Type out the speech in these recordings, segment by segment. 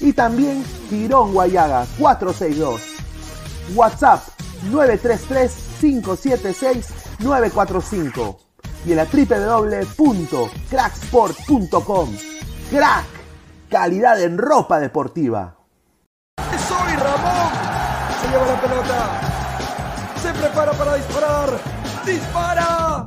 y también Tirón Guayaga 462. WhatsApp 933-576-945 y en la www.cracksport.com. Crack, calidad en ropa deportiva. Soy Ramón. Se lleva la pelota. Se prepara para disparar. ¡Dispara!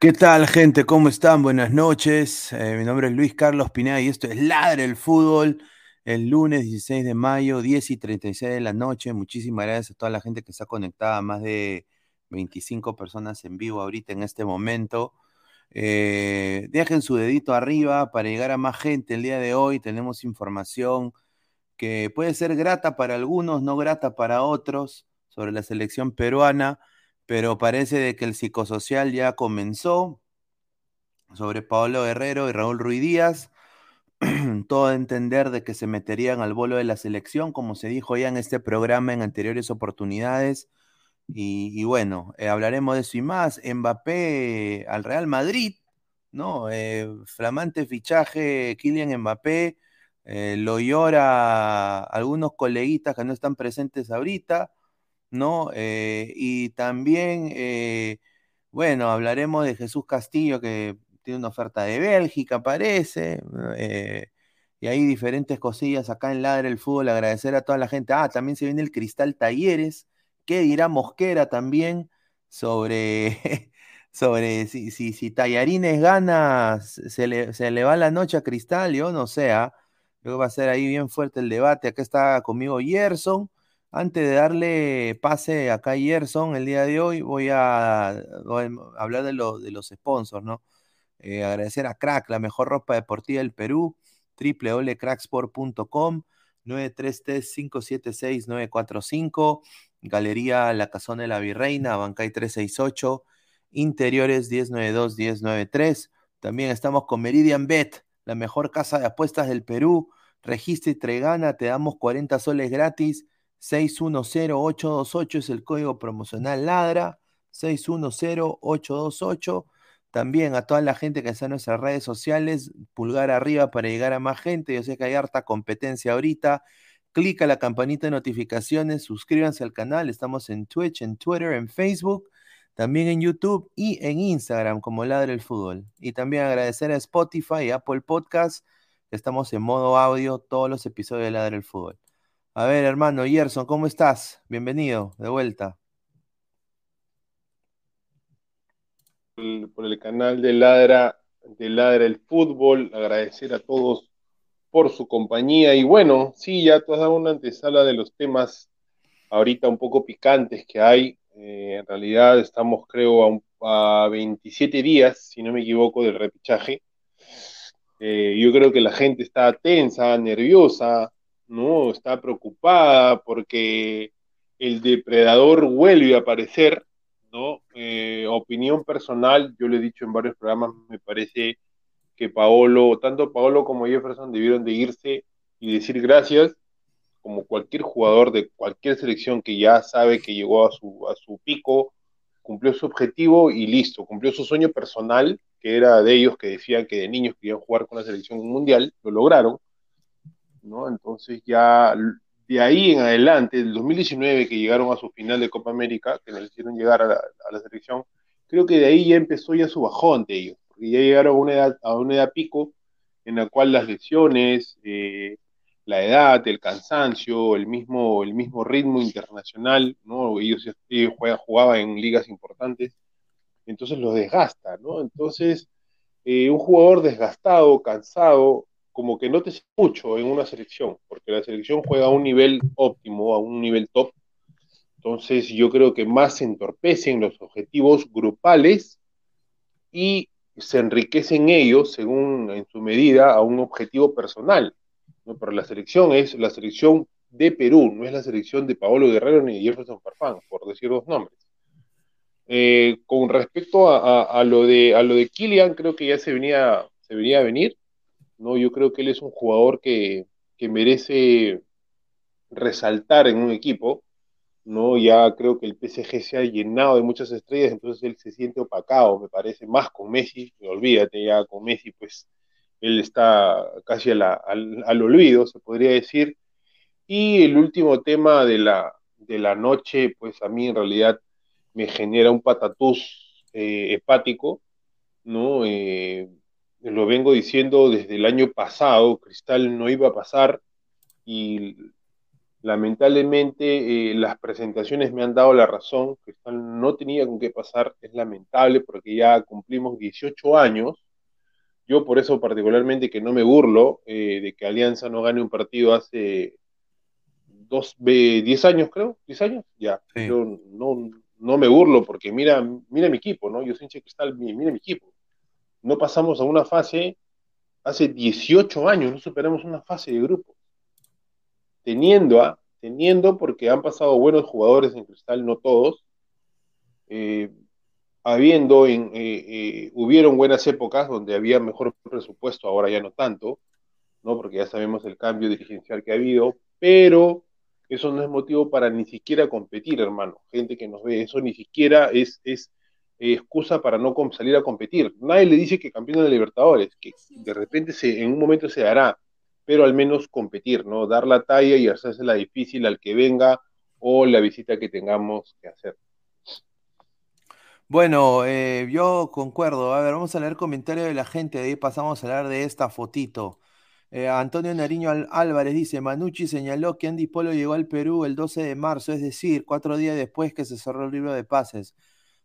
¿Qué tal, gente? ¿Cómo están? Buenas noches. Eh, mi nombre es Luis Carlos Pineda y esto es Ladre el Fútbol. El lunes 16 de mayo, 10 y 36 de la noche. Muchísimas gracias a toda la gente que está conectada, más de 25 personas en vivo ahorita en este momento. Eh, dejen su dedito arriba para llegar a más gente. El día de hoy tenemos información que puede ser grata para algunos, no grata para otros, sobre la selección peruana, pero parece de que el psicosocial ya comenzó sobre Pablo Guerrero y Raúl Ruiz Díaz. Todo a entender de que se meterían al bolo de la selección, como se dijo ya en este programa en anteriores oportunidades y, bueno, eh, hablaremos de eso y más. Mbappé al Real Madrid, ¿no? Eh, flamante fichaje, Kylian Mbappé. Eh, lo llora algunos coleguitas que no están presentes ahorita, ¿no? y también, bueno, hablaremos de Jesús Castillo, que tiene una oferta de Bélgica, parece. y hay diferentes cosillas acá en Ladre el Fútbol. Agradecer a toda la gente. Ah, también se viene el Cristal Talleres ¿Qué dirá Mosquera también sobre, sobre si, si, si, Tallarines gana, se le, va la noche a Cristal? Yo no sé, ¿ah? creo que va a ser ahí bien fuerte el debate. Acá está conmigo Gerson. Antes de darle pase acá a Gerson el día de hoy, voy a, hablar de, de los sponsors, ¿no? Eh, agradecer a Crack, la mejor ropa deportiva del Perú, www.cracksport.com, 933-576-945. Galería La Casona de la Virreina, Bancay 368, Interiores 1092-1093. También estamos con Meridian Bet, la mejor casa de apuestas del Perú. Registra y Tregana, te damos 40 soles gratis. 610828 es el código promocional Ladra. 610828. También a toda la gente que está en nuestras redes sociales, pulgar arriba para llegar a más gente. Yo sé que hay harta competencia ahorita clica la campanita de notificaciones, suscríbanse al canal, estamos en Twitch, en Twitter, en Facebook, también en YouTube y en Instagram como Ladre el Fútbol. Y también agradecer a Spotify y Apple Podcast, estamos en modo audio todos los episodios de Ladre el Fútbol. A ver, hermano Gerson, ¿cómo estás? Bienvenido, de vuelta. Por el canal de Ladra, de Ladra el Fútbol, agradecer a todos por su compañía. Y bueno, sí, ya tú has dado una antesala de los temas ahorita un poco picantes que hay. Eh, en realidad estamos, creo, a, 27 días, si no me equivoco, del repichaje. Eh, yo creo que la gente está tensa, nerviosa, ¿no? Está preocupada porque el depredador vuelve a aparecer, ¿no? Eh, opinión personal, yo lo he dicho en varios programas, me parece que Paolo, tanto Paolo como Jefferson debieron de irse y decir gracias, como cualquier jugador de cualquier selección que ya sabe que llegó a su, a su pico, cumplió su objetivo y listo, cumplió su sueño personal, que era de ellos que decían que de niños querían jugar con la selección mundial, lo lograron, ¿no? Entonces ya de ahí en adelante, del 2019 que llegaron a su final de Copa América, que les hicieron llegar a la, selección, creo que de ahí ya empezó ya su bajón de ellos ya llegaron a una edad, a una edad pico en la cual las lesiones, eh, la edad, el cansancio, el mismo, el mismo ritmo internacional, ¿no? Ellos, jugaban en ligas importantes, entonces los desgasta, ¿no? Entonces, eh, un jugador desgastado, cansado, como que no te mucho en una selección, porque la selección juega a un nivel óptimo, a un nivel top. Entonces, yo creo que más se entorpecen los objetivos grupales y se enriquecen ellos, según en su medida, a un objetivo personal. ¿no? Pero la selección es la selección de Perú, no es la selección de Paolo Guerrero ni de Jefferson Farfán, por decir dos nombres. Eh, con respecto a, lo de, a lo de Kylian, creo que ya se venía, se venía a venir. ¿No? Yo creo que él es un jugador que, que merece resaltar en un equipo. ¿no? Ya creo que el PSG se ha llenado de muchas estrellas, entonces él se siente opacado, me parece, más con Messi, olvídate ya con Messi, pues él está casi al, olvido, se podría decir. Y el último tema de la, de la noche, pues a mí en realidad me genera un patatús eh, hepático, ¿no? Eh, lo vengo diciendo desde el año pasado, Cristal no iba a pasar y Lamentablemente, eh, las presentaciones me han dado la razón. Cristal no tenía con qué pasar. Es lamentable porque ya cumplimos 18 años. Yo por eso particularmente que no me burlo eh, de que Alianza no gane un partido hace dos, 10 años, creo. 10 años, ya. Yo no, no me burlo porque mira, mira mi equipo, ¿no? Yo soy hincha Cristal, mira mi equipo. No pasamos a una fase hace 18 años, no superamos una fase de grupo teniendo, a, teniendo porque han pasado buenos jugadores en Cristal, no todos, eh, habiendo, en, eh, eh, hubieron buenas épocas donde había mejor presupuesto, ahora ya no tanto, ¿no? porque ya sabemos el cambio dirigencial que ha habido, pero eso no es motivo para ni siquiera competir, hermano. Gente que nos ve, eso ni siquiera es, es excusa para no salir a competir. Nadie le dice que campeón de Libertadores, que de repente se, en un momento se hará, pero al menos competir, ¿no? Dar la talla y hacerse la difícil al que venga o la visita que tengamos que hacer. Bueno, eh, yo concuerdo. A ver, vamos a leer comentarios de la gente, de ahí pasamos a hablar de esta fotito. Eh, Antonio Nariño Álvarez dice, Manucci señaló que Andy Polo llegó al Perú el 12 de marzo, es decir, cuatro días después que se cerró el libro de pases,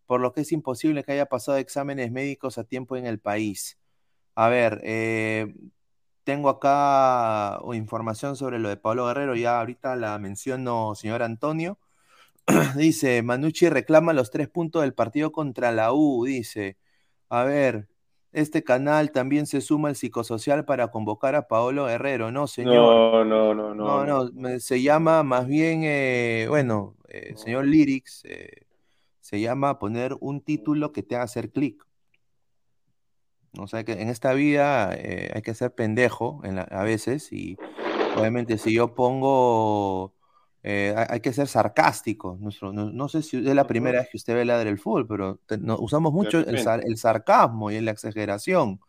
por lo que es imposible que haya pasado exámenes médicos a tiempo en el país. A ver, eh, tengo acá información sobre lo de Pablo Guerrero, ya ahorita la menciono, señor Antonio. dice, Manucci reclama los tres puntos del partido contra la U, dice. A ver, este canal también se suma al psicosocial para convocar a Paolo Guerrero, ¿no, señor? No, no, no, no. No, no, se llama más bien, eh, bueno, eh, señor Lyrics, eh, se llama poner un título que te haga hacer clic. O sea que en esta vida eh, hay que ser pendejo a veces y obviamente si yo pongo, eh, hay, que ser sarcástico. no, sé si es la primera vez que usted ve la del fútbol, pero usamos mucho el, sarcasmo y la exageración.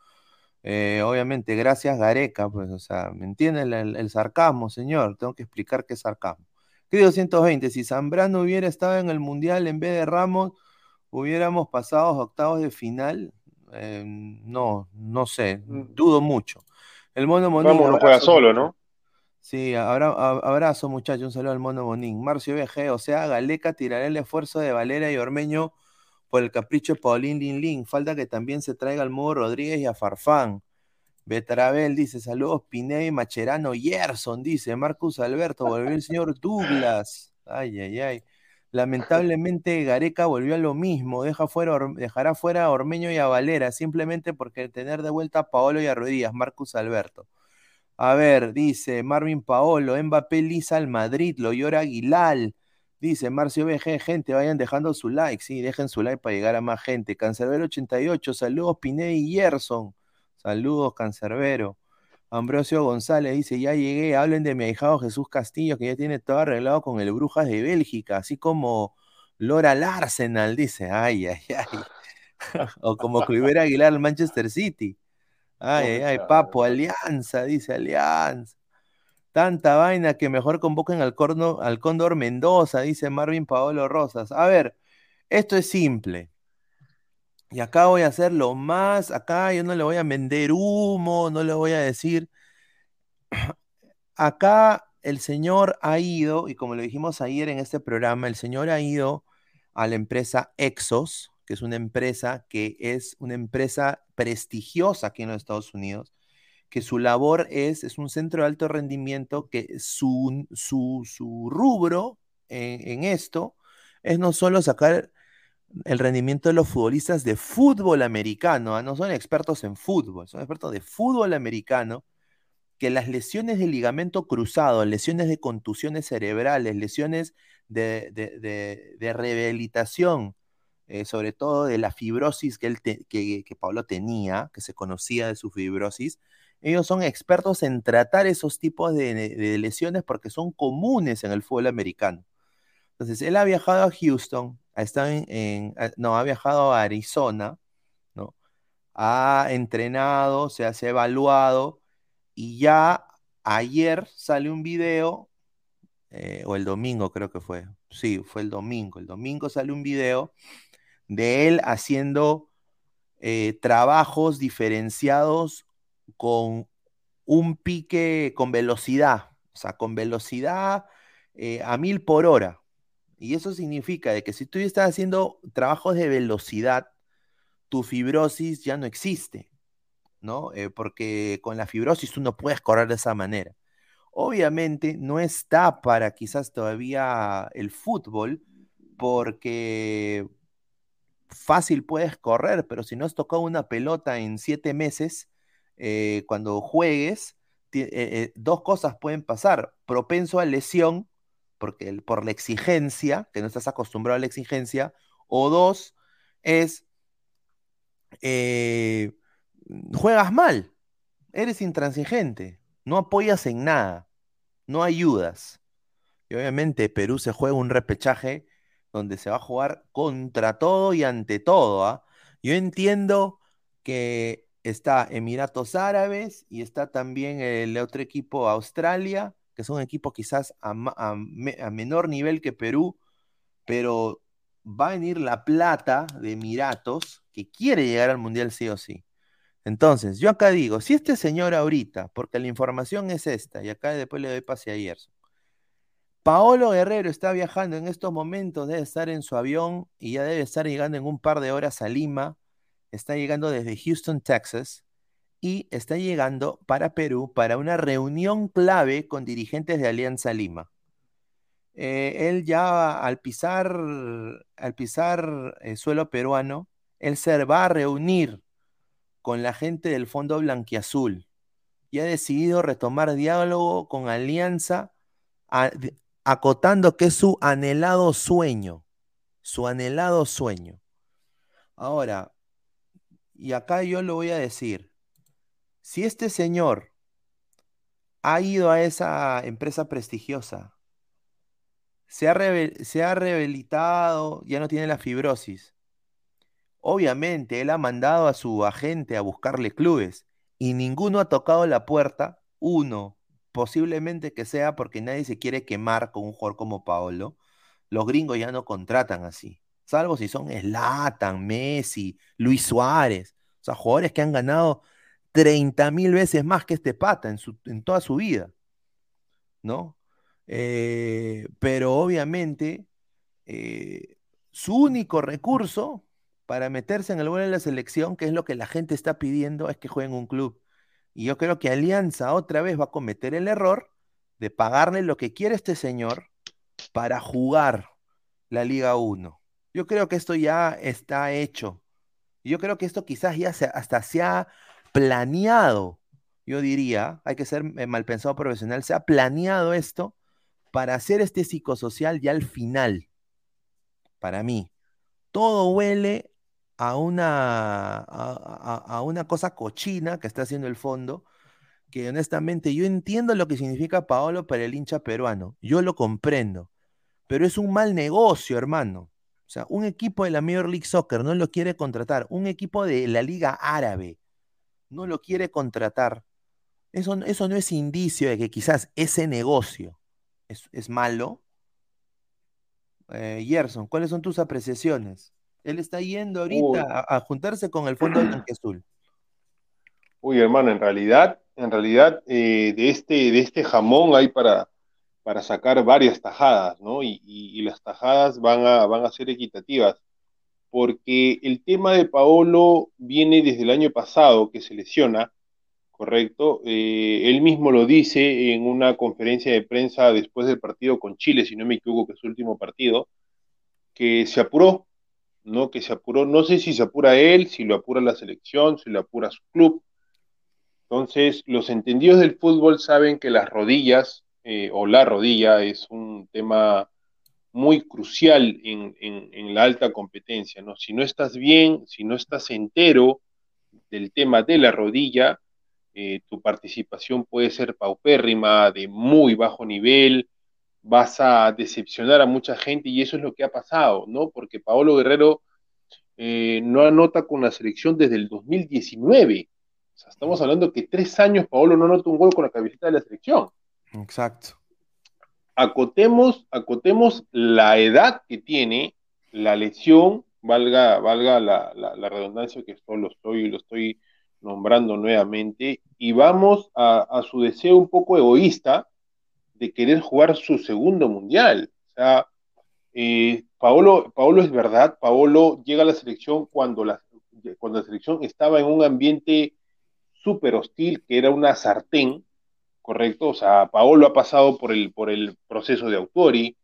Eh, obviamente, gracias Gareca, pues, o sea, ¿me entiende el, sarcasmo, señor? Tengo que explicar qué es sarcasmo. Querido 220, si Zambrano hubiera estado en el Mundial en vez de Ramos, hubiéramos pasado a octavos de final. Eh, no, no sé, mm. dudo mucho. El Mono Monín. no juega solo, ¿no? Sí, abrazo muchachos, un saludo al Mono Monín. Marcio BG, o sea, Galeca tirará el esfuerzo de Valera y Ormeño por el capricho de Paulín Lin Lin. Falta que también se traiga al Mudo Rodríguez y a Farfán. Betarabel dice, saludos Pineda Macherano. Yerson dice, Marcus Alberto, volvió el señor Douglas. Ay, ay, ay. Lamentablemente Gareca volvió a lo mismo, deja fuera, dejará fuera a Ormeño y a Valera, simplemente porque tener de vuelta a Paolo y a Rodríguez, Marcus Alberto. A ver, dice Marvin Paolo, Mbappé lisa al Madrid, lo llora Aguilar. Dice Marcio BG, gente, vayan dejando su like, sí, dejen su like para llegar a más gente. Cancerbero 88, saludos Pineda y Gerson. Saludos, Cancerbero. Ambrosio González dice, ya llegué, hablen de mi ahijado Jesús Castillo, que ya tiene todo arreglado con el Brujas de Bélgica, así como Lora Larsenal, dice, ay, ay, ay. o como Cliver Aguilar al Manchester City. Ay, ay, ay, Papo, Alianza, dice Alianza. Tanta vaina que mejor convoquen al, al Cóndor Mendoza, dice Marvin Paolo Rosas. A ver, esto es simple. Y acá voy a hacer lo más, acá yo no le voy a vender humo, no le voy a decir. Acá el señor ha ido, y como lo dijimos ayer en este programa, el señor ha ido a la empresa Exos, que es una empresa que es una empresa prestigiosa aquí en los Estados Unidos, que su labor es, es un centro de alto rendimiento, que su, su, rubro en esto es no solo sacar el rendimiento de los futbolistas de fútbol americano, ¿ah? no son expertos en fútbol, son expertos de fútbol americano, que las lesiones de ligamento cruzado, lesiones de contusiones cerebrales, lesiones de, rehabilitación, eh, sobre todo de la fibrosis que, él que, Pablo tenía, que se conocía de su fibrosis, ellos son expertos en tratar esos tipos de lesiones porque son comunes en el fútbol americano. Entonces, él ha viajado a Houston, ha estado no, ha viajado a Arizona, ¿no? Ha entrenado, se ha evaluado y ya ayer sale un video, eh, o el domingo creo que fue, sí, fue el domingo, el domingo sale un video de él haciendo eh, trabajos diferenciados con un pique con velocidad, o sea, con velocidad eh, a mil por hora. Y eso significa de que si tú estás haciendo trabajos de velocidad, tu fibrosis ya no existe, ¿no? Eh, porque con la fibrosis tú no puedes correr de esa manera. Obviamente no está para quizás todavía el fútbol, porque fácil puedes correr, pero si no has tocado una pelota en siete meses, eh, cuando juegues, eh, dos cosas pueden pasar. Propenso a lesión, porque por la exigencia, que no estás acostumbrado a la exigencia, o dos, es eh, juegas mal, eres intransigente, no apoyas en nada, no ayudas. Y obviamente Perú se juega un repechaje donde se va a jugar contra todo y ante todo. ¿ah? Yo entiendo que está Emiratos Árabes y está también el otro equipo Australia, que son equipos quizás a, menor nivel que Perú, pero va a venir la plata de Emiratos que quiere llegar al Mundial sí o sí. Entonces, yo acá digo, si este señor ahorita, porque la información es esta, y acá después le doy pase a Yerson, Paolo Guerrero está viajando en estos momentos, debe estar en su avión y ya debe estar llegando en un par de horas a Lima. Está llegando desde Houston, Texas, y está llegando para Perú para una reunión clave con dirigentes de Alianza Lima. Eh, él ya al pisar, al pisar el suelo peruano, él se va a reunir con la gente del Fondo Blanquiazul y ha decidido retomar diálogo con Alianza acotando que es su anhelado sueño, su anhelado sueño. Ahora, y acá yo lo voy a decir, si este señor ha ido a esa empresa prestigiosa, se ha, rehabilitado, ya no tiene la fibrosis, obviamente él ha mandado a su agente a buscarle clubes y ninguno ha tocado la puerta, uno, posiblemente que sea porque nadie se quiere quemar con un jugador como Paolo. Los gringos ya no contratan así, salvo si son Slatan, Messi, Luis Suárez, o sea, jugadores que han ganado 30 mil veces más que este pata en, su, en toda su vida, ¿no? Eh, pero obviamente eh, su único recurso para meterse en el vuelo de la selección, que es lo que la gente está pidiendo, es que jueguen un club. Y yo creo que Alianza otra vez va a cometer el error de pagarle lo que quiere este señor para jugar la Liga 1. Yo creo que esto ya está hecho. Yo creo que esto quizás ya hasta se ha planeado, yo diría, hay que ser eh, mal pensado profesional, se ha planeado esto para hacer este psicosocial ya al final. Para mí, todo huele a una, a, una cosa cochina que está haciendo el fondo, que honestamente yo entiendo lo que significa Paolo para el hincha peruano, yo lo comprendo, pero es un mal negocio, hermano. O sea, un equipo de la Major League Soccer no lo quiere contratar, un equipo de la Liga Árabe no lo quiere contratar. Eso, eso no es indicio de que quizás ese negocio es, malo. Eh, Gerson, ¿cuáles son tus apreciaciones? Él está yendo ahorita a, juntarse con el Fondo Azul. Uy, hermano, en realidad, en realidad, eh, de, este, de este jamón hay para, para sacar varias tajadas, ¿no? Y, las tajadas van a, van a ser equitativas, porque el tema de Paolo viene desde el año pasado, que se lesiona, correcto. Eh, él mismo lo dice en una conferencia de prensa después del partido con Chile, si no me equivoco, que es su último partido, que se apuró, ¿no? Que se apuró, no sé si se apura él, si lo apura la selección, si lo apura su club. Entonces, los entendidos del fútbol saben que las rodillas eh, o la rodilla es un tema muy crucial en, la alta competencia, ¿no? Si no estás bien, si no estás entero del tema de la rodilla, eh, tu participación puede ser paupérrima, de muy bajo nivel, vas a decepcionar a mucha gente y eso es lo que ha pasado, ¿no? Porque Paolo Guerrero eh, no anota con la selección desde el 2019. O sea, estamos hablando que tres años Paolo no anota un gol con la camiseta de la selección. Exacto. Acotemos, acotemos la edad que tiene, la lesión, valga, valga la, redundancia que esto lo estoy, lo estoy nombrando nuevamente, y vamos a, a su deseo un poco egoísta, de querer jugar su segundo mundial. O sea, eh, Paolo, Paolo es verdad, Paolo llega a la selección cuando la, cuando la selección estaba en un ambiente súper hostil, que era una sartén, ¿correcto? O sea, Paolo ha pasado por el, por el proceso de Autori,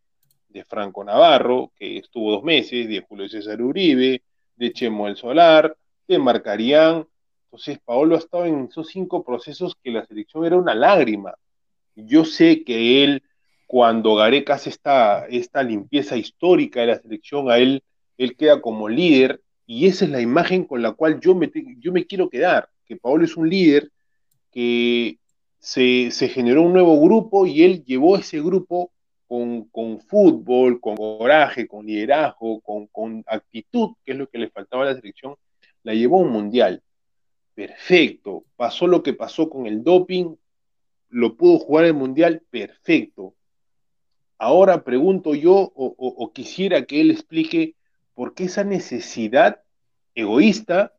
de Franco Navarro, que estuvo dos meses, de Julio César Uribe, de Chemo El Solar, de Marcarían. Entonces, Paolo ha estado en esos cinco procesos que la selección era una lágrima. Yo sé que él, cuando Gareca hace esta, esta limpieza histórica de la selección, a él, él queda como líder, y esa es la imagen con la cual yo me, yo me quiero quedar, que Paolo es un líder que se, generó un nuevo grupo y él llevó ese grupo con, fútbol, con coraje, con liderazgo, con, actitud, que es lo que le faltaba a la selección, la llevó a un mundial. Perfecto. Pasó lo que pasó con el doping, lo pudo jugar el mundial, perfecto. Ahora pregunto yo o, o quisiera que él explique por qué esa necesidad egoísta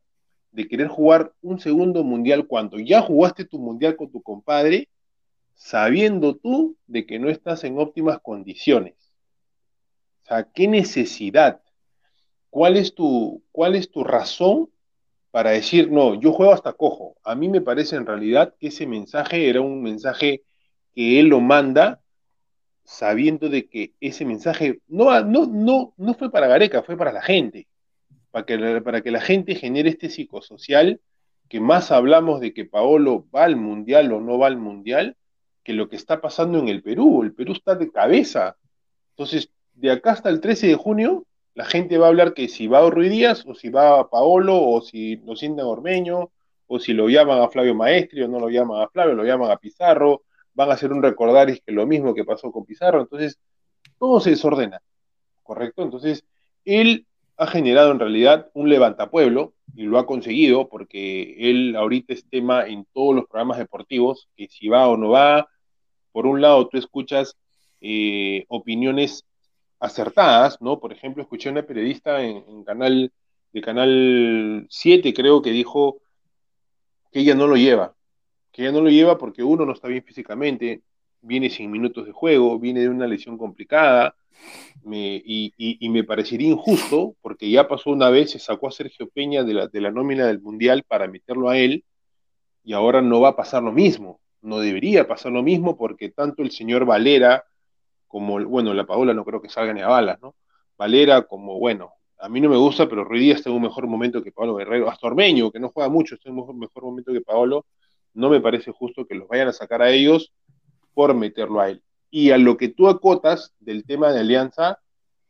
de querer jugar un segundo mundial cuando ya jugaste tu mundial con tu compadre sabiendo tú de que no estás en óptimas condiciones. O sea, ¿qué necesidad? ¿Cuál es tu, cuál es tu razón para decir, no, yo juego hasta cojo? A mí me parece en realidad que ese mensaje era un mensaje que él lo manda sabiendo de que ese mensaje no, no, no, no fue para Gareca, fue para la gente, para que, para que la gente genere este psicosocial que más hablamos de que Paolo va al mundial o no va al mundial, que lo que está pasando en el Perú. El Perú está de cabeza. Entonces, de acá hasta el 13 de junio, la gente va a hablar que si va a Ruiz Díaz, o si va a Paolo, o si lo sientan Ormeño, o si lo llaman a Flavio Maestri, o no lo llaman a Flavio, lo llaman a Pizarro, van a hacer un recordar que lo mismo que pasó con Pizarro. Entonces, todo se desordena, ¿correcto? Entonces, él ha generado en realidad un levantapueblo y lo ha conseguido porque él ahorita es tema en todos los programas deportivos, que si va o no va, por un lado tú escuchas eh, opiniones acertadas, ¿no? Por ejemplo, escuché a una periodista en, canal, de Canal 7, creo, que dijo que ella no lo lleva, que ella no lo lleva porque uno no está bien físicamente, viene sin minutos de juego, viene de una lesión complicada, y, me parecería injusto, porque ya pasó una vez, se sacó a Sergio Peña de la, de la nómina del Mundial para meterlo a él, y ahora no va a pasar lo mismo no debería pasar lo mismo porque tanto el señor Valera como, bueno, la Paola no creo que salga ni a balas, ¿no? Valera como, bueno, a mí no me gusta, pero Ruiz Díaz está en un mejor momento que Pablo Guerrero, hasta Ormeño, que no juega mucho, está en un mejor, momento que Paolo, no me parece justo que los vayan a sacar a ellos por meterlo a él. Y a lo que tú acotas del tema de alianza,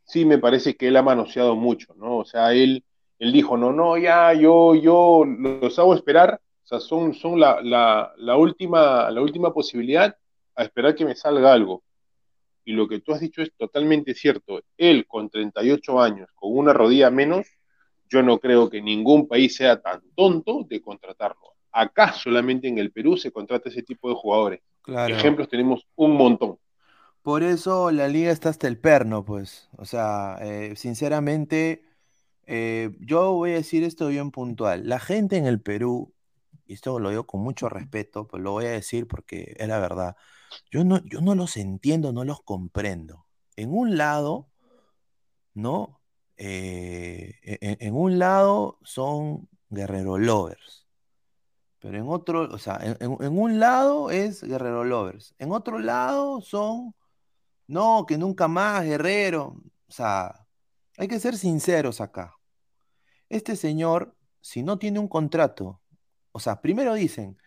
sí me parece que él ha manoseado mucho, ¿no? O sea, él, él dijo, no, no, ya, yo, yo los hago esperar o sea, son, son la, la, última, la última posibilidad a esperar que me salga algo. Y lo que tú has dicho es totalmente cierto. Él con 38 años, con una rodilla menos, yo no creo que ningún país sea tan tonto de contratarlo. Acá solamente en el Perú se contrata ese tipo de jugadores. Ejemplos tenemos un montón. Por eso la liga está hasta el perno, pues. O sea, eh, sinceramente, eh, yo voy a decir esto bien puntual. La gente en el Perú y esto lo digo con mucho respeto, pues lo voy a decir porque es la verdad. Yo no, yo no los entiendo, no los comprendo. En un lado, ¿no? Eh, e, e, en, un lado son guerrero lovers, pero en otro, o sea, en, en, un lado es guerrero lovers, en otro lado son, no, que nunca más guerrero, o sea, hay que ser sinceros acá. Este señor, si no tiene un contrato o sea, primero dicen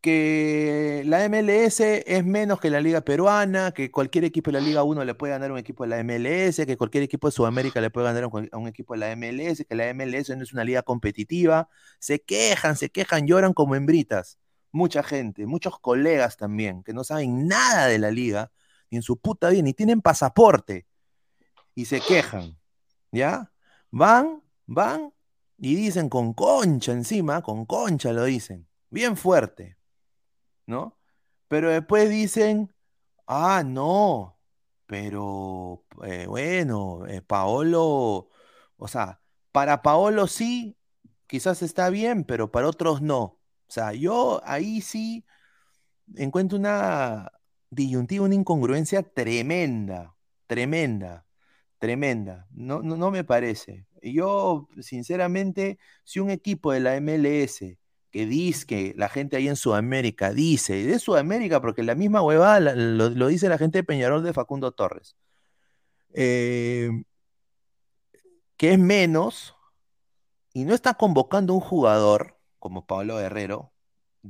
que la MLS es menos que la Liga Peruana, que cualquier equipo de la Liga 1 le puede ganar a un equipo de la MLS, que cualquier equipo de Sudamérica le puede ganar a un equipo de la MLS, que la MLS no es una liga competitiva. Se quejan, se quejan, lloran como hembritas. Mucha gente, muchos colegas también, que no saben nada de la liga, en su puta vida, ni tienen pasaporte, y se quejan. ¿Ya? Van, van y dicen con concha encima, con concha lo dicen, bien fuerte, ¿no? Pero después dicen, ah, no, pero eh, bueno, eh, Paolo, o sea, para Paolo sí, quizás está bien, pero para otros no. O sea, yo ahí sí encuentro una, disyuntiva, una incongruencia tremenda, tremenda, tremenda. No, no, me parece. Yo, sinceramente, si un equipo de la MLS que dice que la gente ahí en Sudamérica dice, de Sudamérica, porque la misma huevada la- lo, lo dice la gente de Peñarol de Facundo Torres, eh, que es menos y no está convocando un jugador como Pablo Guerrero,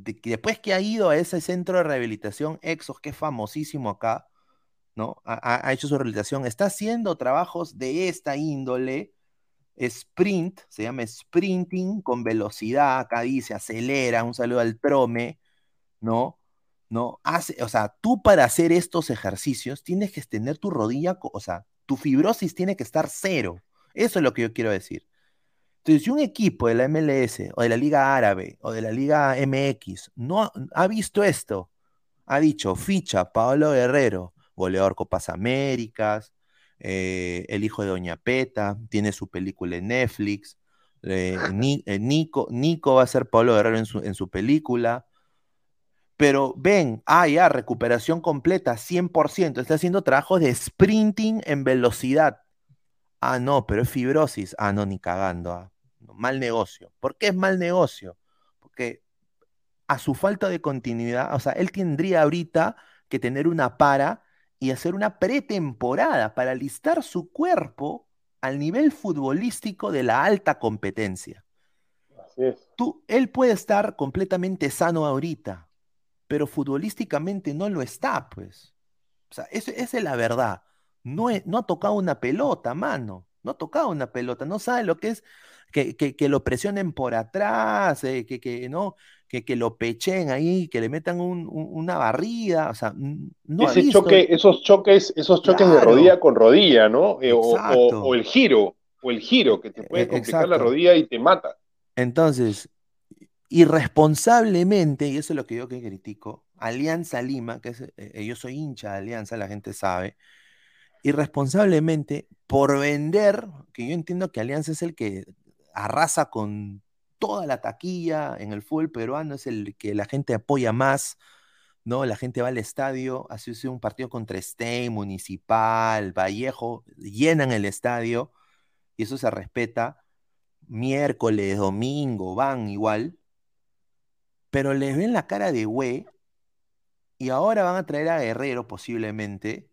después que ha ido a ese centro de rehabilitación Exos, que es famosísimo acá, ¿no? Ha, hecho su rehabilitación, está haciendo trabajos de esta índole, sprint, se llama sprinting con velocidad, acá dice, acelera, un saludo al trome, ¿no? ¿No? Hace, o sea, tú para hacer estos ejercicios tienes que tener tu rodilla, o sea, tu fibrosis tiene que estar cero. Eso es lo que yo quiero decir. Entonces, si un equipo de la MLS o de la Liga Árabe o de la Liga MX no ha, visto esto, ha dicho, ficha Pablo Guerrero, goleador Copas Américas, eh, el hijo de Doña Peta, tiene su película en Netflix, eh, Ni- Nico, Nico va a ser Pablo Guerrero en su, en su película, pero ven, ah, ya, recuperación completa, 100%, está haciendo trabajos de sprinting en velocidad. Ah, no, pero es fibrosis. Ah, no, ni cagando. ah. Mal negocio. ¿Por qué es mal negocio? Porque a su falta de continuidad, o sea, él tendría ahorita que tener una para y hacer una pretemporada para alistar su cuerpo al nivel futbolístico de la alta competencia. Así es. Tú, él puede estar completamente sano ahorita, pero futbolísticamente no lo está, pues. O sea, eso- esa es la verdad. No, he- no ha tocado una pelota, mano. No ha tocado una pelota. No sabe lo que es que, que- que lo presionen por atrás, eh, que, que, ¿no? que, que lo pechen ahí, que le metan un- un- una barrida. O sea, no ha Ese visto- choque, esos choques, esos choques de rodilla con rodilla, ¿no? Eh, o, o- Exacto. o el giro, o el giro, que te puede Eh, complicar la rodilla y te mata. Entonces, irresponsablemente, y eso es lo que yo que critico, Alianza Lima, que es, eh, yo soy hincha de Alianza, la gente sabe, irresponsablemente por vender, que yo entiendo que Alianza es el que arrasa con toda la taquilla en el fútbol peruano, es el que la gente apoya más, ¿no? La gente va al estadio, hace un partido contra Stein, Municipal, Vallejo, llenan el estadio y eso se respeta. Miércoles, domingo, van igual, pero les ven la cara de güey y ahora van a traer a Guerrero posiblemente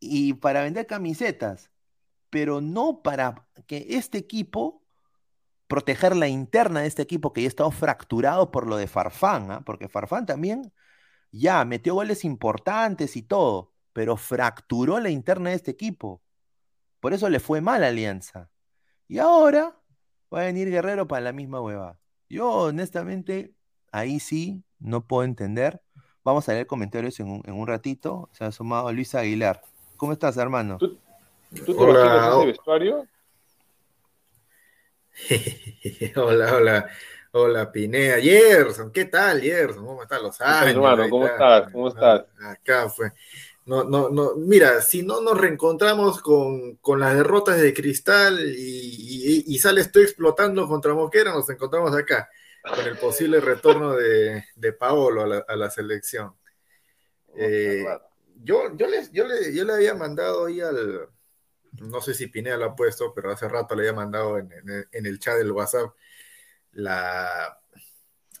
y para vender camisetas, pero no para que este equipo proteger la interna de este equipo que ya estado fracturado por lo de Farfán, ¿ah? porque Farfán también ya metió goles importantes y todo, pero fracturó la interna de este equipo. Por eso le fue mal a Alianza. Y ahora va a venir Guerrero para la misma hueva. Yo, honestamente, ahí sí no puedo entender. Vamos a leer comentarios en un, en un ratito. Se ha sumado Luis Aguilar. ¿Cómo estás, hermano? ¿Tú, tú te Hola. ese vestuario? hola, hola, hola, Pineda. Gerson, ¿qué tal, Gerson? ¿Cómo están los años? hermano? ¿Cómo está. estás? ¿Cómo estás? Acá fue. No, no, no, mira, si no nos reencontramos con, con las derrotas de Cristal y, y, y sales tú explotando contra Moquera, nos encontramos acá con el posible retorno de, de Paolo a la, a la selección. Eh, yo, yo, les, yo, le, yo le había mandado ahí al, no sé si Pineda lo ha puesto, pero hace rato le había mandado en, en, en el chat del WhatsApp la,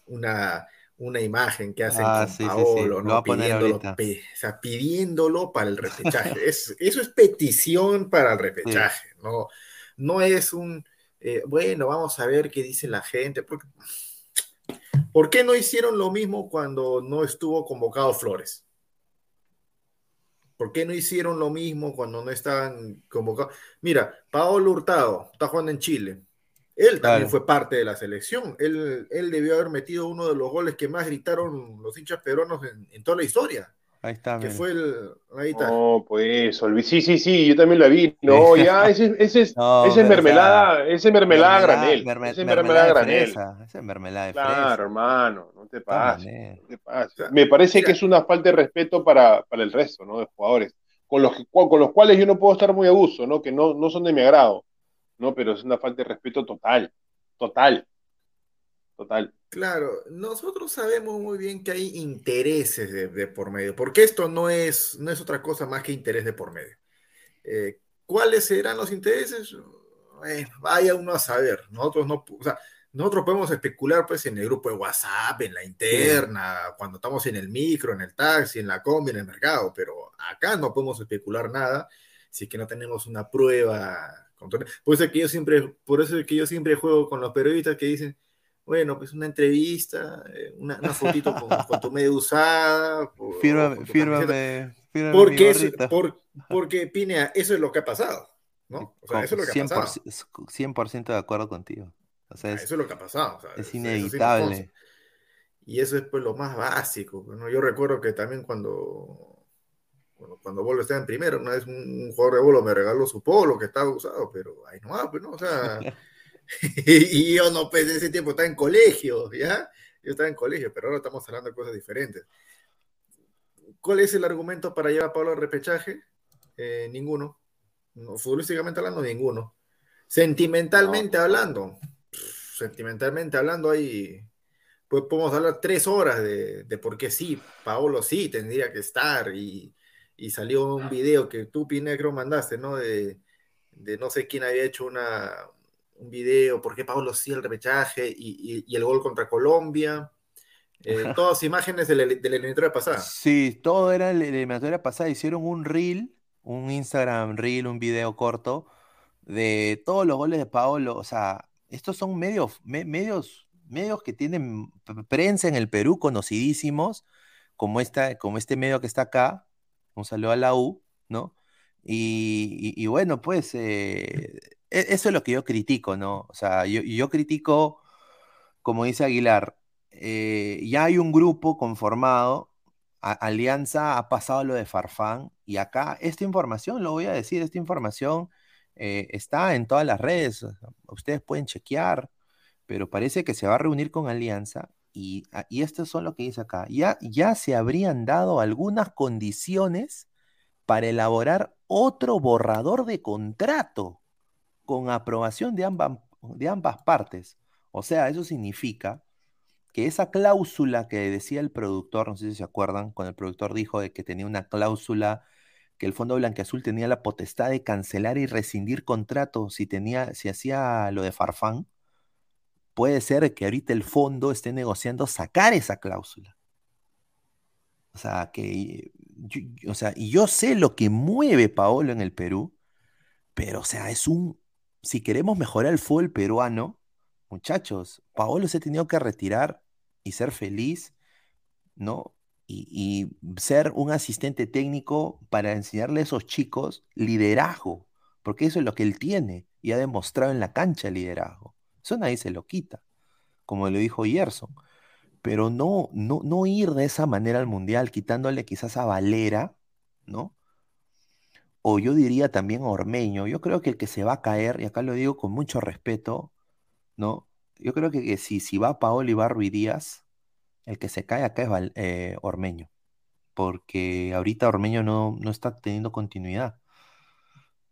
una, una imagen que hacen Ah, con sí, sí, sí. Paolo, Lo ¿no? pidiéndolo, ahorita. pe- o sea, pidiéndolo para el repechaje. Es, eso es petición para el repechaje, ¿no? No es un, eh, bueno, vamos a ver qué dice la gente. Porque, ¿Por qué no hicieron lo mismo cuando no estuvo convocado Flores? ¿Por qué no hicieron lo mismo cuando no estaban convocados? Mira, Paolo Hurtado está jugando en Chile. Él también Claro. fue parte de la selección. Él, él debió haber metido uno de los goles que más gritaron los hinchas peruanos en, en toda la historia. Ahí está, Que mira. fue el. Ahí está. No, pues, Olvi- sí, sí, sí, yo también la vi. No, ya, ese, ese es, No, ese es mermelada, ese es mermelada granel. merme- ese es mermelada granel. fresa. Esa es mermelada de Claro, fresa. hermano, no te pases, no te Me parece mira. que es una falta de respeto para, para el resto, ¿no? De jugadores, con los, que- con los cuales yo no puedo estar muy a gusto, ¿no? Que no, no son de mi agrado, ¿no? Pero es una falta de respeto total, total. Total. Claro, nosotros sabemos muy bien que hay intereses de, por medio, porque esto no es, no es otra cosa más que interés de por medio. Eh, ¿Cuáles serán los intereses? Bueno, vaya uno a saber. Nosotros no, o sea, nosotros podemos especular pues en el grupo de WhatsApp, en la interna, cuando estamos en el micro, en el taxi, en la combi, en el mercado, pero acá no podemos especular nada si que no tenemos una prueba. Por eso es que yo siempre, por eso es que yo siempre juego con los periodistas que dicen, bueno, pues una entrevista, eh, una, una fotito con, con, tu medio usada. Fírmame, fírmame, fírmame porque, es, por, porque, Pinea, eso es lo que ha pasado, ¿no? O sea, eso es lo que ha 100%, pasado. 100% de acuerdo contigo. O sea, es, eso es lo que ha pasado. O sea, es inevitable. Eso y eso es pues lo más básico. ¿no? Yo recuerdo que también cuando, bueno, cuando Bolo estaba en primero, una vez un, un, jugador de Bolo me regaló su polo que estaba usado, pero ahí no va, pues no, o sea, y yo no, pues en ese tiempo estaba en colegio, ¿ya? Yo estaba en colegio, pero ahora estamos hablando de cosas diferentes. ¿Cuál es el argumento para llevar a Pablo al repechaje? Eh, ninguno. No, futbolísticamente hablando, ninguno. Sentimentalmente no. hablando, pff, sentimentalmente hablando, ahí pues podemos hablar tres horas de, de, por qué sí, Paolo sí tendría que estar y, y salió un video que tú, Pinegro, mandaste, ¿no? De, de, no sé quién había hecho una, un video, por qué Paolo sí el repechaje y, y, y el gol contra Colombia. Eh, todas imágenes de la, de la, eliminatoria pasada. Sí, todo era la eliminatoria pasada. Hicieron un reel, un Instagram reel, un video corto de todos los goles de Paolo. O sea, estos son medios, me, medios medios que tienen prensa en el Perú conocidísimos, como, esta, como este medio que está acá, un saludo a la U, ¿no? Y, y, y bueno, pues eh, eso es lo que yo critico, ¿no? O sea, yo, critico, como dice Aguilar, eh, ya hay un grupo conformado, Alianza ha pasado lo de Farfán, y acá esta información, lo voy a decir, esta información eh, está en todas las redes, ustedes pueden chequear, pero parece que se va a reunir con Alianza y, ah, y esto son lo que dice acá. Ya, ya se habrían dado algunas condiciones para elaborar otro borrador de contrato con aprobación de ambas, de ambas partes. O sea, eso significa que esa cláusula que decía el productor, no sé si se acuerdan, cuando el productor dijo de que tenía una cláusula que el Fondo Blanqueazul tenía la potestad de cancelar y rescindir contratos si tenía, si hacía lo de Farfán, puede ser que ahorita el fondo esté negociando sacar esa cláusula. O sea, que, yo, o sea, y yo sé lo que mueve Paolo en el Perú, pero, o sea, es un, si queremos mejorar el fútbol peruano, muchachos, Paolo se ha tenido que retirar y ser feliz, ¿no? Y, ser un asistente técnico para enseñarle a esos chicos liderazgo, porque eso es lo que él tiene y ha demostrado en la cancha liderazgo. Eso nadie se lo quita, como lo dijo Gerson. Pero no, no, no ir de esa manera al Mundial, quitándole quizás a Valera, ¿no? O yo diría también Ormeño. Yo creo que el que se va a caer, y acá lo digo con mucho respeto, ¿no? Yo creo que, que si, si va Paolo y va Ruiz Díaz, el que se cae acá es eh, Ormeño. Porque ahorita Ormeño no, no está teniendo continuidad.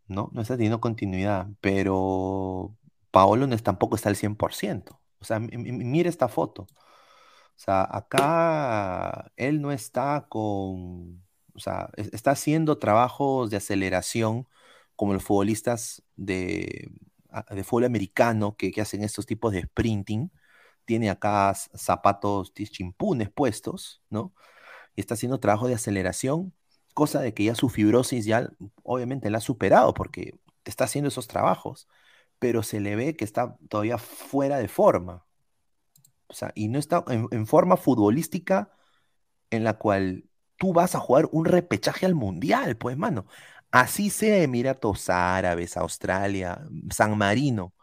¿no? No está teniendo continuidad, pero Paolo no es, tampoco está al 100%. O sea, mire esta foto. O sea, acá él no está con, o sea, está haciendo trabajos de aceleración como los futbolistas de, de fútbol americano que, hacen estos tipos de sprinting. Tiene acá zapatos chimpunes puestos, ¿no? Y está haciendo trabajo de aceleración, cosa de que ya su fibrosis ya obviamente la ha superado porque está haciendo esos trabajos pero se le ve que está todavía fuera de forma. O sea, y no está en, forma futbolística en la cual tú vas a jugar un repechaje al mundial, pues, mano. Así sea Emiratos Árabes, Australia, San Marino.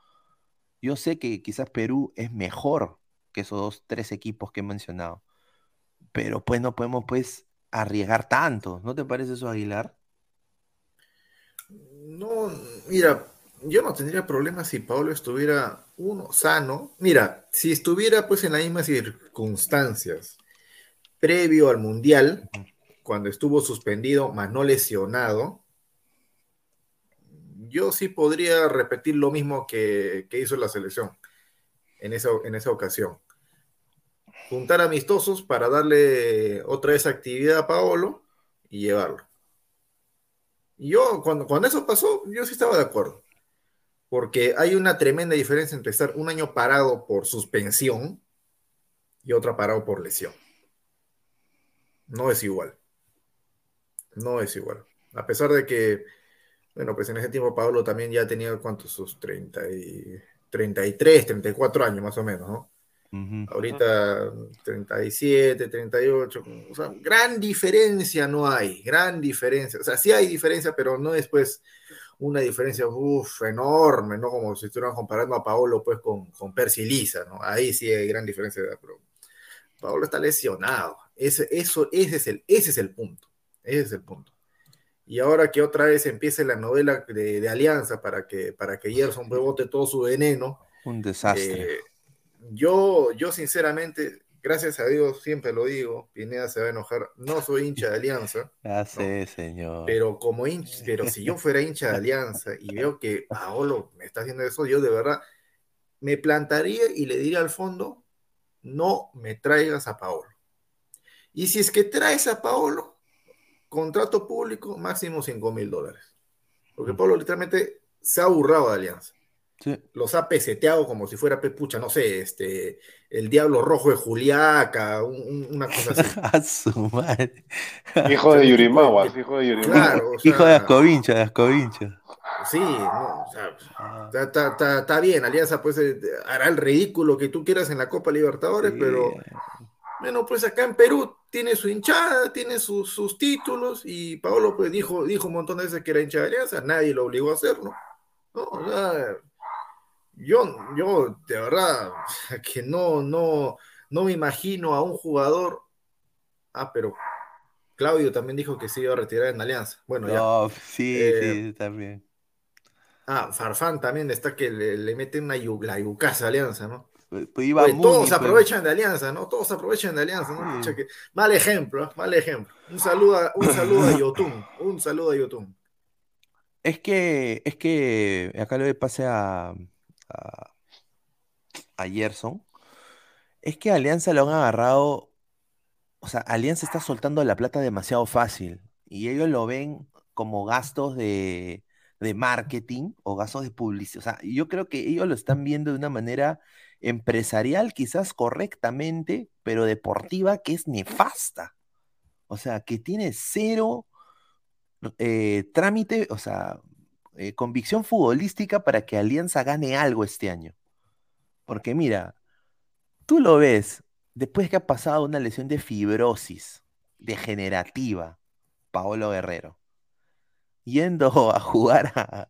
Yo sé que quizás Perú es mejor que esos dos, tres equipos que he mencionado. Pero pues no podemos pues arriesgar tanto. ¿No te parece eso, Aguilar? No, mira, yo no tendría problema si Pablo estuviera uno sano. Mira, si estuviera pues en las mismas circunstancias previo al Mundial, cuando estuvo suspendido, más no lesionado, yo sí podría repetir lo mismo que, que hizo la selección en esa, en esa ocasión. juntar amistosos para darle otra vez actividad a Paolo y llevarlo. Y yo, cuando, cuando eso pasó, yo sí estaba de acuerdo. Porque hay una tremenda diferencia entre estar un año parado por suspensión y otra parado por lesión. No es igual. No es igual. A pesar de que, bueno, pues en ese tiempo Pablo también ya tenía, ¿cuántos? Sus 30 y, 33, 34 años más o menos, ¿no? Ahorita 37, 38, o sea, gran diferencia no hay, gran diferencia. O sea, sí hay diferencia, pero no es pues una diferencia uf, enorme, ¿no? Como si estuvieran comparando a Paolo pues con, con Percy Lisa, ¿no? Ahí sí hay gran diferencia, pero Paolo está lesionado. Ese, eso, ese, es el, ese es el punto. Ese es el punto. Y ahora que otra vez empiece la novela de, Alianza para que, para que Gerson bote todo su veneno. Un desastre. Eh, yo, yo sinceramente, gracias a Dios, siempre lo digo, Pineda se va a enojar, no soy hincha de Alianza. Ya sé, señor. Pero como hincha, pero si yo fuera hincha de Alianza y veo que Paolo me está haciendo eso, yo de verdad me plantaría y le diría al fondo, no me traigas a Paolo. Y si es que traes a Paolo, contrato público máximo 5 mil dólares. Porque. Paolo literalmente se ha burrado de Alianza. Los ha peseteado como si fuera pepucha, no sé, este, el diablo rojo de Juliaca, una cosa así. a su madre. hijo de Yurimaguas, hijo de Yurimaguas. Claro, hijo de Ascovincha, de Ascovincha. Sí, no, o sea, ah. está, bien, Alianza pues eh, hará el ridículo que tú quieras en la Copa Libertadores, pero bueno, pues acá en Perú tiene su hinchada, tiene sus títulos y Paolo pues dijo, dijo un montón de veces que era hincha de Alianza, nadie lo obligó a hacerlo. ¿no? O sea, yo, yo de verdad que no, no, no me imagino a un jugador. Ah, pero Claudio también dijo que se iba a retirar en Alianza. Bueno, ya. Sí, eh, sí, también. Ah, Farfán también está que le, le mete una la yucasa Alianza, ¿no? Pues, pues todos aprovechan de Alianza, ¿no? Todos aprovechan de Alianza, ¿no? mal ejemplo, ¿eh? mal ejemplo. Un saludo a, un saludo a Yotun, un saludo a Yotun. Es que, es que acá le pase a, a, Gerson, es que Alianza lo han agarrado, o sea, Alianza está soltando la plata demasiado fácil y ellos lo ven como gastos de, de marketing o gastos de publicidad. O sea, yo creo que ellos lo están viendo de una manera empresarial quizás correctamente, pero deportiva que es nefasta. O sea, que tiene cero eh, trámite, o sea, eh, convicción futbolística para que Alianza gane algo este año. Porque mira, tú lo ves, después que ha pasado una lesión de fibrosis degenerativa, Paolo Guerrero, yendo a jugar a,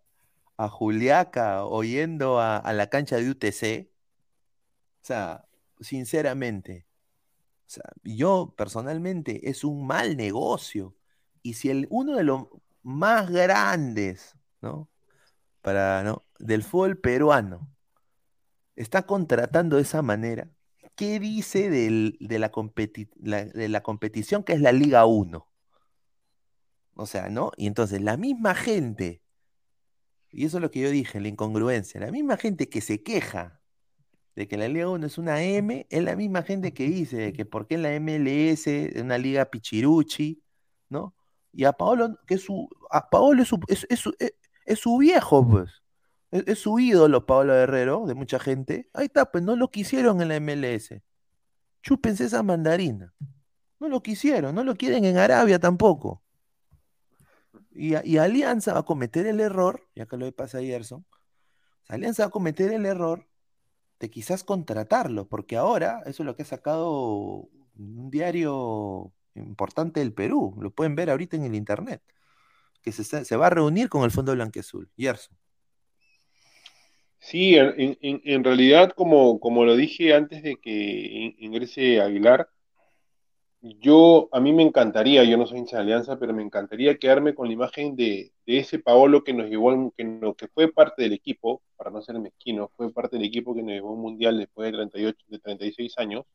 Juliaca o yendo a, la cancha de UTC, o sea, sinceramente, o sea, yo personalmente es un mal negocio. Y si el, uno de los más grandes ¿no? Para, ¿no? Del fútbol peruano. Está contratando de esa manera. ¿Qué dice de, la de la competición que es la Liga 1? O sea, ¿no? Y entonces la misma gente, y eso es lo que yo dije, la incongruencia, la misma gente que se queja de que la Liga 1 es una M, es la misma gente que dice que por qué la MLS es una liga pichiruchi, ¿no? Y a Paolo, que su, a Paolo es, su, es, es su viejo, pues. Es, su ídolo, Pablo Herrero, de mucha gente. Ahí está, pues no lo quisieron en la MLS. Chúpense esa mandarina. No lo quisieron, no lo quieren en Arabia tampoco. Y, Alianza va a cometer el error, ya que lo pasa a Gerson, Alianza va a cometer el error quizás contratarlo, porque ahora, eso es lo que ha sacado un diario importante del Perú, lo pueden ver ahorita en el internet que se, va a reunir con el Fondo Blanqueazul. Yerso. Sí, en, realidad, como, como lo dije antes de que ingrese Aguilar, yo, a mí me encantaría, yo no soy hincha de Alianza, pero me encantaría quedarme con la imagen de, ese Paolo que nos llevó, que, que fue parte del equipo, para no ser mezquino, fue parte del equipo que nos llevó un mundial después de 38, de 36 años.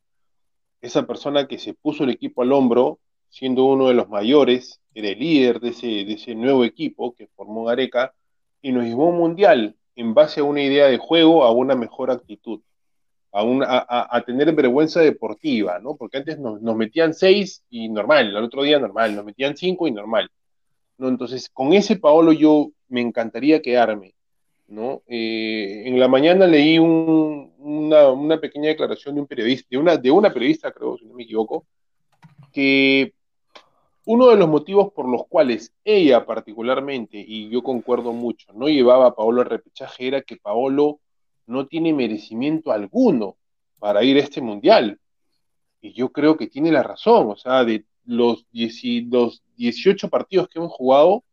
Esa persona que se puso el equipo al hombro, siendo uno de los mayores, era el líder de ese, de ese nuevo equipo que formó Gareca, y nos llevó un mundial en base a una idea de juego, a una mejor actitud. A, una, a, tener vergüenza deportiva, ¿no? Porque antes nos, metían seis y normal, el otro día normal, nos metían cinco y normal. ¿no? Entonces, con ese Paolo yo me encantaría quedarme, ¿no? Eh, en la mañana leí un, una, pequeña declaración de una, de una periodista, creo, si no me equivoco, que uno de los motivos por los cuales ella particularmente, y yo concuerdo mucho, no llevaba a Paolo al repechaje era que Paolo no tiene merecimiento alguno para ir a este mundial. Y yo creo que tiene la razón, o sea, de los, 18 partidos que hemos jugado,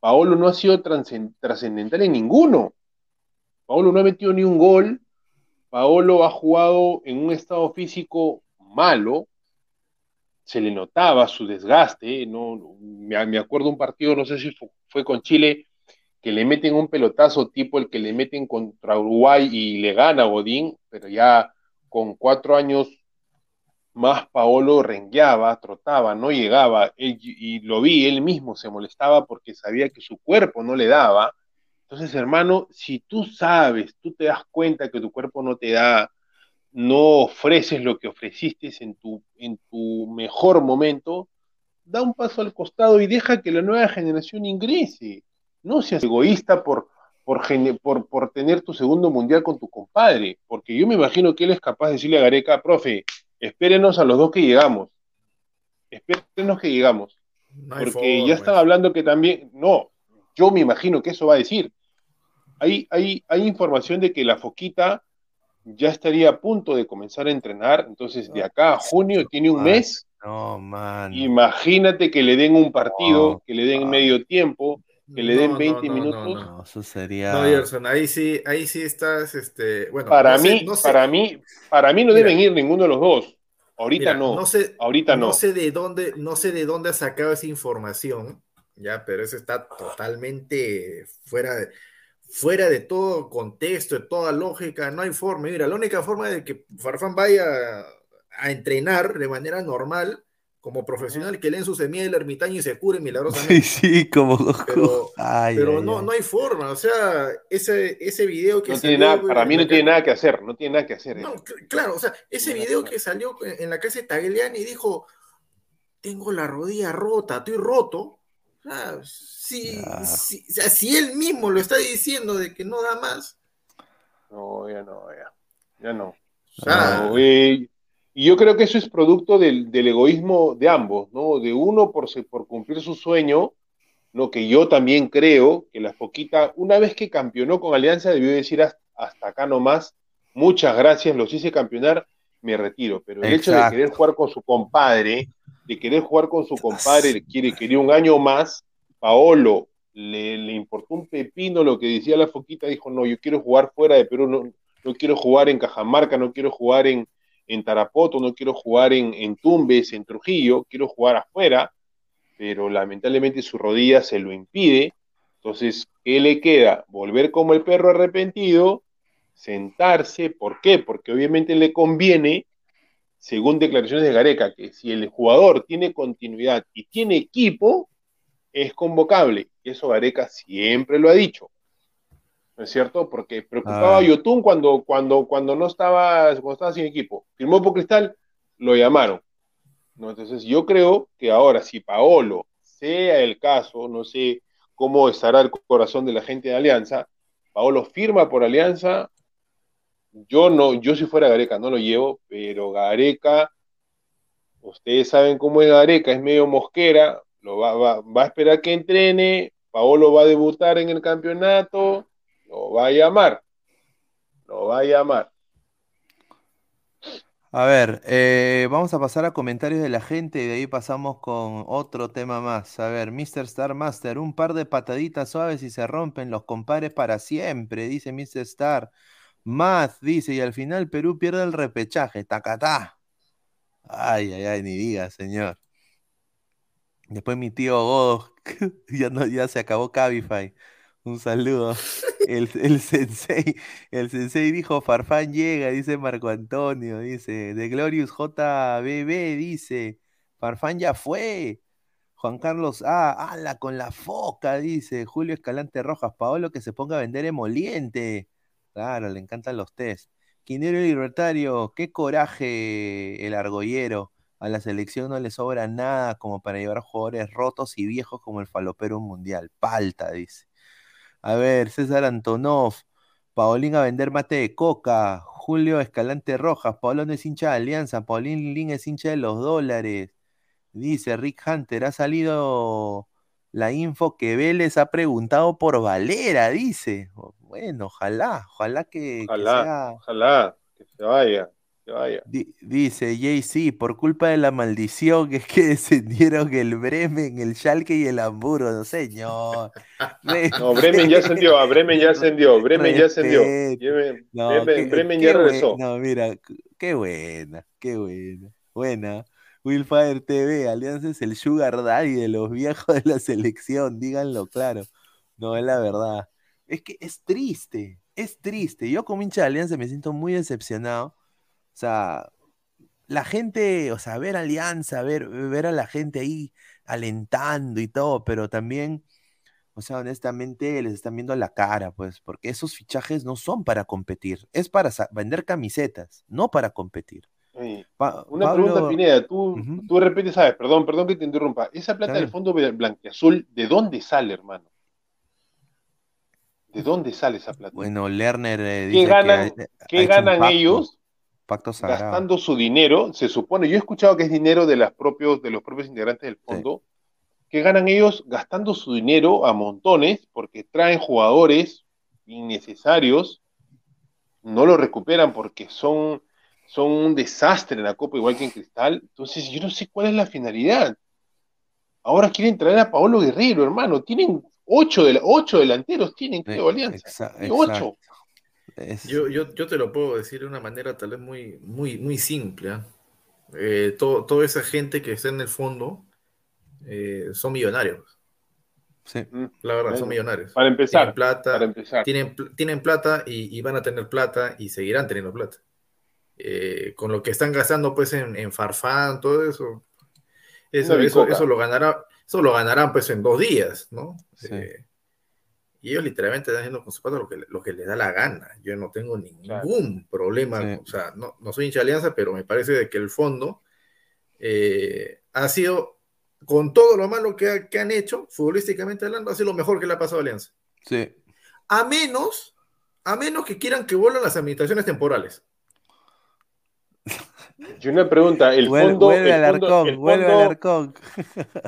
Paolo no ha sido trascendental en ninguno. Paolo no ha metido ni un gol, Paolo ha jugado en un estado físico malo, se le notaba su desgaste, no, me, acuerdo un partido, no sé si fue con Chile, que le meten un pelotazo tipo el que le meten contra Uruguay y le gana Godín, pero ya con cuatro años más Paolo rengueaba, trotaba, no llegaba, y lo vi, él mismo se molestaba porque sabía que su cuerpo no le daba. Entonces, hermano, si tú sabes, tú te das cuenta que tu cuerpo no te da, no ofreces lo que ofreciste en tu, en tu mejor momento, da un paso al costado y deja que la nueva generación ingrese. No seas egoísta por, por, por, por tener tu segundo mundial con tu compadre, porque yo me imagino que él es capaz de decirle a Gareca, profe, espérenos a los dos que llegamos, espérenos que llegamos, porque ya están hablando que también, no, yo me imagino que eso va a decir. Hay, hay, hay información de que la Foquita ya estaría a punto de comenzar a entrenar, entonces de acá a junio tiene un mes. No, man. Imagínate que le den un partido, que le den medio tiempo, que le den 20 minutos. No, eso sería. No, Gerson, ahí sí, ahí sí estás, este, bueno. Para mí, para mí, para mí no deben ir ninguno de los dos. Ahorita no. No sé, ahorita no. No sé de dónde, no sé de dónde ha sacado esa información, ya, pero eso está totalmente fuera de, fuera de todo contexto, de toda lógica. No hay forma. Mira, la única forma de que Farfán vaya a entrenar de manera normal como profesional que leen su semilla del ermitaño y se cure milagrosamente. Sí, sí, como. Pero, pero no, no hay forma. O sea, ese, ese video que no salió, nada, Para mí no tiene nada que hacer, no tiene nada que hacer. No, claro, o sea, ese video que salió en la casa de Tagliani dijo: Tengo la rodilla rota, estoy roto. O sea, si, si, o sea, si él mismo lo está diciendo de que no da más. No, ya no, ya. Ya no. O sea, no, y yo creo que eso es producto del, del egoísmo de ambos, ¿no? De uno por, por cumplir su sueño, ¿no? Que yo también creo que la Foquita, una vez que campeonó con Alianza, debió decir hasta, hasta acá nomás, muchas gracias, los hice campeonar, me retiro. Pero el Exacto. hecho de querer jugar con su compadre, de querer jugar con su compadre, quiere, quería un año más, Paolo le, le, importó un pepino lo que decía la Foquita, dijo, no, yo quiero jugar fuera de Perú, no, no quiero jugar en Cajamarca, no quiero jugar en, en Tarapoto, no quiero jugar en, en, Tumbes, en Trujillo, quiero jugar afuera, pero lamentablemente su rodilla se lo impide. Entonces, ¿qué le queda? Volver como el perro arrepentido, sentarse, ¿por qué? Porque obviamente le conviene, según declaraciones de Gareca, que si el jugador tiene continuidad y tiene equipo, es convocable. Eso Gareca siempre lo ha dicho. ¿No es cierto? Porque preocupaba ah. a Yotun cuando, cuando, cuando, no estaba, cuando estaba sin equipo. Firmó por Cristal, lo llamaron. ¿no? Entonces yo creo que ahora, si Paolo sea el caso, no sé cómo estará el corazón de la gente de Alianza, Paolo firma por Alianza, yo no, yo si fuera Gareca no lo llevo, pero Gareca, ustedes saben cómo es Gareca, es medio mosquera, lo va, va, va a esperar que entrene, Paolo va a debutar en el campeonato, lo va a llamar. Lo va a llamar. A ver, eh, vamos a pasar a comentarios de la gente y de ahí pasamos con otro tema más. A ver, Mr. Star Master, un par de pataditas suaves y se rompen los compares para siempre, dice Mr. Star. Math dice, y al final Perú pierde el repechaje, tacatá. Ay, ay, ay, ni diga, señor. Después mi tío Godo, ya, no, ya se acabó Cabify. Un saludo. El, sensei, el sensei dijo, Farfán llega, dice Marco Antonio, dice, de Glorious JBB, dice, Farfán ya fue. Juan Carlos A, ala con la foca, dice, Julio Escalante Rojas, Paolo que se ponga a vender emoliente. Claro, le encantan los test. esquinero y libertario, qué coraje el argollero. A la selección no le sobra nada como para llevar jugadores rotos y viejos como el falopero mundial. Palta, dice. A ver, César Antonov, Paulín a vender mate de coca, Julio Escalante Rojas, Paolo no es hincha de Alianza, Paulín Lin es hincha de los dólares. Dice Rick Hunter, ha salido la info que Vélez ha preguntado por Valera, dice. Bueno, ojalá, ojalá que, que Ojalá, sea. ojalá, que se vaya, que vaya. Dice JC, por culpa de la maldición es que descendieron el Bremen, el Schalke y el Hamburgo. No, señor. No, Bremen ya ascendió, a Bremen ya ascendió, Bremen ya ascendió. Bremen, No, Bremen- qué- Bremen qué ya regresó. No, mira, qué buena, qué buena. Buena. Willfire TV, Alianza es el Sugar Daddy de los viejos de la selección, díganlo claro. No, es la verdad. Es que es triste, es triste. Yo como hincha de Alianza me siento muy decepcionado. O sea, la gente, o sea, ver Alianza, ver, ver a la gente ahí alentando y todo, pero también, o sea, honestamente les están viendo la cara, pues, porque esos fichajes no son para competir, es para vender camisetas, no para competir. Pa- Una Pablo- pregunta, Pineda, tú, tú de repente sabes, perdón, perdón que te interrumpa. Esa plata Claro. del fondo blan- blanquiazul, ¿de dónde sale, hermano? ¿De dónde sale esa plata? Bueno, Lerner eh, ¿Qué dice que ganan, ha qué ganan ellos Pacto sagrado. gastando su dinero? Se supone, yo he escuchado que es dinero de, las propios, de los propios integrantes del fondo. ¿Qué ganan ellos gastando su dinero a montones porque traen jugadores innecesarios? No lo recuperan porque son, son un desastre en la Copa, igual que en Cristal. Entonces, yo no sé cuál es la finalidad. Ahora quieren traer a Paolo Guerrero, hermano. Tienen ocho, de, ocho delanteros, tienen, creo, Alianza. Exa- Tiene ocho. exacto. Es- Yo, yo, yo te lo puedo decir de una manera tal vez muy, muy, muy simple. ¿ah? Eh, todo- toda esa gente que está en el fondo eh, son millonarios. sí. Mm, La verdad, Bueno, son millonarios. Para empezar, Tienen plata, para empezar. tienen, tienen plata y, y van a tener plata y seguirán teniendo plata. Eh, con lo que están gastando pues en, en Farfán, todo eso, eso, eso, lo ganará, eso lo ganarán pues en dos días, ¿no? Sí. Eh, y ellos literalmente están haciendo con su plata lo que, lo que les da la gana. Yo no tengo ningún Claro. problema, Sí. o sea, no, no soy hincha de alianza, pero me parece de que el fondo eh, ha sido, con todo lo malo que, ha- que han hecho, futbolísticamente hablando, ha sido lo mejor que le ha pasado a Alianza. Sí. A menos, a menos que quieran que vuelvan las administraciones temporales. Y una pregunta, el Vuelve, fondo, vuelve el al fondo, arcón, el vuelve fondo- al arcón.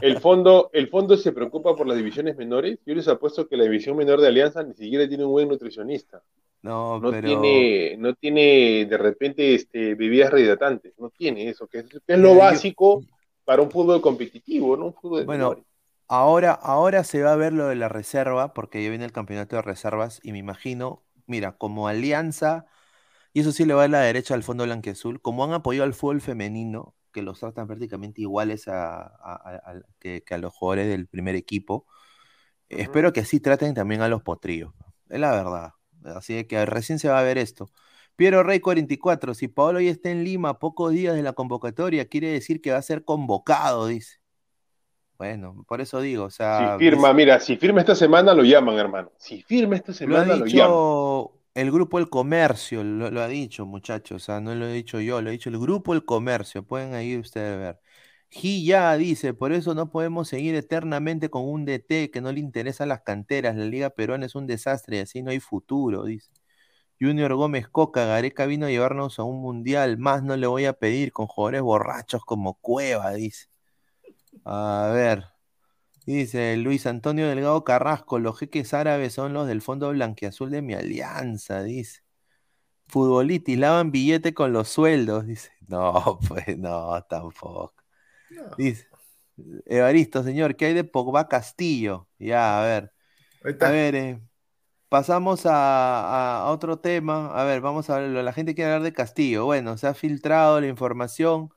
el fondo, el fondo se preocupa por las divisiones menores. Yo les apuesto que la división menor de Alianza ni siquiera tiene un buen nutricionista. No, No pero tiene, no tiene de repente este, bebidas rehidratantes. No tiene eso, que es, que es lo básico para un fútbol competitivo, ¿no? Un fútbol de Bueno, menores. ahora, ahora se va a ver lo de la reserva, porque ya viene el campeonato de reservas, y me imagino, mira, como alianza, y eso sí le va a la derecha al Fondo Blanquiazul, como han apoyado al fútbol femenino, que los tratan prácticamente iguales a, a- a- a- que, que a los jugadores del primer equipo, espero que así traten también a los potrillos. Es la verdad. Así que recién se va a ver esto. Piero Rey 44, si Paolo ya está en Lima pocos días de la convocatoria, quiere decir que va a ser convocado, dice. Bueno, por eso digo, o sea, Si firma, mira, si firma esta semana lo llaman, hermano. Si firma esta lo ha semana lo llaman. El grupo El Comercio, lo, ha dicho, muchachos, o sea, no lo he dicho yo, lo ha dicho el grupo El Comercio, pueden ahí ustedes ver. Gi ya dice, por eso no podemos seguir eternamente con un DT que no le interesan las canteras, la Liga Peruana es un desastre y así no hay futuro, dice. Junior Gómez Coca, Gareca vino a llevarnos a un mundial, más no le voy a pedir con jugadores borrachos como Cueva, dice. A ver, dice Luis Antonio Delgado Carrasco, los jeques árabes son los del fondo blanquiazul de mi alianza, dice. Futbolitis, lavan billete con los sueldos, dice. No, pues no, tampoco. Dice, Evaristo, señor, ¿qué hay de Pogba Castillo? Ya, a ver. A ver, eh, pasamos a, a- otro tema. A ver, vamos a ver, la gente quiere hablar de Castillo. Bueno, se ha filtrado la información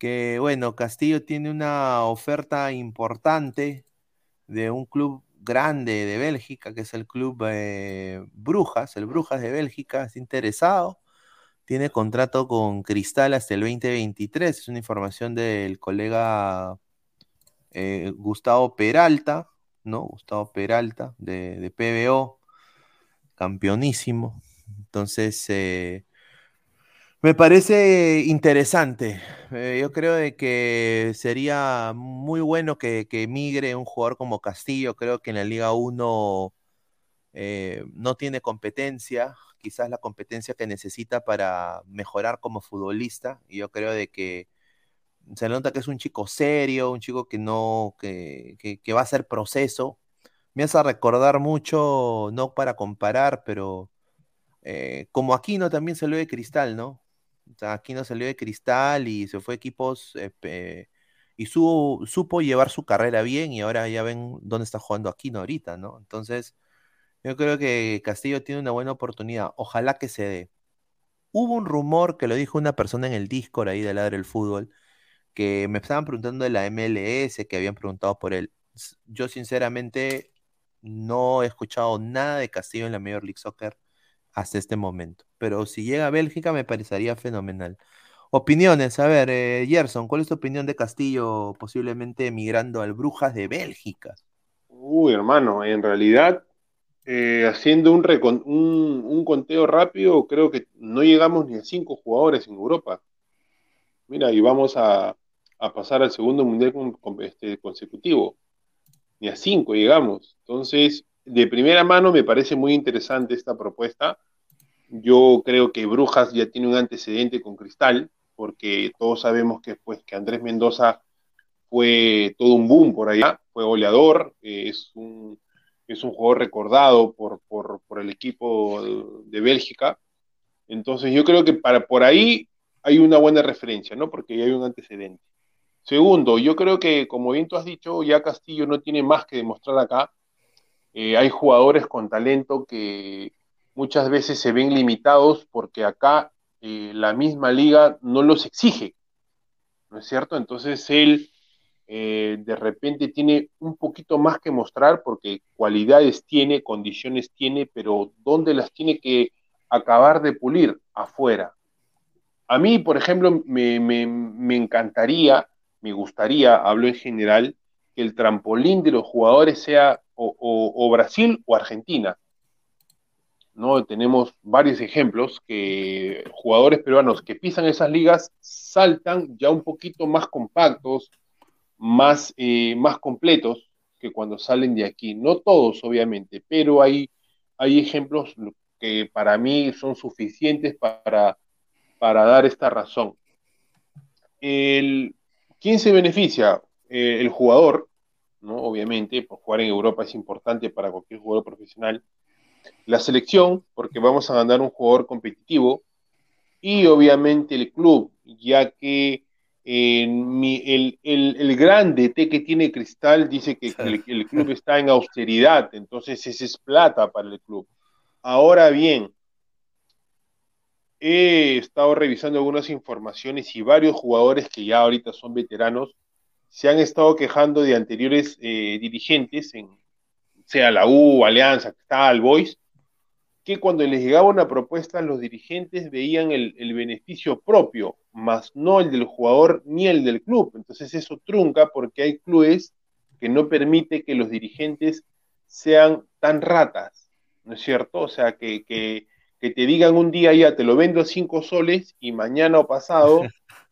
que, bueno, Castillo tiene una oferta importante de un club grande de Bélgica, que es el club eh, Brujas, el Brujas de Bélgica, es interesado. Tiene contrato con Cristal hasta el 2023. Es una información del colega eh, Gustavo Peralta, ¿no? Gustavo Peralta de, de PBO, campeonísimo. Entonces, eh, Me parece interesante. Eh, yo creo de que sería muy bueno que, que migre un jugador como Castillo. Creo que en la Liga 1 eh, no tiene competencia, quizás la competencia que necesita para mejorar como futbolista. Y yo creo de que se nota que es un chico serio, un chico que no, que, que, que va a hacer proceso. Me hace recordar mucho, no para comparar, pero eh, como Aquino también salió de cristal, ¿no? O sea, Aquino salió de cristal y se fue a equipos eh, y su, supo llevar su carrera bien y ahora ya ven dónde está jugando Aquino ahorita, ¿no? Entonces, yo creo que Castillo tiene una buena oportunidad. Ojalá que se dé. Hubo un rumor que lo dijo una persona en el Discord ahí de Ladre el Fútbol, que me estaban preguntando de la MLS, que habían preguntado por él. Yo sinceramente no he escuchado nada de Castillo en la Major League Soccer hasta este momento. Pero si llega a Bélgica me parecería fenomenal. Opiniones, a ver, eh, Gerson, ¿cuál es tu opinión de Castillo posiblemente emigrando al Brujas de Bélgica? Uy, hermano, en realidad, eh, haciendo un, conteo rápido, creo que no llegamos ni a cinco jugadores en Europa. Mira, y vamos a, pasar al segundo mundial este, consecutivo. Ni a cinco llegamos. Entonces, de primera mano me parece muy interesante esta propuesta. Yo creo que Brujas ya tiene un antecedente con Cristal, porque todos sabemos que, pues, que Andrés Mendoza fue todo un boom por allá, fue goleador, eh, es, un, es un jugador recordado por, por, por, el equipo de Bélgica. Entonces yo creo que para por ahí hay una buena referencia, ¿no? Porque ya hay un antecedente. Segundo, yo creo que, como bien tú has dicho, ya Castillo no tiene más que demostrar acá eh, hay jugadores con talento que muchas veces se ven limitados porque acá eh, la misma liga no los exige, ¿no es cierto? Entonces él eh, de repente tiene un poquito más que mostrar porque cualidades tiene, condiciones tiene, pero ¿dónde las tiene que acabar de pulir? Afuera. A mí, por ejemplo, me, me, me encantaría, me gustaría, hablo en general, que el trampolín de los jugadores sea o, Brasil o Argentina. ¿no? Tenemos varios ejemplos que jugadores peruanos que pisan esas ligas saltan ya un poquito más compactos, más, eh, más completos que cuando salen de aquí. No todos, obviamente, pero hay, hay ejemplos que para mí son suficientes para, para dar esta razón. El, ¿Quién se beneficia? Eh, el jugador, ¿no? Obviamente, pues jugar en Europa es importante para cualquier jugador profesional. La selección, porque vamos a ganar un jugador competitivo. Y obviamente el club, ya que el, el, el, grande T que tiene Cristal dice que el, el, club está en austeridad, entonces ese es plata para el club. Ahora bien, he estado revisando algunas informaciones y varios jugadores que ya ahorita son veteranos se han estado quejando de anteriores eh, dirigentes, en, sea la U, Alianza, Tal, Boys, que cuando les llegaba una propuesta, los dirigentes veían el, el, beneficio propio, más no el del jugador ni el del club. Entonces eso trunca porque hay clubes que no permite que los dirigentes sean tan ratas, ¿no es cierto? O sea, que, que, que te digan un día ya te lo vendo a cinco soles y mañana o pasado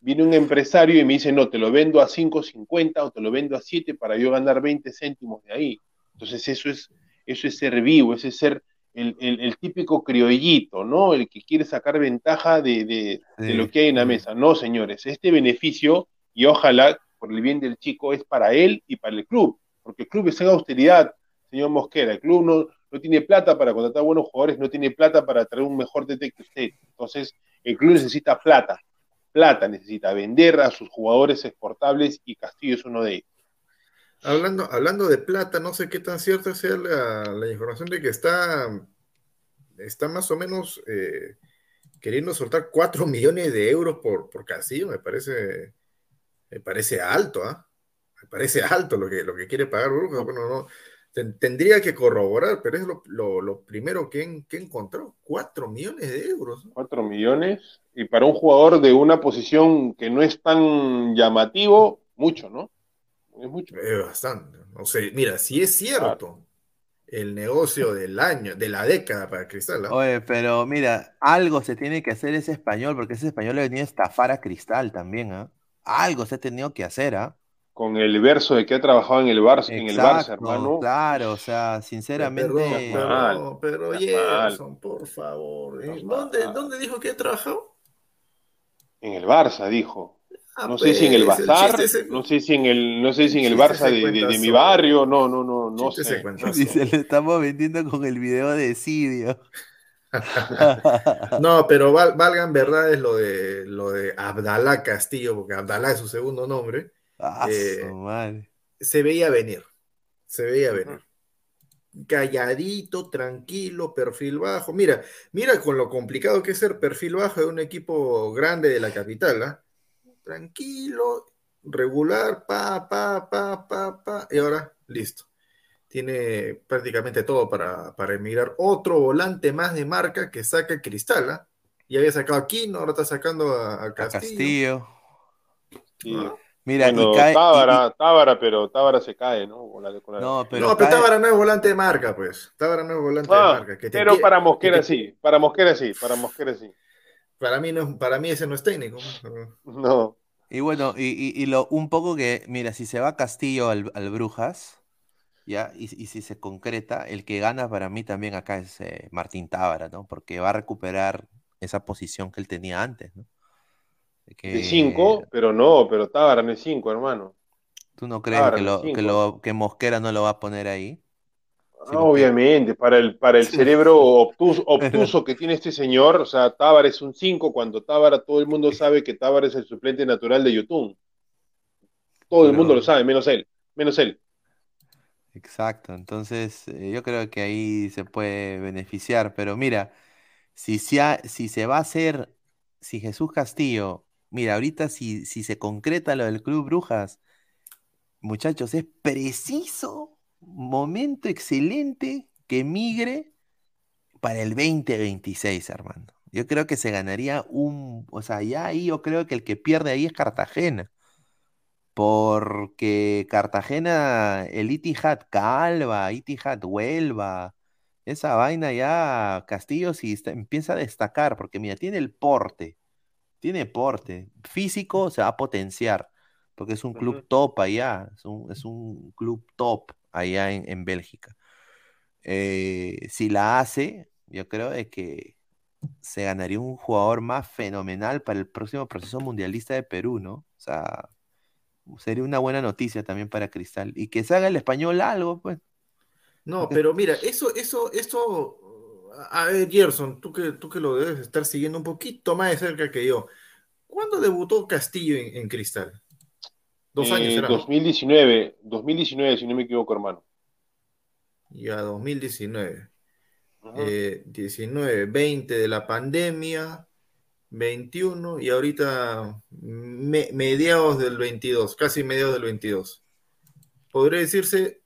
viene un empresario y me dice, no, te lo vendo a 5.50 o te lo vendo a 7 para yo ganar 20 céntimos de ahí. Entonces eso es, eso es ser vivo, ese es ser el, el, el, típico criollito, ¿no? El que quiere sacar ventaja de, de, sí. de, lo que hay en la mesa. No, señores, este beneficio, y ojalá por el bien del chico, es para él y para el club, porque el club es en austeridad, señor Mosquera, el club no, no tiene plata para contratar buenos jugadores, no tiene plata para traer un mejor DT que usted. Entonces, el club necesita plata plata, necesita vender a sus jugadores exportables y Castillo es uno de ellos. Hablando, hablando de plata, no sé qué tan cierta sea la, la información de que está, está más o menos eh, queriendo soltar 4 millones de euros por, por Castillo, me parece, me parece alto, ¿ah? ¿eh? Me parece alto lo que, lo que quiere pagar Brujas. Bueno, no, tendría que corroborar, pero es lo, lo, lo primero que, que, encontró, 4 millones de euros. 4 millones, y para un jugador de una posición que no es tan llamativo, mucho, ¿no? Es mucho. Es bastante. No sé, mira, si es cierto, claro. el negocio del año, de la década para Cristal. ¿ah? Oye, pero mira, algo se tiene que hacer ese español, porque ese español le venía a estafar a Cristal también, ¿ah? Algo se ha tenido que hacer, ¿ah? Con el verso de que ha trabajado en el Barça, en el Barça, hermano. Claro, o sea, sinceramente. Perdón, mal. pero Gerson, por favor. ¿eh? ¿Dónde. ¿Dónde dijo que ha trabajado? En el Barça, dijo. Ah, No sé si en el pues, Bazar, no sé si en el, no sé si en el Barça de, de- de cuentazo. mi barrio, no, no, no, no sé. cuentazo. Dice, le estamos vendiendo con el video de Sidio. No, pero val- valgan verdades lo de lo de Abdalá Castillo, porque Abdalá es su segundo nombre. Ah, Eh, madre. Se veía venir. Se veía venir. Calladito, tranquilo, perfil bajo. Mira, mira con lo complicado que es ser perfil bajo de un equipo grande de la capital, ¿ah? Tranquilo, regular, pa, pa, pa, pa, pa. Y ahora, listo. Tiene prácticamente todo para, para emigrar. Otro volante más de marca que saca Cristal, ¿ah? Ya había sacado a Quino, ahora está sacando a, a A Castillo. Castillo. ¿Ah? Mira, Bueno, y cae. y- Tábara, Tábara, pero Tábara se cae, ¿no? Con la- con la- no, pero no, pero cae- Tábara no es volante de marca, pues. Tábara no es volante Ah, de marca. Que pero para Mosquera que sí, para Mosquera sí, para Mosquera sí. Para mí, no, para mí ese no es técnico. No. Y bueno, y, y- y lo, un poco que, mira, si se va Castillo al, al Brujas, ya, y, y si se concreta, el que gana para mí también acá es eh, Martín Tábara, ¿no? Porque va a recuperar esa posición que él tenía antes, ¿no? Que De 5, pero no, pero Tábara no es 5, hermano. ¿Tú no crees Tábara que, no es lo, que, cinco. lo, que Mosquera no lo va a poner ahí? Ah, obviamente, para el, para el cerebro obtuso, obtuso que tiene este señor, o sea, Tábara es un 5, cuando Tábara todo el mundo sabe que Tábara es el suplente natural de Yotun. Todo el mundo lo sabe, menos él, menos él. Exacto, entonces eh, yo creo que ahí se puede beneficiar, pero mira, si, se ha- si se va a hacer, si Jesús Castillo, mira, ahorita si, si se concreta lo del Club Brujas, muchachos, es preciso, momento excelente que migre para el 2026, hermano. Yo creo que se ganaría un, o sea, ya ahí yo creo que el que pierde ahí es Cartagena. Porque Cartagena, el Itihad Calva, Itihad Huelva, esa vaina ya Castillo sí está- empieza a destacar, porque mira, tiene el porte, tiene porte, físico se va a potenciar, porque es un club top allá, es un, es un club top allá en, en Bélgica. Eh, si la hace, yo creo de que se ganaría un jugador más fenomenal para el próximo proceso mundialista de Perú, ¿no? O sea, sería una buena noticia también para Cristal. Y que se haga el español algo, pues. No, pero mira, eso, eso, eso. A ver, Gerson, tú que, tú que lo debes estar siguiendo un poquito más de cerca que yo. ¿Cuándo debutó Castillo en, en Cristal? Dos años Eh, será, ¿no? 2019, 2019, si no me equivoco, hermano. Ya, 2019. Ujú. Eh, 19, 20 de la pandemia, 21 y ahorita me- mediados del 22, casi mediados del 22. Podría decirse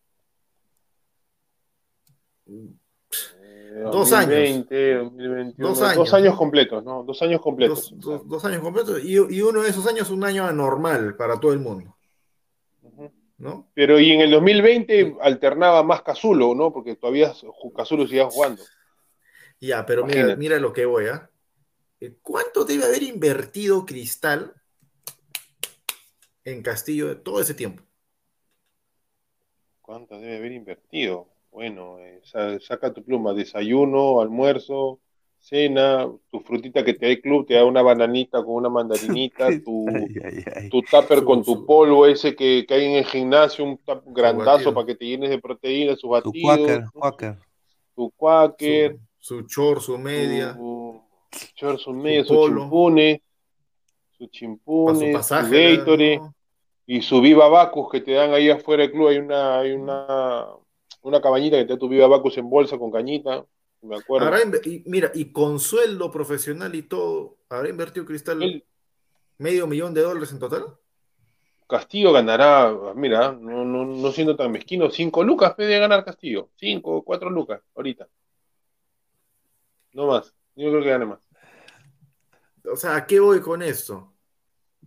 Dos años. 2020, 2021, Dos dos años. completos, ¿no? Dos años completos. dos, dos- dos años completos y, y uno de esos años un año anormal para todo el mundo. ¿no? Pero y en el 2020 alternaba más Cazulo, ¿no? Porque todavía Cazulo seguía jugando. Ya, pero mira, mira lo que voy, ¿ah? Eh, ¿Cuánto debe haber invertido Cristal en Castillo todo ese tiempo? ¿Cuánto debe haber invertido? Bueno, eh, sa- saca tu pluma, desayuno, almuerzo, cena, tu frutita que te da el club, te da una bananita con una mandarinita, tu, Ay, ay, ay. tu tupper Su- con tu su- polvo ese que, que hay en el gimnasio, un grandazo para que te llenes de proteínas, sus Tu batidos, Quaker, ¿no? Quaker. tu quaker, Su, su chor, su media, su, short, su media, su chimpune, su chimpune, su pasaje, Gatorade ¿no? y su Viva Bacus que te dan ahí afuera del club. Hay una, hay una, una cabañita que te da tu Viva Bacus en bolsa con cañita, me acuerdo. Y mira, y con sueldo profesional y todo, ¿habrá invertido Cristal El medio millón de dólares en total? Castillo ganará, mira, no, no, no siendo tan mezquino, 5 lucas puede ganar Castillo, 5 o 4 lucas ahorita. No más, yo creo que gane más. O sea, ¿a qué voy con esto?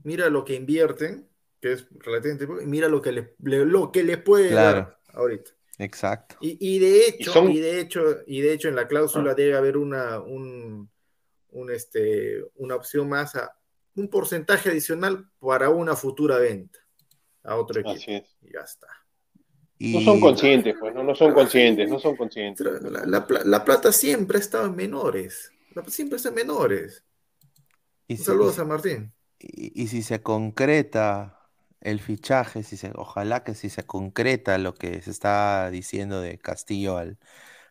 Mira lo que invierten, que es relativamente poco, y mira lo que les, le- lo que les puede Claro. dar ahorita. Exacto. Y, y de hecho, Y son- y de hecho, y de hecho en la cláusula debe haber una, un, un, este, una opción más a un porcentaje adicional para una futura venta a otro equipo. Así es. Y ya está. Y, No son conscientes, pues, no, no son conscientes, no son conscientes. La, la pla- la plata siempre ha estado en menores. La- siempre está en menores. y Un si- saludo y a San Martín. Y, y si se concreta el fichaje, si se, ojalá que si se concreta lo que se está diciendo de Castillo al,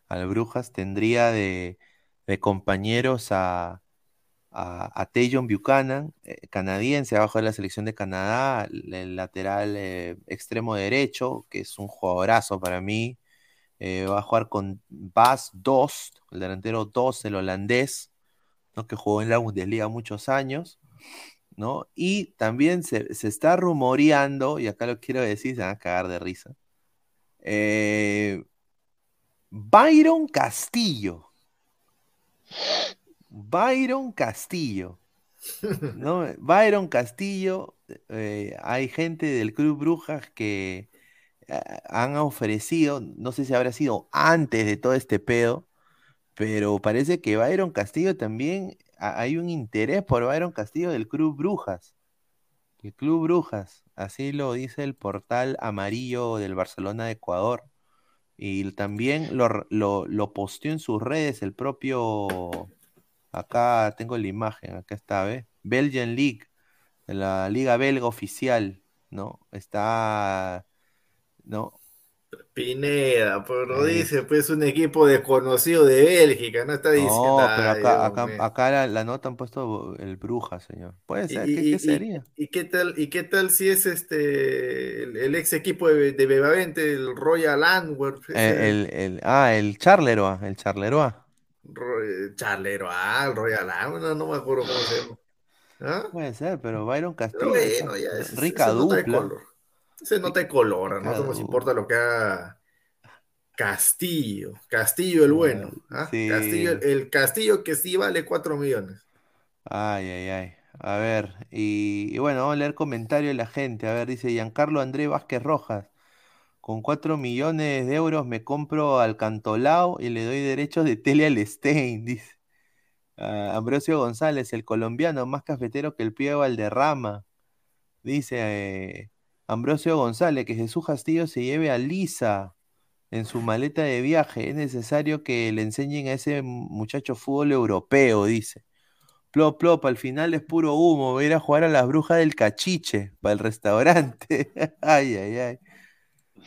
al Brujas, tendría de, de compañeros a, a, Tajon Buchanan, eh, canadiense, abajo de la selección de Canadá, el, el lateral eh, extremo derecho, que es un jugadorazo para mí. eh, va a jugar con Bas Dost, el delantero Dost, el holandés, ¿no? que jugó en la Bundesliga muchos años. ¿No? Y también se, se está rumoreando, y acá lo quiero decir, se van a cagar de risa. eh, Byron Castillo. Byron Castillo. ¿no? Byron Castillo, eh, hay gente del Club Brujas que eh, han ofrecido, no sé si habrá sido antes de todo este pedo, pero parece que Byron Castillo también, hay un interés por Byron Castillo del Club Brujas. El Club Brujas, así lo dice el portal amarillo del Barcelona de Ecuador. Y también lo, lo, lo posteó en sus redes el propio, acá tengo la imagen, acá está, ¿ves? Belgian League, la liga belga oficial, ¿no? Está, ¿no? Pineda, pero Ahí dice, pues un equipo desconocido de Bélgica, no está diciendo. No, pero "Ay, acá, acá, mío". acá la, la nota han puesto el Bruja, señor. Puede ¿Y, ser, ¿qué, y- qué sería? y qué tal, ¿Y qué tal si es este el, el ex equipo de, de Bebavente, el Royal Antwerp? Eh, el, el- ah, el Charleroi, el Charleroi. Ro- Charlero, ah, el Royal Antwerp, no, no me acuerdo cómo se llama. ¿Ah? Puede ser, pero Byron Pero Castillo. bueno, ya, ese- rica dupla. Ese nota de color, nosotros nos importa lo que haga Castillo, Castillo el bueno, ¿ah? sí. Castillo, el Castillo que sí vale 4 millones. Ay, ay, ay. A ver, y, y bueno, vamos a leer comentarios de la gente. A ver, dice Giancarlo Andrés Vázquez Rojas. Con 4 millones de euros me compro al Cantolao y le doy derechos de tele al Stein, dice. Ah, Ambrosio González, el colombiano, más cafetero que el pie de Valderrama. Dice eh, Ambrosio González que Jesús Castillo se lleve a Lisa en su maleta de viaje. Es necesario que le enseñen a ese muchacho fútbol europeo, dice. Plop, plop, al final es puro humo. Voy a ir a jugar a las brujas del cachiche para el restaurante. ay, ay, ay.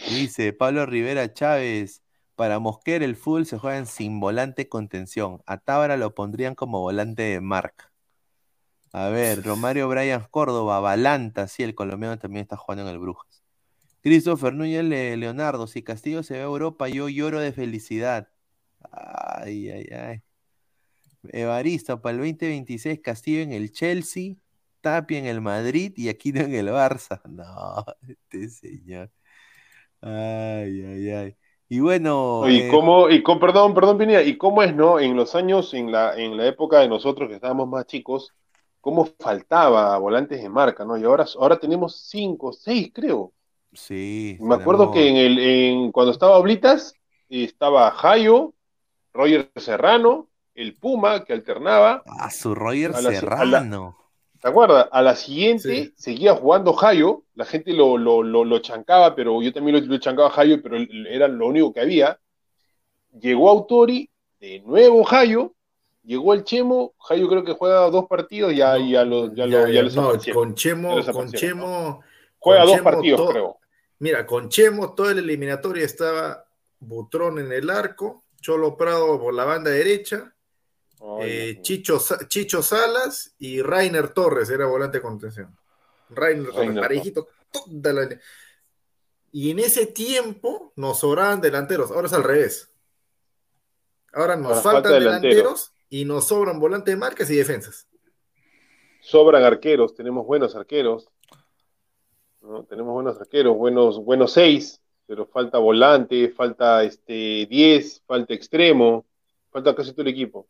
Dice Pablo Rivera Chávez. Para Mosquera el fútbol se juega sin volante contención. A Tábara lo pondrían como volante de marca. A ver, Romario Bryan Córdoba, Balanta, sí, el colombiano también está jugando en el Brujas. Christopher Núñez Le- Leonardo, si Castillo se va a Europa, yo lloro de felicidad. Ay, ay, ay. Evaristo, para el 2026, Castillo en el Chelsea, Tapia en el Madrid y Aquino en el Barça. No, este señor. Ay, ay, ay. Y bueno, Y eh, cómo, y con, perdón, perdón, Pineda, y cómo es, ¿no? En los años, en la, en la época de nosotros que estábamos más chicos, cómo faltaba volantes de marca, ¿no? Y ahora, ahora tenemos cinco, seis, creo. sí, Me acuerdo que en el, en, cuando estaba Oblitas, estaba Jayo, Roger Serrano, el Puma, que alternaba. Ah, su Roger a la- a la- Serrano. ¿Te acuerdas? A la siguiente Sí. seguía jugando Jayo, la gente lo, lo, lo, lo chancaba, pero yo también lo, lo chancaba a Jayo, pero era lo único que había. Llegó Autori, de nuevo Jayo, llegó el Chemo, Jayo creo que juega dos partidos, ya, No, ya lo, ya ya, lo, ya ya, lo no, con Chemo, con Chemo, Juega con dos Chemo partidos, creo. Mira, con Chemo, toda la eliminatoria estaba Butrón en el arco, Cholo Prado por la banda derecha, eh. Chicho, Chicho Salas y Rainer Torres era volante de contención. Rainer Torres, parejito, toda la- Y en ese tiempo nos sobraban delanteros, ahora es al revés. Ahora nos Ahora faltan falta delantero. delanteros y nos sobran volantes de marcas y defensas. Sobran arqueros, tenemos buenos arqueros. ¿no? Tenemos buenos arqueros, buenos, buenos seis, pero falta volante, falta este 10, falta extremo, falta casi todo el equipo.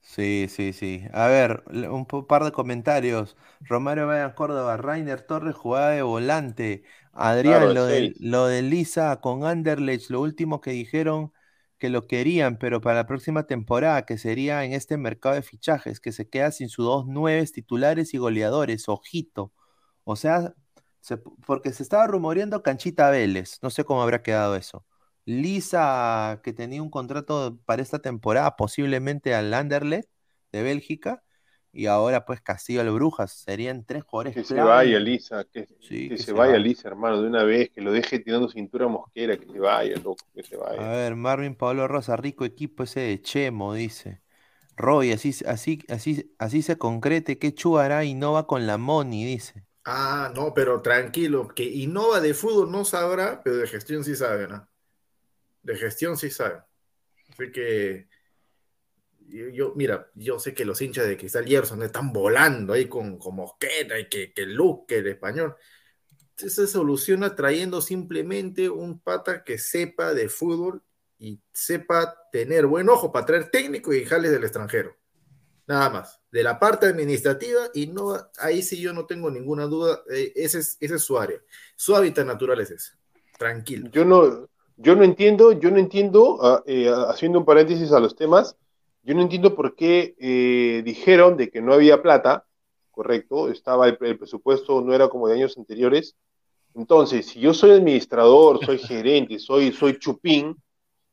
Sí, sí, sí. A ver, un par de comentarios. Romario Valle Córdoba, Rainer Torres jugaba de volante. Adrián, lo de, lo de Lisa con Anderlecht, lo último que dijeron que lo querían, pero para la próxima temporada, que sería en este mercado de fichajes, que se queda sin sus dos nueves titulares y goleadores, ojito. O sea, se- porque se estaba rumoreando Canchita Vélez, no sé cómo habrá quedado eso. Lisa, que tenía un contrato para esta temporada, posiblemente al Anderlecht de Bélgica, y ahora pues Castillo al Brujas, serían tres jugadores Que se vaya Lisa, que, Sí, que que se se vaya vaya. Lisa, hermano, de una vez, que lo deje tirando cintura a Mosquera, que se vaya, loco, que se A vaya. ver, Marvin Pablo Rosa, rico equipo ese de Chemo, dice. Roy, así, así, así, así se concrete, que Chu hará innova con la Moni, dice. Ah, no, pero tranquilo, que Innova de fútbol no sabrá, pero de gestión sí sabe, ¿no? De gestión sí sabe. Así que yo, yo- mira, yo sé que los hinchas de Cristal Gerson están volando ahí con, con Mosquera y que, que Luque, el español. Se soluciona trayendo simplemente un pata que sepa de fútbol y sepa tener buen ojo para traer técnico y jales del extranjero. Nada más. De la parte administrativa, y no, ahí sí yo no tengo ninguna duda, eh, ese, es, ese es su área. Su hábitat natural es ese. Tranquilo. Yo no, yo no entiendo, yo no entiendo, ah, eh, haciendo un paréntesis a los temas, yo no entiendo por qué eh, dijeron de que no había plata, correcto, estaba el, el presupuesto, no era como de años anteriores. Entonces, si yo soy administrador, soy gerente, soy, soy chupín,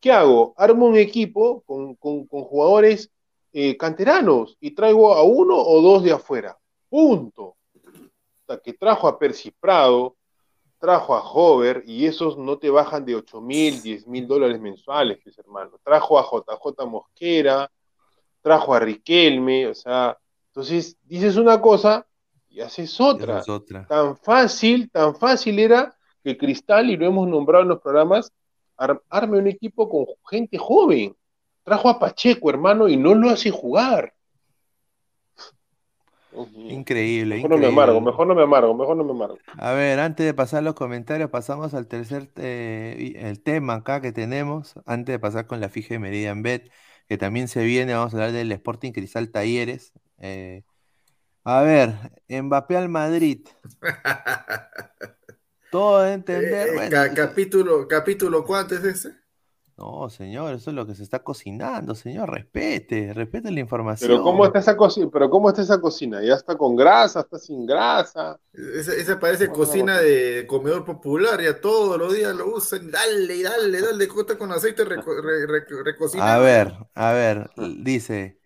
¿qué hago? Armo un equipo con, con, con jugadores eh, canteranos y traigo a uno o dos de afuera. Punto. O sea, que trajo a Percy Prado, trajo a Hover y esos no te bajan de 8 mil, 10 mil dólares mensuales, pues, hermano. Trajo a JJ Mosquera, trajo a Riquelme, o sea, entonces dices una cosa y haces otra. es otra. Tan fácil, tan fácil era que Cristal, y lo hemos nombrado en los programas, ar- arme un equipo con gente joven. Trajo a Pacheco, hermano, y no lo hace jugar. Increíble, Mejor no me amargo, mejor no me amargo, mejor no me amargo. A ver, antes de pasar los comentarios, pasamos al tercer eh, y- el tema acá que tenemos, antes de pasar con la fija de Meridian Bet, que también se viene, vamos a hablar del Sporting Cristal Talleres. Eh, a ver, Mbappé al Madrid, todo de entender, Eh, bueno, ca- eso- capítulo, capítulo, ¿cuánto es ese? No, señor, eso es lo que se está cocinando, señor, respete, respete la información. Pero ¿cómo está esa cocina? Pero ¿cómo está esa cocina? ¿Ya está con grasa? ¿Está sin grasa? Esa, esa parece Bueno, cocina bueno. de comedor popular, ya todos los días lo usan, dale, dale, dale, corta con aceite reco- re- re- recocinado. A ver, a ver, l- dice,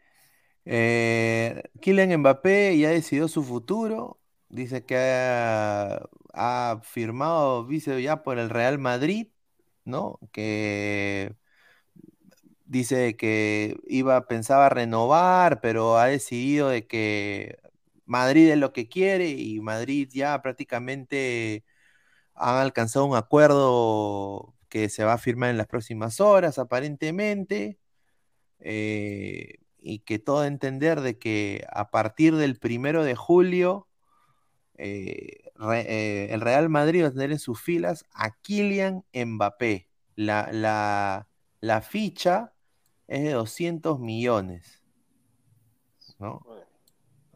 eh, Kylian Mbappé ya decidió su futuro, dice que ha, ha firmado, dice ya por el Real Madrid, ¿no? Que dice que iba, pensaba renovar, pero ha decidido de que Madrid es lo que quiere y Madrid ya prácticamente han alcanzado un acuerdo que se va a firmar en las próximas horas, aparentemente, eh, y que todo entender de que a partir del primero de julio, eh, re- eh, el Real Madrid va a tener en sus filas a Kylian Mbappé. La, la, la ficha es de 200 millones, ¿no?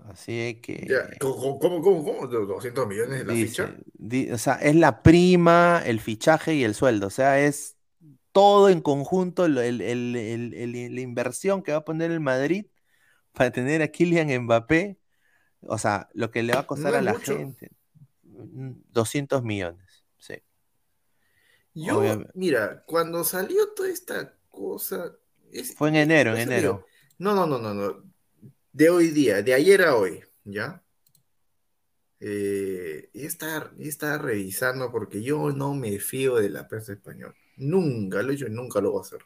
Así es que... Ya, ¿Cómo, cómo, cómo, cómo? ¿200 millones de la Dice, ficha? di- o sea, es la prima, el fichaje y el sueldo. O sea, es todo en conjunto el- el- el- la inversión que va a poner el Madrid para tener a Kylian Mbappé. O sea, lo que le va a costar No a la mucho. gente. Mm, 200 millones. Sí. Yo, Obviamente. mira, cuando salió toda esta cosa... es- Fue en enero, en enero. digo, no, no, no, no, no. De hoy día, de ayer a hoy, ¿ya? Eh, y está, y está revisando porque yo no me fío de la prensa española. Nunca lo he hecho y nunca lo voy a hacer.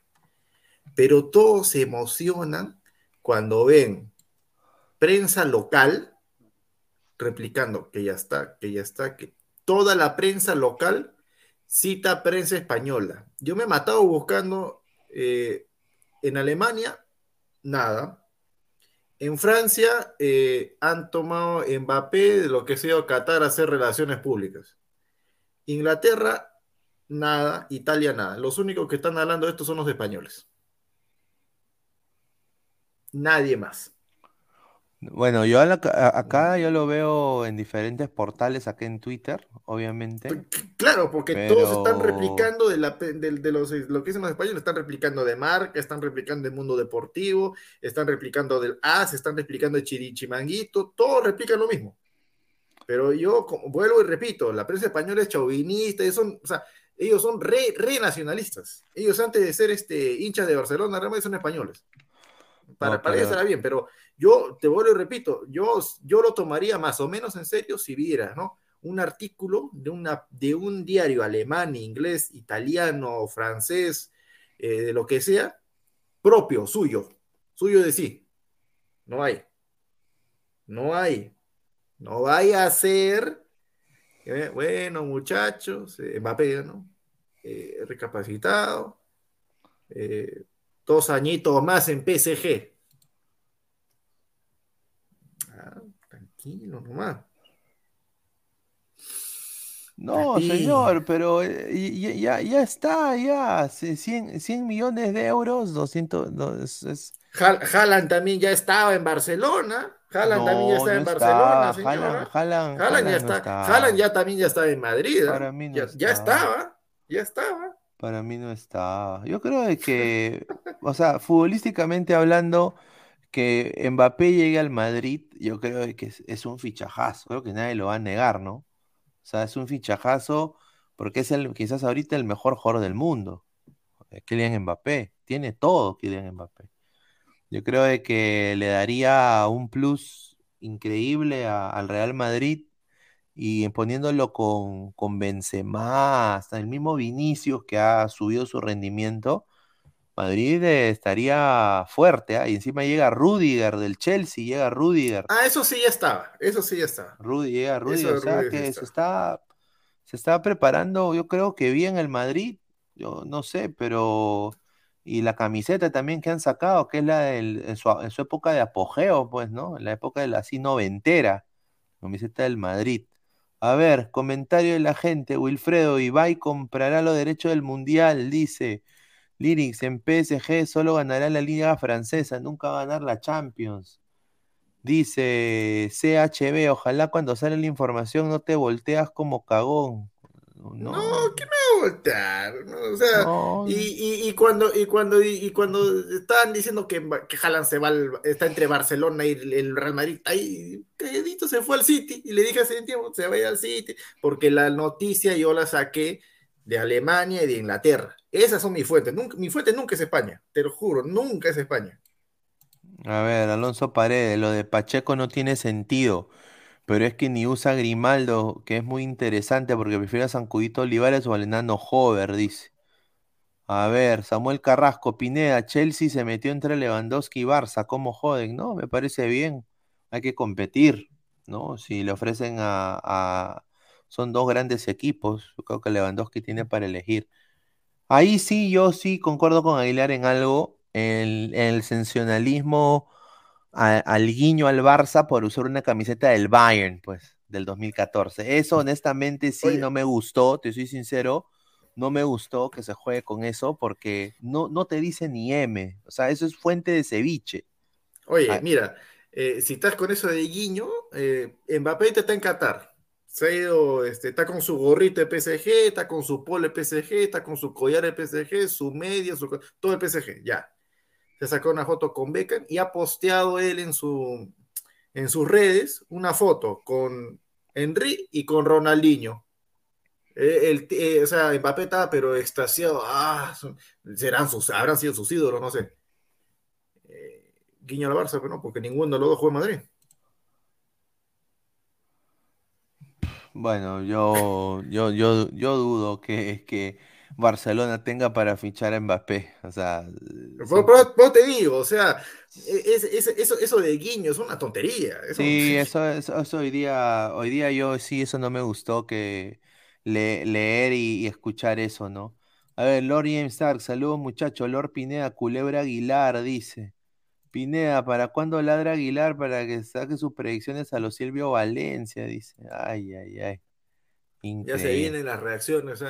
Pero todos se emocionan cuando ven prensa local replicando que ya está, que ya está, que toda la prensa local cita prensa española. Yo me he matado buscando eh, en Alemania, nada. En Francia eh, han tomado Mbappé de lo que sea Qatar a hacer relaciones públicas. Inglaterra, nada. Italia, nada. Los únicos que están hablando de esto son los españoles. nadie más. Bueno, yo a la- a- acá yo lo veo en diferentes portales, acá en Twitter, obviamente. Claro, porque todos están Pero- replicando de, la, pe- del- de los, lo que dicen los españoles, están replicando de Marca, están replicando de Mundo Deportivo, están replicando del AS, están replicando de Chirichimanguito, todos replican lo mismo. Pero yo como, vuelvo y repito, la prensa española es chauvinista, ellos son, o sea, ellos son re, re nacionalistas. Ellos antes de ser este, hinchas de Barcelona, realmente son españoles. Para, No, para pero- ellos estará bien, pero yo te vuelvo y repito, yo, yo lo tomaría más o menos en serio si viera, ¿no? Un artículo de, una, de un diario alemán, inglés, italiano, francés, eh, de lo que sea, propio, suyo, suyo de sí. No hay. No hay. No vaya a ser, bueno, muchachos, eh, Mbappé, ¿no? Eh, recapacitado, dos añitos más en PSG. Ah, tranquilo nomás. No, A ti. señor, pero eh, y- y- ya, ya está, ya. c- 100, 100 millones de euros, 200, no, es, es- Haaland también ya estaba en Barcelona. Haaland también ya no, estaba no en está, Barcelona, Haaland- señora. Haaland- Haaland ya Haaland no está. está. Haaland ya también ya estaba en Madrid. ¿ah? Para mí no ya, ya está. estaba. Ya estaba. Para mí no está. Yo creo de que, o sea, futbolísticamente hablando, que Mbappé llegue al Madrid, yo creo que es, un fichajazo. Creo que nadie lo va a negar, ¿no? O sea, es un fichajazo porque es el, quizás ahorita el mejor jugador del mundo. eh, Kylian Mbappé. Tiene todo Kylian Mbappé. Yo creo de que le daría un plus increíble al Real Madrid y poniéndolo con, con Benzema, hasta el mismo Vinicius que ha subido su rendimiento, Madrid eh, estaría fuerte, ¿ah? Y encima llega Rudiger del Chelsea, llega Rudiger, Ah, eso sí ya estaba. Eso sí ya estaba. Rudi- llega Rudiger, o sea Rudiger que está. se está, se está preparando, yo creo que bien el Madrid, yo no sé, pero y la camiseta también que han sacado, que es la del, en su, en su época de apogeo, pues, ¿no? En la época de la así noventera, camiseta del Madrid. A ver, comentario de la gente, Wilfredo, Ibai comprará los derechos del Mundial, dice. Lyrics, en PSG solo ganará la Liga Francesa, nunca va a ganar la Champions. Dice CHB, ojalá cuando sale la información no te volteas como cagón. No, No, ¿qué me va a voltear? No, o sea, no, y, y- y cuando, y, cuando, y, y cuando estaban diciendo que, que Haaland se va al- está entre Barcelona y el, el Real Madrid, ahí calladito se fue al City y le dije hace tiempo, se va a ir al City, porque la noticia yo la saqué de Alemania y de Inglaterra. Esas son mis fuentes. Nunca, mi fuente nunca es España, te lo juro, nunca es España. A ver, Alonso Paredes, lo de Pacheco no tiene sentido, pero es que ni usa Grimaldo, que es muy interesante porque prefiere a Sancudito Olivares o al enano Hover, dice. A ver, Samuel Carrasco, Pineda, Chelsea se metió entre Lewandowski y Barça, ¿cómo joden? No, me parece bien, hay que competir, ¿no? Si le ofrecen a, a- Son dos grandes equipos, yo creo que Lewandowski tiene para elegir. Ahí sí, yo sí concuerdo con Aguilar en algo, el, el sensacionalismo a- al guiño al Barça por usar una camiseta del Bayern, pues, del 2014. Eso honestamente sí Oye. no me gustó, te soy sincero, no me gustó que se juegue con eso porque no, no te dice ni M, o sea, eso es fuente de ceviche. Oye, mira, eh, si estás con eso de Guiño, eh, Mbappé ahorita está en Qatar. Se ha ido, este, está con su gorrito de PSG, está con su polo de PSG, está con su collar de PSG, su media, su, todo el PSG, ya. Se sacó una foto con Beckham y ha posteado él en, su, en sus redes una foto con Henry y con Ronaldinho. Eh, el, eh, o sea, Mbappé estaba pero extasiado. Ah, serán sus, habrán sido sus ídolos, no sé. Eh, guiño al Barça, pero no, porque ninguno de los dos juega en Madrid. Bueno, yo, yo, yo, yo dudo que, que Barcelona tenga para fichar a Mbappé, o sea, son- pero te digo, o sea, es- es- eso, eso de guiño es una tontería. Eso, Sí, eso, eso, eso hoy día, hoy día yo sí, eso no me gustó que le- leer y, y escuchar eso, ¿no? A ver, Lord James Stark, saludos muchachos, Lord Pineda, Culebra Aguilar, dice. Pineda, ¿para cuándo ladra Aguilar para que saque sus predicciones a los Silvio Valencia? Dice. Ay, ay, ay. Ya se Increíble. vienen las reacciones.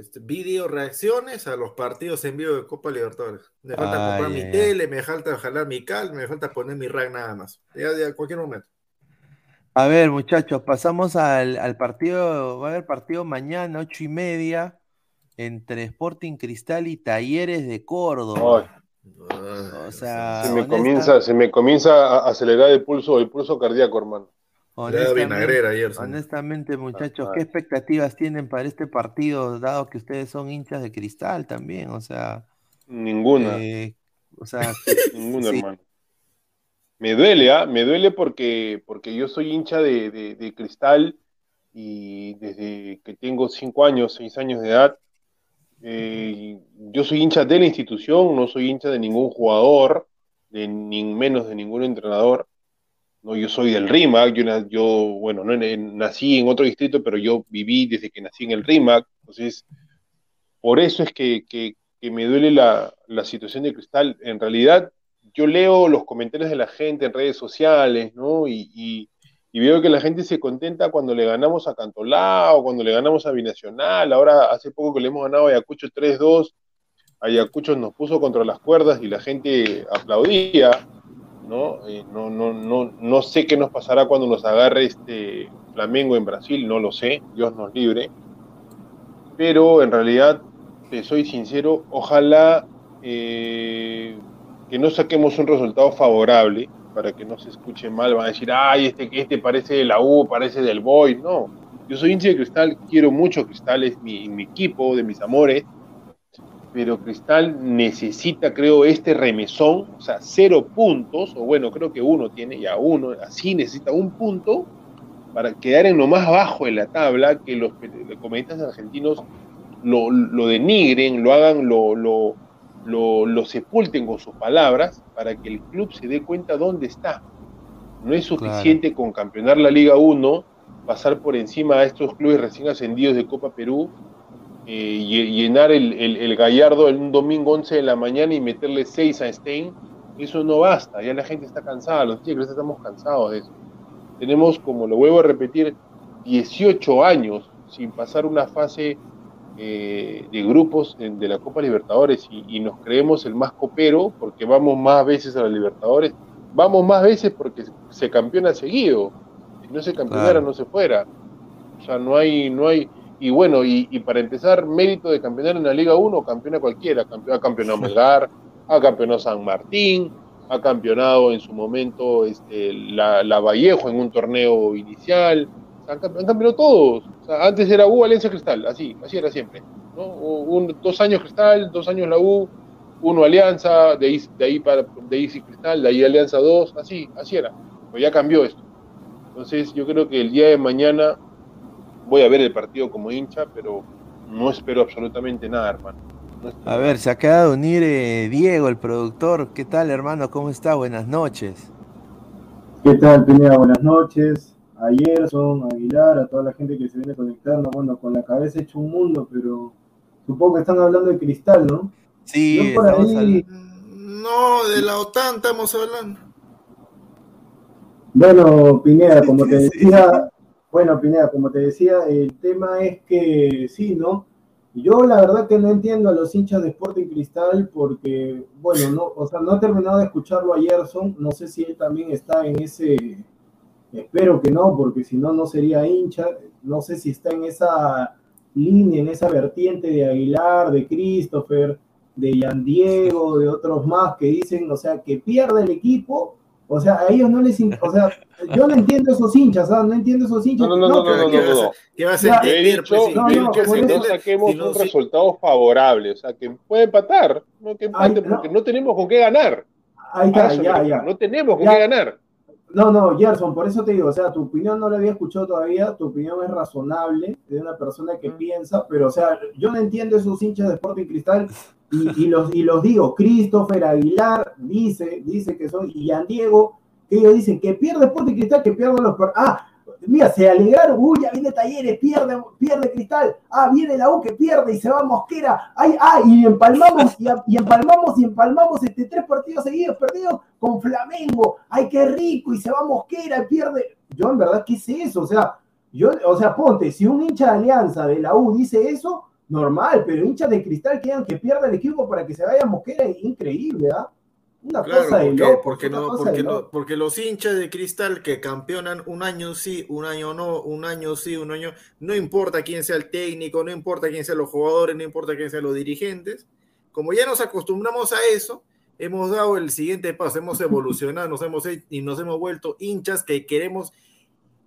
Este, video reacciones a los partidos en vivo de Copa Libertadores. Me falta Ay, comprar mi ay. tele, me falta jalar mi cal, me falta poner mi rack nada más. Ya, ya, cualquier momento. A ver, muchachos, pasamos al, al partido. Va a haber partido mañana, ocho y media, entre Sporting Cristal y Talleres de Córdoba. O sea, Se me, honesta- comienza, se me comienza a acelerar el pulso, el pulso cardíaco, hermano. honestamente, ayer, honestamente, muchachos, Ah, ¿qué expectativas tienen para este partido, dado que ustedes son hinchas de Cristal también? O sea, Ninguna, eh, o sea, ninguna, sí. hermano. Me duele, ¿ah? Me duele porque, porque yo soy hincha de, de- de Cristal y desde que tengo cinco años, seis años de edad, eh, yo soy hincha de la institución, no soy hincha de ningún jugador, de ni menos de ningún entrenador. No, yo soy del RIMAC, yo, bueno, no, en- nací en otro distrito, pero yo viví desde que nací en el RIMAC, entonces por eso es que, que- me duele la, la situación de Cristal. En realidad, yo leo los comentarios de la gente en redes sociales, ¿no? Y- y veo que la gente se contenta cuando le ganamos a Cantolao, cuando le ganamos a Binacional. Ahora, hace poco que le hemos ganado a Ayacucho 3-2, Ayacucho nos puso contra las cuerdas y la gente aplaudía, ¿no? Eh, no, no, no, no sé qué nos pasará cuando nos agarre este Flamengo en Brasil, no lo sé, Dios nos libre. Pero en realidad, te soy sincero, ojalá eh, que no saquemos un resultado favorable para que no se escuche mal, van a decir, ay, este, este parece de la U, parece del Boy, no. Yo soy hincha de Cristal, quiero mucho Cristal, es mi, equipo, de mis amores, pero Cristal necesita, creo, este remesón, o sea, cero puntos, o bueno, creo que uno tiene ya uno, así necesita un punto para quedar en lo más bajo de la tabla, que los, comediantes argentinos lo, denigren, lo hagan, lo, lo, lo sepulten con sus palabras, para que el club se dé cuenta dónde está. No es suficiente con campeonar la Liga 1, pasar por encima a estos clubes recién ascendidos de Copa Perú, eh, y- llenar el, el, el Gallardo en un domingo 11 de la mañana y meterle 6 a Stein, eso no basta, ya la gente está cansada, los tigres estamos cansados de eso. Tenemos, como lo vuelvo a repetir, 18 años sin pasar una fase eh, de grupos de la Copa Libertadores y, y nos creemos el más copero porque vamos más veces a la Libertadores, vamos más veces porque se campeona seguido, si no se campeonara Claro. no se fuera, o sea, no hay, no hay, y bueno, y, y para empezar, mérito de campeonar en la Liga 1, campeona cualquiera, campe- ha campeonado Melgar, ha campeonado San Martín, ha campeonado en su momento este, la, la Vallejo en un torneo inicial, han campeonado todos. Sea, antes era U, Alianza Cristal, así, así era siempre. ¿no? O- un- dos años Cristal, dos años la U, uno Alianza, de ahí, de ahí, para, de ahí sí Cristal, de ahí Alianza 2, así, así era. Pero ya cambió esto. Entonces yo creo que el día de mañana voy a ver el partido como hincha, pero no espero absolutamente nada, hermano. No espero A ver, se acaba de unir eh, Diego, el productor. ¿Qué tal, hermano? ¿Cómo está? Buenas noches. ¿Qué tal, Pineda? Buenas noches. A Gerson, a Aguilar, a toda la gente que se viene conectando. Bueno, con la cabeza hecho un mundo, pero supongo que están hablando de cristal, ¿no? Sí, por ahí- No, de la OTAN estamos hablando. Bueno, Pineda, como te decía, bueno, Pineda, como te decía, el tema es que sí, ¿no? Yo la verdad que no entiendo a los hinchas de Sporting Cristal porque, bueno, no, o sea, no he terminado de escucharlo a Gerson, no sé si él también está en ese, espero que no, porque si no, no sería hincha, no sé si está en esa línea, en esa vertiente de Aguilar, de Christopher, de Yan Diego, de otros más que dicen, o sea, que pierde el equipo, o sea, a ellos no les, in- o sea, yo no entiendo esos hinchas, ¿sabes? No entiendo esos hinchas. No, no, no, no, no, ¿qué no, no. ¿Qué vas a entender? pues, si- no, no, que no saquemos si no, un sí. resultado favorable, o sea, que puede empatar, no que empate, Ay, no. porque no tenemos con qué ganar. Ahí A está, ya, ya. No tenemos con Ya. qué ganar. No, no, Gerson, por eso te digo, o sea, tu opinión no la había escuchado todavía, tu opinión es razonable de una persona que piensa, pero o sea, yo no entiendo esos hinchas de Sporting Cristal y, y los, y los digo, Christopher Aguilar dice, dice que son, y Yan Diego, que ellos dicen que pierde Sporting Cristal, que pierden los... Ah, mira, se alegraron, uy, ya viene Talleres, pierde, pierde Cristal, ah, viene la U que pierde y se va Mosquera, ay, ah, y empalmamos, y, empalmamos, y empalmamos este, tres partidos seguidos perdidos con Flamengo, ay, qué rico, y se va Mosquera y pierde. Yo, en verdad, ¿qué es eso? O sea, yo, o sea, ponte, si un hincha de Alianza de la U dice eso, normal, pero hinchas de cristal quieran que pierda el equipo para que se vaya Mosquera, increíble, ¿ah? Una Claro, cosa de porque, loco. porque no, porque, no, porque los hinchas de cristal que campeonan un año sí, un año no, un año sí, un año, no importa quién sea el técnico, no importa quién sean los jugadores, no importa quién sean los dirigentes, como ya nos acostumbramos a eso, hemos dado el siguiente paso, hemos evolucionado, nos hemos he- y nos hemos vuelto hinchas que queremos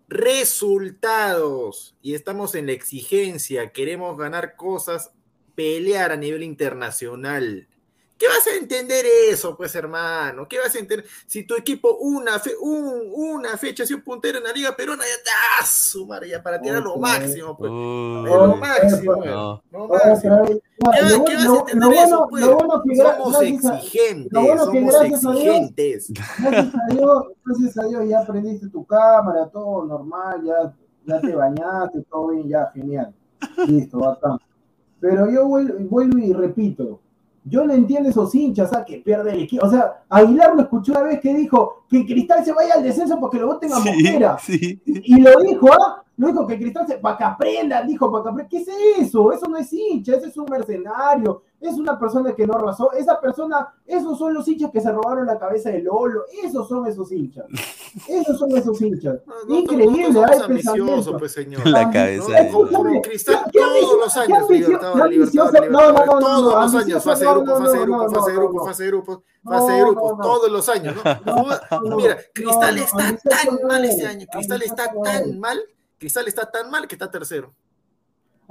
resultados y estamos en la exigencia, queremos ganar cosas, pelear a nivel internacional. ¿Qué vas a entender eso, pues, hermano? ¿Qué vas a entender? Si tu equipo una, fe- un- una fecha ha sido puntero en la Liga Peruana, ya está, su madre, ya para tirar lo máximo, pues. Uy, Lo máximo, no. lo máximo. ¿Qué, vas a entender eso, pues? lo bueno que Somos gracias exigentes, que somos gracias a Dios- exigentes. Gracias a Dios, gracias a Dios ya prendiste tu cámara, todo normal, ya, ya te bañaste, todo bien, ya, genial. Listo, bacán. Pero yo vuelvo, vuelvo y repito, yo no entiendo esos hinchas, ¿ah? que pierde el equipo. O sea, Aguilar lo escuché una vez que dijo que Cristal se vaya al descenso porque lo voten a Sí, Mosquera. sí. Y lo dijo, ¿ah? Lo dijo que Cristal se. para que aprendan, dijo, para que aprendan. ¿Qué es eso? Eso no es hincha, ese es un mercenario, es una persona que no razó. Esa persona, esos son los hinchas que se robaron la cabeza de Lolo, esos son esos hinchas. Esos son esos hinchas. No, Increíble, no, no pues, señor. La Ah, cabeza de Lolo. Cristal ¿Qué- qué todos los años, ambicio- Libertadores, qué ambicioso? Libertadores, No, no, no, Libertadores, no, todos los años, fase de grupos, fase de grupos, fase de grupos, fase de grupos, No, fase de no, grupos, no. todos los años, ¿no? No, no, Mira, Cristal no, está tan no mal es, este año, Cristal está tan mal, Cristal está tan mal que está tercero.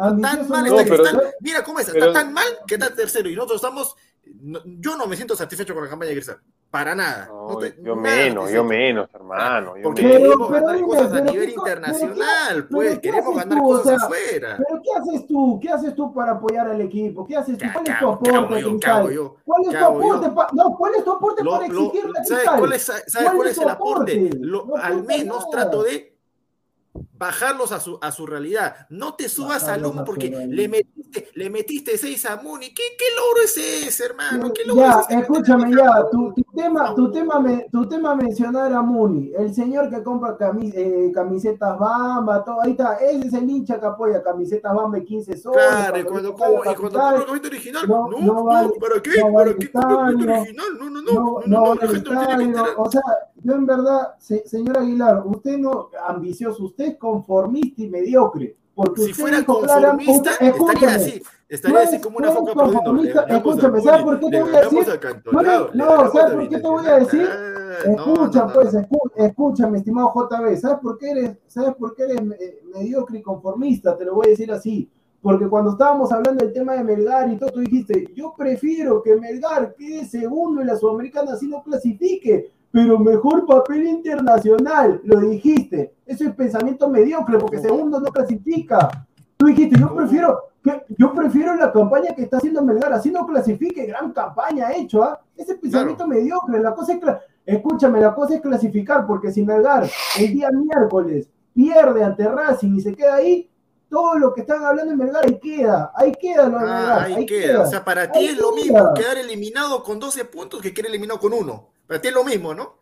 Tan mal no está pero- Cristal. Mira cómo es, está pero- tan mal que está tercero. Y nosotros estamos. no- yo no me siento satisfecho con la campaña de Cristal. Para nada. No, No estoy yo nada menos, yo menos, hermano. Yo Porque menos. queremos pero ganar cosas a nivel internacional, qué- pues. Queremos ganar tú, o cosas sea, afuera. Pero ¿qué haces tú? ¿Qué haces tú para apoyar al equipo? ¿Qué haces tú? ¿Qué- ¿Cuál qué es tu aporte, Cristal? ¿Cuál es ¿Qué tu aporte? No, ¿cuál es tu aporte para exigirle a ¿Sabes Cristal? cuál es, sabes ¿Cuál es el aporte? al menos trato de bajarlos a su, a su realidad. No te subas al Bajarlos humo a su porque le metiste, le metiste seis a Muni. ¿Qué, ¿Qué logro es ese, hermano? ¿Qué logro Ya, es ese? escúchame ya, tu, tu tema, tu tema, me, tu tema mencionar a Muni, el señor que compra camis- eh, camisetas Bamba, todo, ahí está, ese es el hincha que apoya camisetas Bamba y 15 soles. Claro, y cuando, compra camiseta original, no- no, no no, vale- ¿para qué? no ¿Para vale qué camiseta original? No, no, no, no, no, no, no, al no tiene que estadio, enterar. o sea, yo en verdad, se- señor Aguilar, usted no ambicioso, usted es conformista y mediocre. Porque Si usted fuera conformista, estaría así, estaría así como una tú foca conformista, escúchame, ¿sabes por qué te voy a decir? No, no, ¿sabes por qué te voy a decir? No, Escucha, no, no, pues, no. escu- escucha, mi estimado JB, ¿sabes por qué eres, sabes por qué eres eh, mediocre y conformista? Te lo voy a decir así. Porque cuando estábamos hablando del tema de Melgar y todo, tú dijiste, yo prefiero que Melgar quede segundo en la Sudamericana así no clasifique, pero mejor papel internacional, lo dijiste. Eso es pensamiento mediocre, porque segundo no clasifica. Tú dijiste, yo prefiero, yo prefiero la campaña que está haciendo Melgar, así no clasifique, gran campaña ha hecho, ¿ah? Ese pensamiento mediocre, la cosa es escúchame, la cosa es clasificar, porque si Melgar el día miércoles pierde ante Racing y se queda ahí, todo lo que están hablando en Melgar ahí queda, ahí queda lo de Melgar, Ah, ahí, ahí queda. O sea, para ti es lo queda. mismo quedar eliminado con 12 puntos que quedar eliminado con uno. Para ti es lo mismo, ¿no?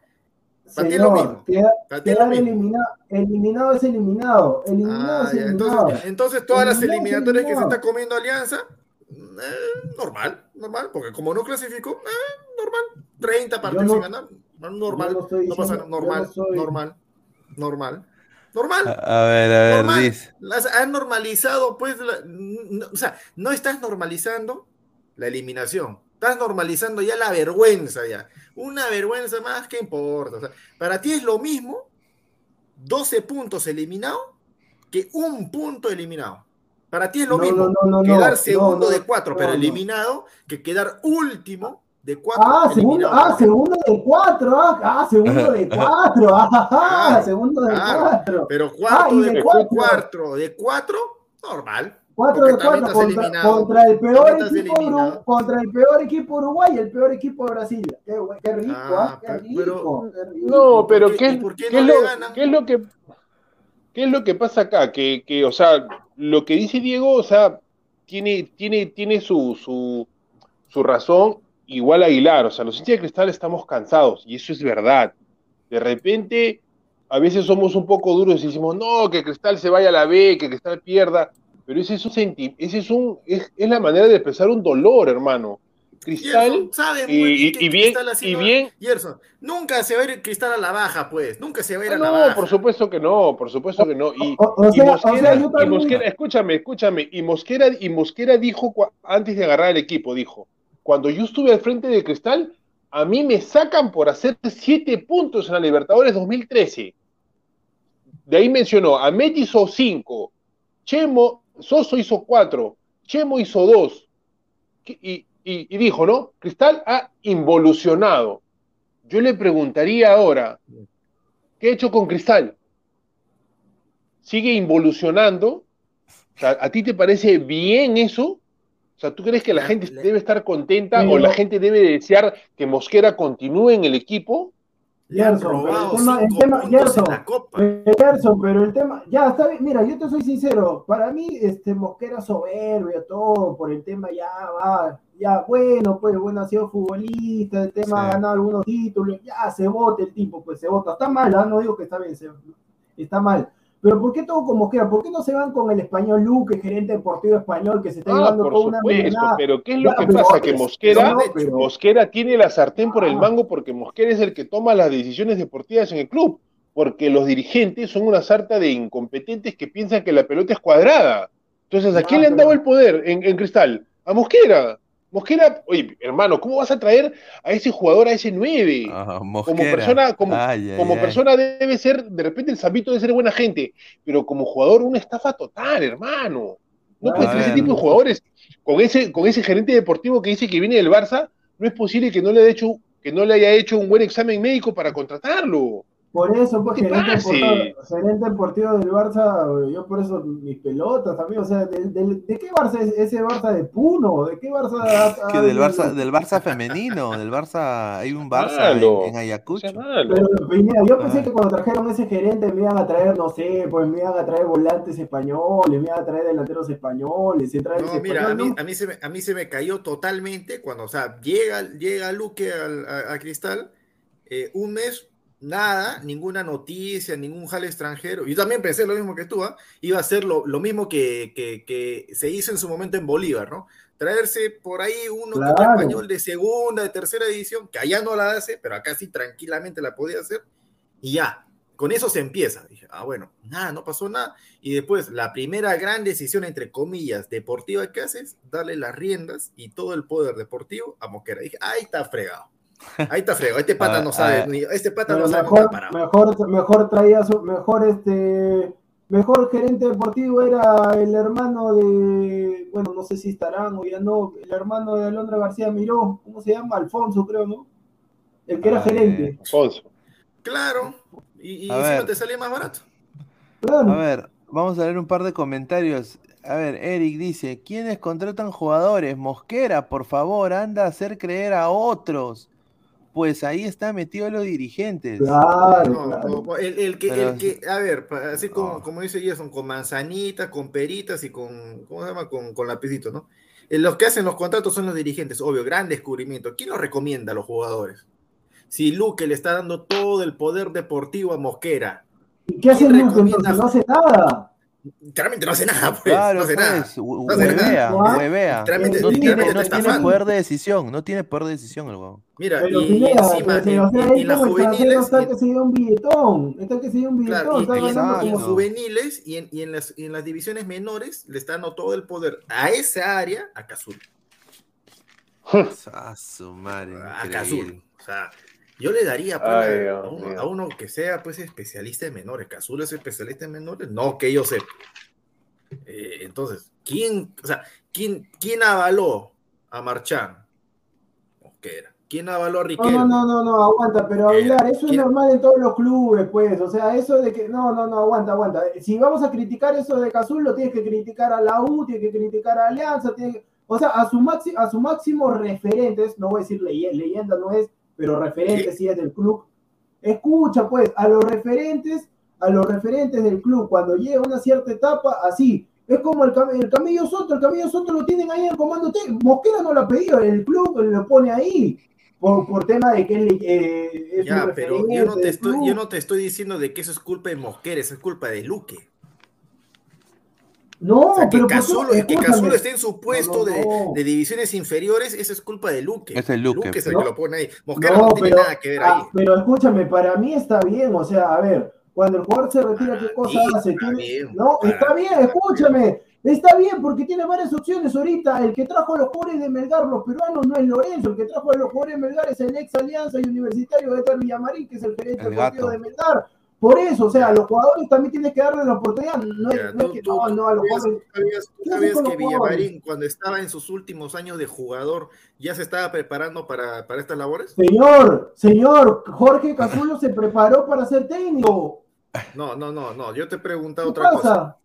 Para ti es lo mismo. queda- Para ti es lo quedar mismo. eliminado, eliminado es eliminado, eliminado Ah, es ya, eliminado. Entonces, entonces todas las Eliminado es eliminatorias que se está comiendo Alianza, eh, normal, normal, porque como no clasificó, eh, normal, 30 partidos no- sin ganar, normal, no estoy no pasa diciendo- nada, normal, no soy- normal, normal, normal. A ver, a ver, normal. Las han normalizado, pues, la- n- o sea, no estás normalizando la eliminación, estás normalizando ya la vergüenza ya. Una vergüenza más, ¿qué importa? O sea, para ti es lo mismo 12 puntos eliminados que un punto eliminado. Para ti es lo No, mismo no, quedar segundo de cuatro, pero eliminado, que quedar último de cuatro. Ah, segundo, ah, segundo de cuatro, ah, ah, segundo de cuatro, ah, segundo de claro. cuatro. Pero cuarto Ah, y de, de cuatro. cuatro. de cuatro, normal. Cuatro porque de también cuatro estás contra, eliminado. contra el peor equipo. Uruguay, contra el peor equipo Uruguay y el peor equipo de Brasil. Qué, rico, Ah, ah, qué rico, pero- qué rico. No, pero qué- ¿qué, qué no lo, es lo que qué es lo que pasa acá? Que, que, o sea, lo que dice Diego, o sea, tiene, tiene, tiene su, su, su razón, igual Aguilar, o sea, los hinchas de cristal estamos cansados, y eso es verdad. De repente, a veces somos un poco duros y decimos, no, que Cristal se vaya a la B, que Cristal pierda. Pero ese es un senti- ese es un, es, es la manera de expresar un dolor, hermano. Cristal, Gerson sabe y, muy y- bien que y bien, Cristal y haciendo- bien, Gerson, nunca se va a ir Cristal a la baja, pues. Nunca se va a ir Ah, a la no, baja. por supuesto que no, por supuesto que no. Y, O- o y sea- o Mosquera, sea, y escúchame, escúchame, y Mosquera, y Mosquera dijo antes de agarrar el equipo, dijo, cuando yo estuve al frente de Cristal, a mí me sacan por hacer siete puntos en la Libertadores 2013. De ahí mencionó, Amet hizo cinco, Chemo, Soso hizo cuatro, Chemo hizo dos, y, y- y dijo, ¿no? Cristal ha involucionado. Yo le preguntaría ahora, ¿qué ha hecho con Cristal? ¿Sigue involucionando? O sea, ¿A ti te parece bien eso? O sea, ¿tú crees que la gente debe estar contenta o la gente debe desear que Mosquera continúe en el equipo? Gerson, pero el tema- el cinco tema- puntos Gerson, en la Copa. Eh, Gerson, pero el tema, ya está bien, mira, yo te soy sincero, para mí este Mosquera soberbio, todo, por el tema ya va, ya bueno, pues bueno, ha sido futbolista, el tema ha Sí. ganado algunos títulos, ya se vota el tipo, pues se vota, está mal, ¿ah? no digo que está bien, se- está mal, pero ¿por qué todo con Mosquera? ¿Por qué no se van con el español Luque, gerente deportivo español, que se está Ah, llevando por toda una supuesto, pero ¿qué es lo Ya, que pero pasa? Que Mosquera, no, pero- Mosquera tiene la sartén por el Ah. mango porque Mosquera es el que toma las decisiones deportivas en el club, porque los dirigentes son una sarta de incompetentes que piensan que la pelota es cuadrada. Entonces, ¿a quién le han pero- dado el poder en, en Cristal? A Mosquera. Mosquera, oye, hermano, ¿cómo vas a traer a ese jugador, a ese 9? Ah, como persona, como, Ay, ay, como ay. persona debe ser, de repente el Zambito debe ser buena gente, pero como jugador una estafa total, hermano. No A puede ser ese ver. tipo de jugadores con ese, con ese gerente deportivo que dice que viene del Barça, no es posible que no le haya hecho, que no le haya hecho un buen examen médico para contratarlo. Por eso, pues, ¿Qué gerente deportivo, gerente deportivo del Barça, yo por eso mis pelotas también, o sea, ¿de, de- de qué Barça es ese Barça de Puno? ¿De qué Barça? ha- Que del? Barça, del Barça femenino, del Barça, hay un Barça Malo. en, Ayacucho. Pero, Pineda, yo pensé Ah. que cuando trajeron ese gerente me iban a traer, no sé, pues me iban a traer volantes españoles, me iban a traer delanteros españoles, centrales No, mira, a mí, a, mí se me, a mí se me cayó totalmente cuando, o sea, llega, llega Luque al- a, a Cristal, eh, un mes, nada, ninguna noticia, ningún jale extranjero. Yo también pensé lo mismo que tú, ¿ah? Iba a ser lo, lo mismo que, que- que se hizo en su momento en Bolívar, ¿no? Traerse por ahí uno Claro. español de segunda, de tercera edición, que allá no la hace, pero acá sí tranquilamente la podía hacer, y ya. Con eso se empieza. Dije, ah, bueno, nada, no pasó nada. Y después, la primera gran decisión, entre comillas, deportiva que haces, darle las riendas y todo el poder deportivo a Mosquera. Dije, ahí está fregado. Ahí está fregado. Este pata Ah, no sabe, ah. este pata no sabe mejor, mejor, mejor traía su, mejor este, mejor gerente deportivo era el hermano de, bueno, no sé si estarán o ya no, el hermano de Alondra García Miró, ¿cómo se llama? Alfonso, creo, ¿no? El que era Ah, gerente. Alfonso. Claro. Y, y encima ver. te salía más barato. Claro. A ver, vamos a leer un par de comentarios. A ver, Eric dice, ¿quiénes contratan jugadores? Mosquera, por favor, anda a hacer creer a otros. Pues ahí está metido los dirigentes. Claro, No, claro. no, el, el que, Pero el que, a ver, así como, No. como dice Jason, con manzanitas, con peritas y con, ¿cómo se llama? Con, con lapicito, ¿no? Eh, Los que hacen los contratos son los dirigentes, obvio, gran descubrimiento. ¿Quién los recomienda a los jugadores? Si Luque le está dando todo el poder deportivo a Mosquera, ¿Y qué hace ¿Quién Luke recomienda? entonces? No hace nada. Realmente no hace nada, pues, Claro, no hace nada. pues, hu- No hace huevea, nada. huevea. Literalmente- No tiene, literalmente no está tiene poder de decisión, no tiene poder de decisión el huevón. Mira, Pero y, y Pineda, encima, pero, en, en- en las juveniles, está que se dio un billetón, está que se dio un billetón, Claro, y, está en como... juveniles y en, y en las, y en las divisiones menores le está dando todo el poder a esa área a Cazul. A su madre, A. Cazul. O sea, yo le daría pues, Ay, a, uno, mío. a uno que sea pues especialista en menores. Cazul es especialista en menores, no que yo sepa. Eh, entonces, ¿quién, o sea, ¿quién, quién avaló a Marchán? Mosquera. ¿Quién avaló a No, Riquelme? no, no, no, no, aguanta, pero Aguilar, eso es normal en todos los clubes, pues, o sea, eso de que, no, no, no, aguanta, aguanta. Si vamos a criticar eso de Cazul, lo tienes que criticar a la U, tienes que criticar a Alianza, tienes que- o sea, a su, maxi, a su máximo referentes, no voy a decir leye- leyenda, no es, pero referente sí es del club. Escucha, pues, a los referentes, a los referentes del club, cuando llega una cierta etapa, así, es como el, Cam- el Camillo Soto, el Camillo Soto lo tienen ahí en el comando técnico, Mosquera no lo ha pedido, el club lo pone ahí, por, por tema de que él eh, es Ya, un pero yo no, te estoy, yo no te estoy diciendo de que eso es culpa de Mosquera, eso es culpa de Luque. No, O sea, que pero. Casulo, que Escúchame. Casulo esté en su puesto No, no, de- no. De, divisiones inferiores, eso es culpa de Luque. Es el Luque, es el no. que lo pone ahí. Mosquera no, tiene nada que ver ahí. ah, pero escúchame, para mí está bien, o sea, a ver, cuando el jugador se retira, ¿qué cosa sí, hace? está bien, no, para está bien, escúchame, está bien porque tiene varias opciones ahorita. El que trajo a los jugadores de Melgar, los peruanos, no es Lorenzo, el que trajo a los jugadores de Melgar es el ex Alianza y Universitario de Edgar Villamarín, que es el gerente El deportivo de Melgar. Por eso, o sea, a los jugadores también tienes que darle la oportunidad. No es, no es que tú- no, no, a los sabías- jugadores. tú sabías- tú ¿Qué hace sabías con que? Villamarín, cuando estaba en sus últimos años de jugador, ya se estaba preparando para, para estas labores? Señor, señor, Jorge Cazulo se preparó para ser técnico. No, no, no, no. Yo te he ¿Qué preguntado otra cosa.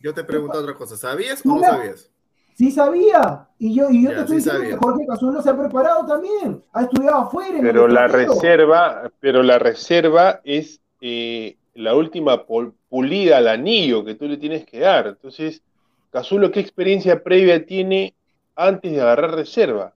Yo te he preguntado otra cosa. ¿Sabías o No sabías? Sí sabía. Y yo, y yo Ya, te estoy sí diciendo sabía. que Jorge Cazulo se ha preparado también. Ha estudiado afuera. Pero la reserva, pero la reserva es eh, la última pol- pulida al anillo que tú le tienes que dar. Entonces, Cazulo, ¿qué experiencia previa tiene antes de agarrar reserva?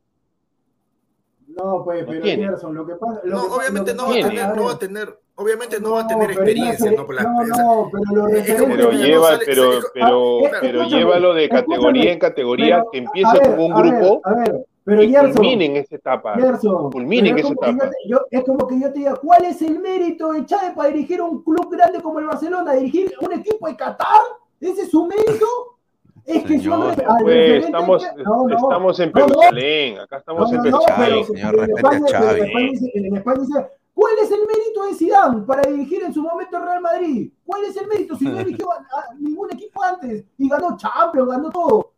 No, pues, pero tiene. Gerson, lo que pasa. lo No, que pa- obviamente lo no que va a tener, a no va ver, a tener, obviamente no va a tener pero experiencia, exper- ¿no? Por la- no, esa- no, pero referentes. Pero no lleva, sale- pero, pero, Ah, pero escúchame, llévalo de categoría en categoría, pero, que a empiece ver, con un a ver, grupo A ver, pero y Gerson, culmine en esa etapa. Gerson, culmine en pero es esa como que yo etapa. te- yo- es como que yo te diga, ¿cuál es el mérito de Chávez para dirigir un club grande como el Barcelona? ¿Dirigir un equipo de Qatar? ¿Ese es su mérito? Es que Señor. al Pues referente estamos, que- no, no, estamos en no, no. Perusalén, acá estamos No, en no, no, Perusalén. señor, en respete a España- en dice- en España dice, ¿cuál es el mérito de Zidane para dirigir en su momento Real Madrid? ¿Cuál es el mérito si no dirigió a, a ningún equipo antes y ganó Champions, ganó todo?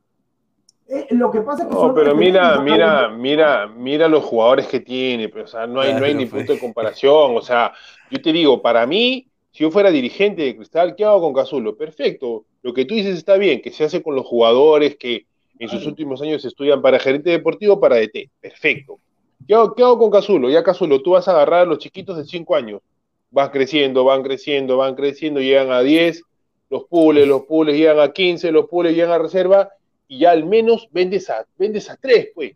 Eh, lo que pasa es que No, son pero mira, mira, mira, mira los jugadores que tiene, pero, o sea, no hay, no hay ni pues. punto de comparación. O sea, yo te digo, para mí, si yo fuera dirigente de Cristal, ¿qué hago con Cazulo? Perfecto. Lo que tú dices está bien, que se hace con los jugadores que en sus últimos años estudian para gerente deportivo, para DT. Perfecto. ¿Qué hago, qué hago con Cazulo? Ya Cazulo, tú vas a agarrar a los chiquitos de 5 años. Vas creciendo, van creciendo, van creciendo, llegan a 10, los pules, los pules llegan a 15, los pules llegan a reserva, y ya al menos vendes a, vendes a 3, pues.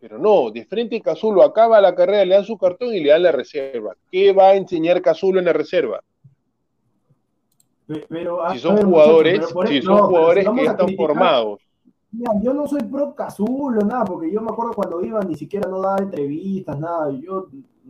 Pero no, de frente Cazulo acaba la carrera, le dan su cartón y le dan la reserva. ¿Qué va a enseñar Cazulo en la reserva? Pe- Pero, Si son ver, jugadores, pero si son jugadores si que están criticar- formados. Mira, yo no soy pro Cazulo, nada, porque yo me acuerdo cuando iba ni siquiera no daba entrevistas, nada, yo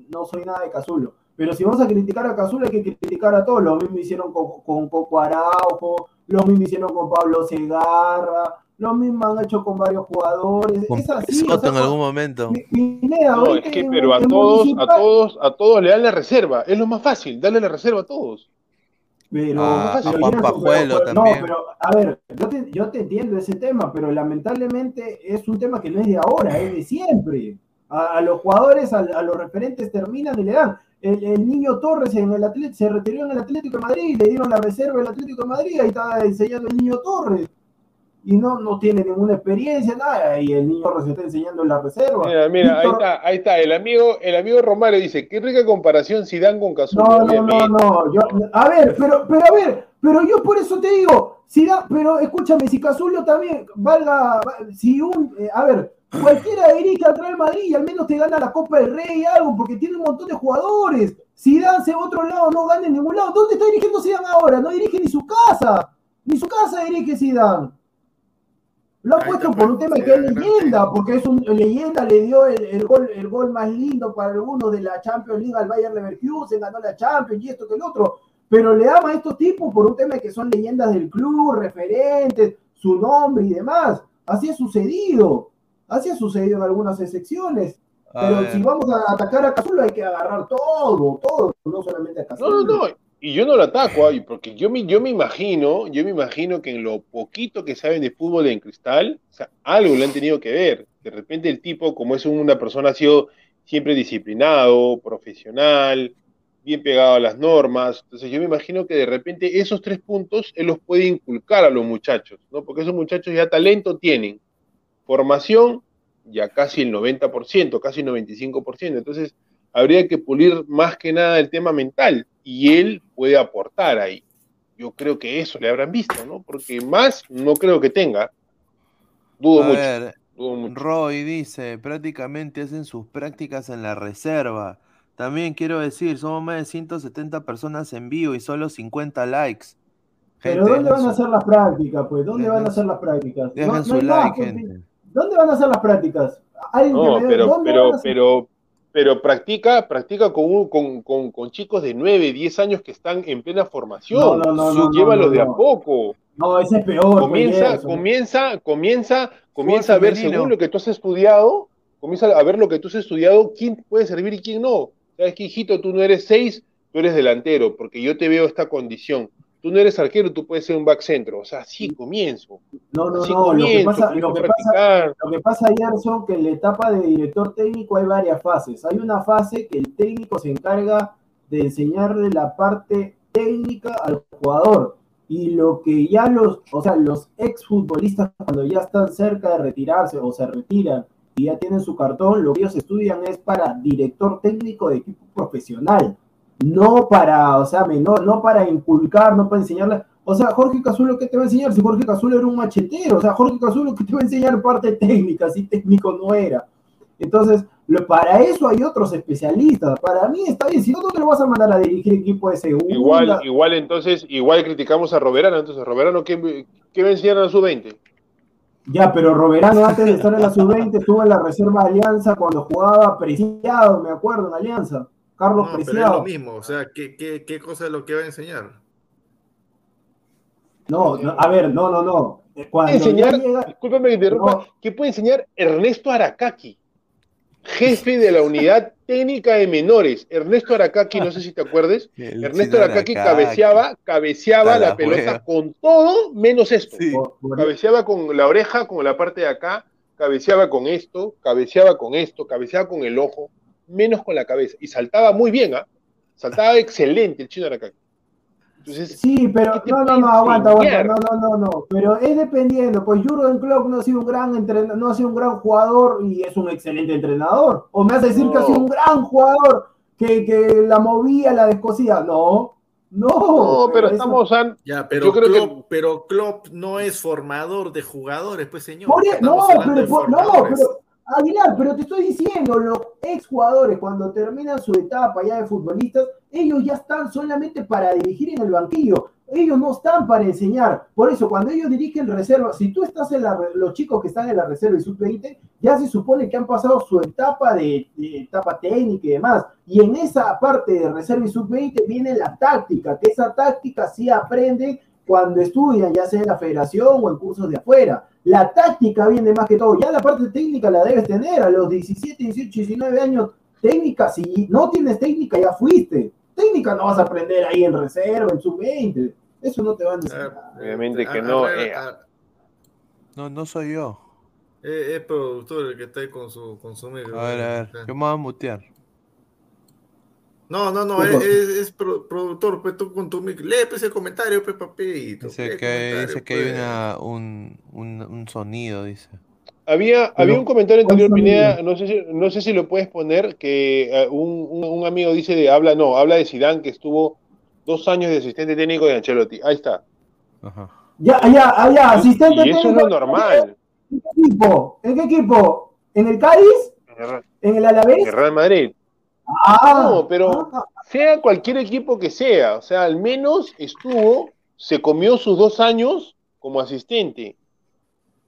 no soy nada de Cazulo. Pero si vamos a criticar a Cazulo, hay que criticar a todos. Lo mismo hicieron con, con Coco Araujo, lo mismo hicieron con Pablo Segarra, lo mismo han hecho con varios jugadores. Con es así, o sea, en algún momento. Pineda, No, es que, pero a todos, a todos, a todos le dan la reserva. Es lo más fácil, darle la reserva a todos. Pero, A- a Juan Pajuelo pero- también. No, pero a ver, yo te, yo te entiendo ese tema, pero lamentablemente es un tema que no es de ahora, es de siempre. A, a los jugadores, a, a los referentes terminan y le dan. El, el niño Torres en el Atlético, se retiró en el Atlético de Madrid, le dieron la reserva del Atlético de Madrid, ahí está enseñando el niño Torres. Y no, no tiene ninguna experiencia, nada, y el niño Torres está enseñando en la reserva. Mira, mira, ahí está, ahí está. El amigo, el amigo Romario dice, qué rica comparación si dan con Cazulo. No, no, no, no. Yo, a ver, pero, pero a ver, pero yo por eso te digo, si da, pero escúchame, si Casullo también valga, si un, eh, a ver, cualquiera dirige al Real Madrid y al menos te gana la Copa del Rey algo, porque tiene un montón de jugadores. Si Dan se va a otro lado, no gana en ningún lado. ¿Dónde está dirigiendo Zidane ahora? No dirige ni su casa. Ni su casa dirige Zidane. Lo ha Ahí puesto por un pues, tema que es leyenda, porque es un leyenda, le dio el, el gol, el gol más lindo para algunos de la Champions League al Bayern Leverkusen, ganó la Champions y esto que el otro. Pero le ama a estos tipos por un tema que son leyendas del club, referentes, su nombre y demás. Así ha sucedido. Así ha sucedido en algunas excepciones. A Pero ver. si vamos a atacar a Cazulo hay que agarrar todo, todo, no solamente a No, Cazulo. no, no. Y yo no lo ataco ahí, porque yo me, yo me imagino, yo me imagino que en lo poquito que saben de fútbol en cristal, o sea, algo le han tenido que ver. De repente el tipo, como es una persona, ha sido siempre disciplinado, profesional, bien pegado a las normas. Entonces yo me imagino que de repente esos tres puntos él los puede inculcar a los muchachos, ¿no? Porque esos muchachos ya talento tienen. Formación, ya casi el 90%, casi el 95%. Entonces habría que pulir más que nada el tema mental y él puede aportar ahí. Yo creo que eso le habrán visto, ¿no? Porque más no creo que tenga. Dudo A mucho, ver, dudo mucho. Roy dice, prácticamente hacen sus prácticas en la reserva. También quiero decir, somos más de 170 personas en vivo y solo 50 likes. Pero ¿dónde van a hacer las prácticas? Pues, ¿dónde Dejen van a hacer las prácticas? Dejen No- su like, gente. ¿Dónde van a hacer las prácticas? No, pero, ¿dónde pero, pero, pero practica, practica con, un- con, con, con chicos de 9, 10 años que están en plena formación. No, no, no, no, Llévalos de a poco. No, ese es peor. Comienza, comienza, comienza, comienza a ver femenino. según lo que tú has estudiado, comienza a ver lo que tú has estudiado, quién puede servir y quién no. Sabes que, hijito, tú no eres 6, tú eres delantero, porque yo te veo esta condición. Tú no eres arquero, tú puedes ser un back centro. O sea, así comienzo. No, no, Así no. Lo que pasa, lo que pasa. Lo que pasa, Gerson, que en la etapa de director técnico hay varias fases. Hay una fase que el técnico se encarga de enseñarle la parte técnica al jugador. Y lo que ya los, o sea, los exfutbolistas cuando ya están cerca de retirarse o se retiran y ya tienen su cartón, lo que ellos estudian es para director técnico de equipo profesional. No para, o sea, menor, no para inculcar, no para enseñarle. O sea, Jorge Cazulo, ¿qué te va a enseñar? Si Jorge Cazulo era un machetero, o sea, Jorge Cazulo, ¿qué te va a enseñar parte técnica? Si técnico no era. Entonces, lo- para eso hay otros especialistas. Para mí está bien. Si no, ¿dónde lo vas a mandar a dirigir equipo de segunda? Igual, igual entonces, igual criticamos a Roberano. Entonces, Roberano, ¿qué, qué va a enseñar a su 20? Ya, pero Roberano antes de estar en la sub-20 estuvo en la reserva de Alianza cuando jugaba Preciado, me acuerdo, en Alianza. Carlos No, pero es Preciado. lo mismo, o sea, ¿qué, qué, qué cosa es lo que va a enseñar? No, no, a ver, no, no, no. Cuando enseñar, ya llega- discúlpame que interrumpa, No. ¿qué puede enseñar Ernesto Aracaki? Jefe de la unidad técnica de menores. Ernesto Aracaki, no sé si te acuerdes, El Ernesto Aracaki Aracaki. cabeceaba, cabeceaba la la pelota con todo menos esto. Sí. Cabeceaba con la oreja, con la parte de acá, cabeceaba con esto, cabeceaba con esto, cabeceaba con el ojo, menos con la cabeza. Y saltaba muy bien, ¿ah? Saltaba excelente el chino Aracaki. Entonces, Sí, pero ¿Qué te no, no, no, aguanta, aguanta, no, no, no, no, pero es dependiendo, pues Jurgen Klopp no ha sido un gran entrenador, no ha sido un gran jugador y es un excelente entrenador, o me vas a decir que ha sido un gran jugador que, que la movía, la descosía, no, no, no, pero estamos, Ya, pero Yo creo que- pero Klopp no es formador de jugadores, pues señor. Por e- no, pero, no, pero Aguilar, pero te estoy diciendo, los exjugadores cuando terminan su etapa ya de futbolistas, ellos ya están solamente para dirigir en el banquillo. Ellos no están para enseñar. Por eso, cuando ellos dirigen reserva, si tú estás en la, los chicos que están en la reserva y sub-20, ya se supone que han pasado su etapa de, de etapa técnica y demás. Y en esa parte de reserva y sub-20 viene la táctica, que esa táctica sí aprenden cuando estudian, ya sea en la federación o en cursos de afuera. La táctica viene más que todo. Ya la parte técnica la debes tener a los 17, 18, 19 años. Técnica, si no tienes técnica, ya fuiste. Técnica no vas a aprender ahí en reserva, en sub-20. Eso no te van a enseñar. Ah, Obviamente que a- no, a ver, eh. No, no soy yo. eh, es productor el que está ahí con su, con su. A ver, a ver. Yo me voy a mutear. No, no, no, ¿Qué es, productor, pues tú con tu micro. Lee pues, el comentario, pues, papito. Dice que, dice que hay pues. una, un, un, un sonido, dice. Había, Pero, había un comentario anterior, ¿cuál Pineda, no sé si, no sé si lo puedes poner, que eh, un, un- un amigo dice de habla, no, habla de Zidane que estuvo dos años de asistente técnico de Ancelotti. Ahí está. Ajá. Ya, ya, ah, ya, asistente y eso es lo normal. ¿En qué equipo? ¿En qué equipo? ¿En el Cádiz? En el- ¿En el en Alavés? el Real Madrid. Ah, No, pero ah, sea cualquier equipo que sea, o sea, al menos estuvo, se comió sus dos años como asistente.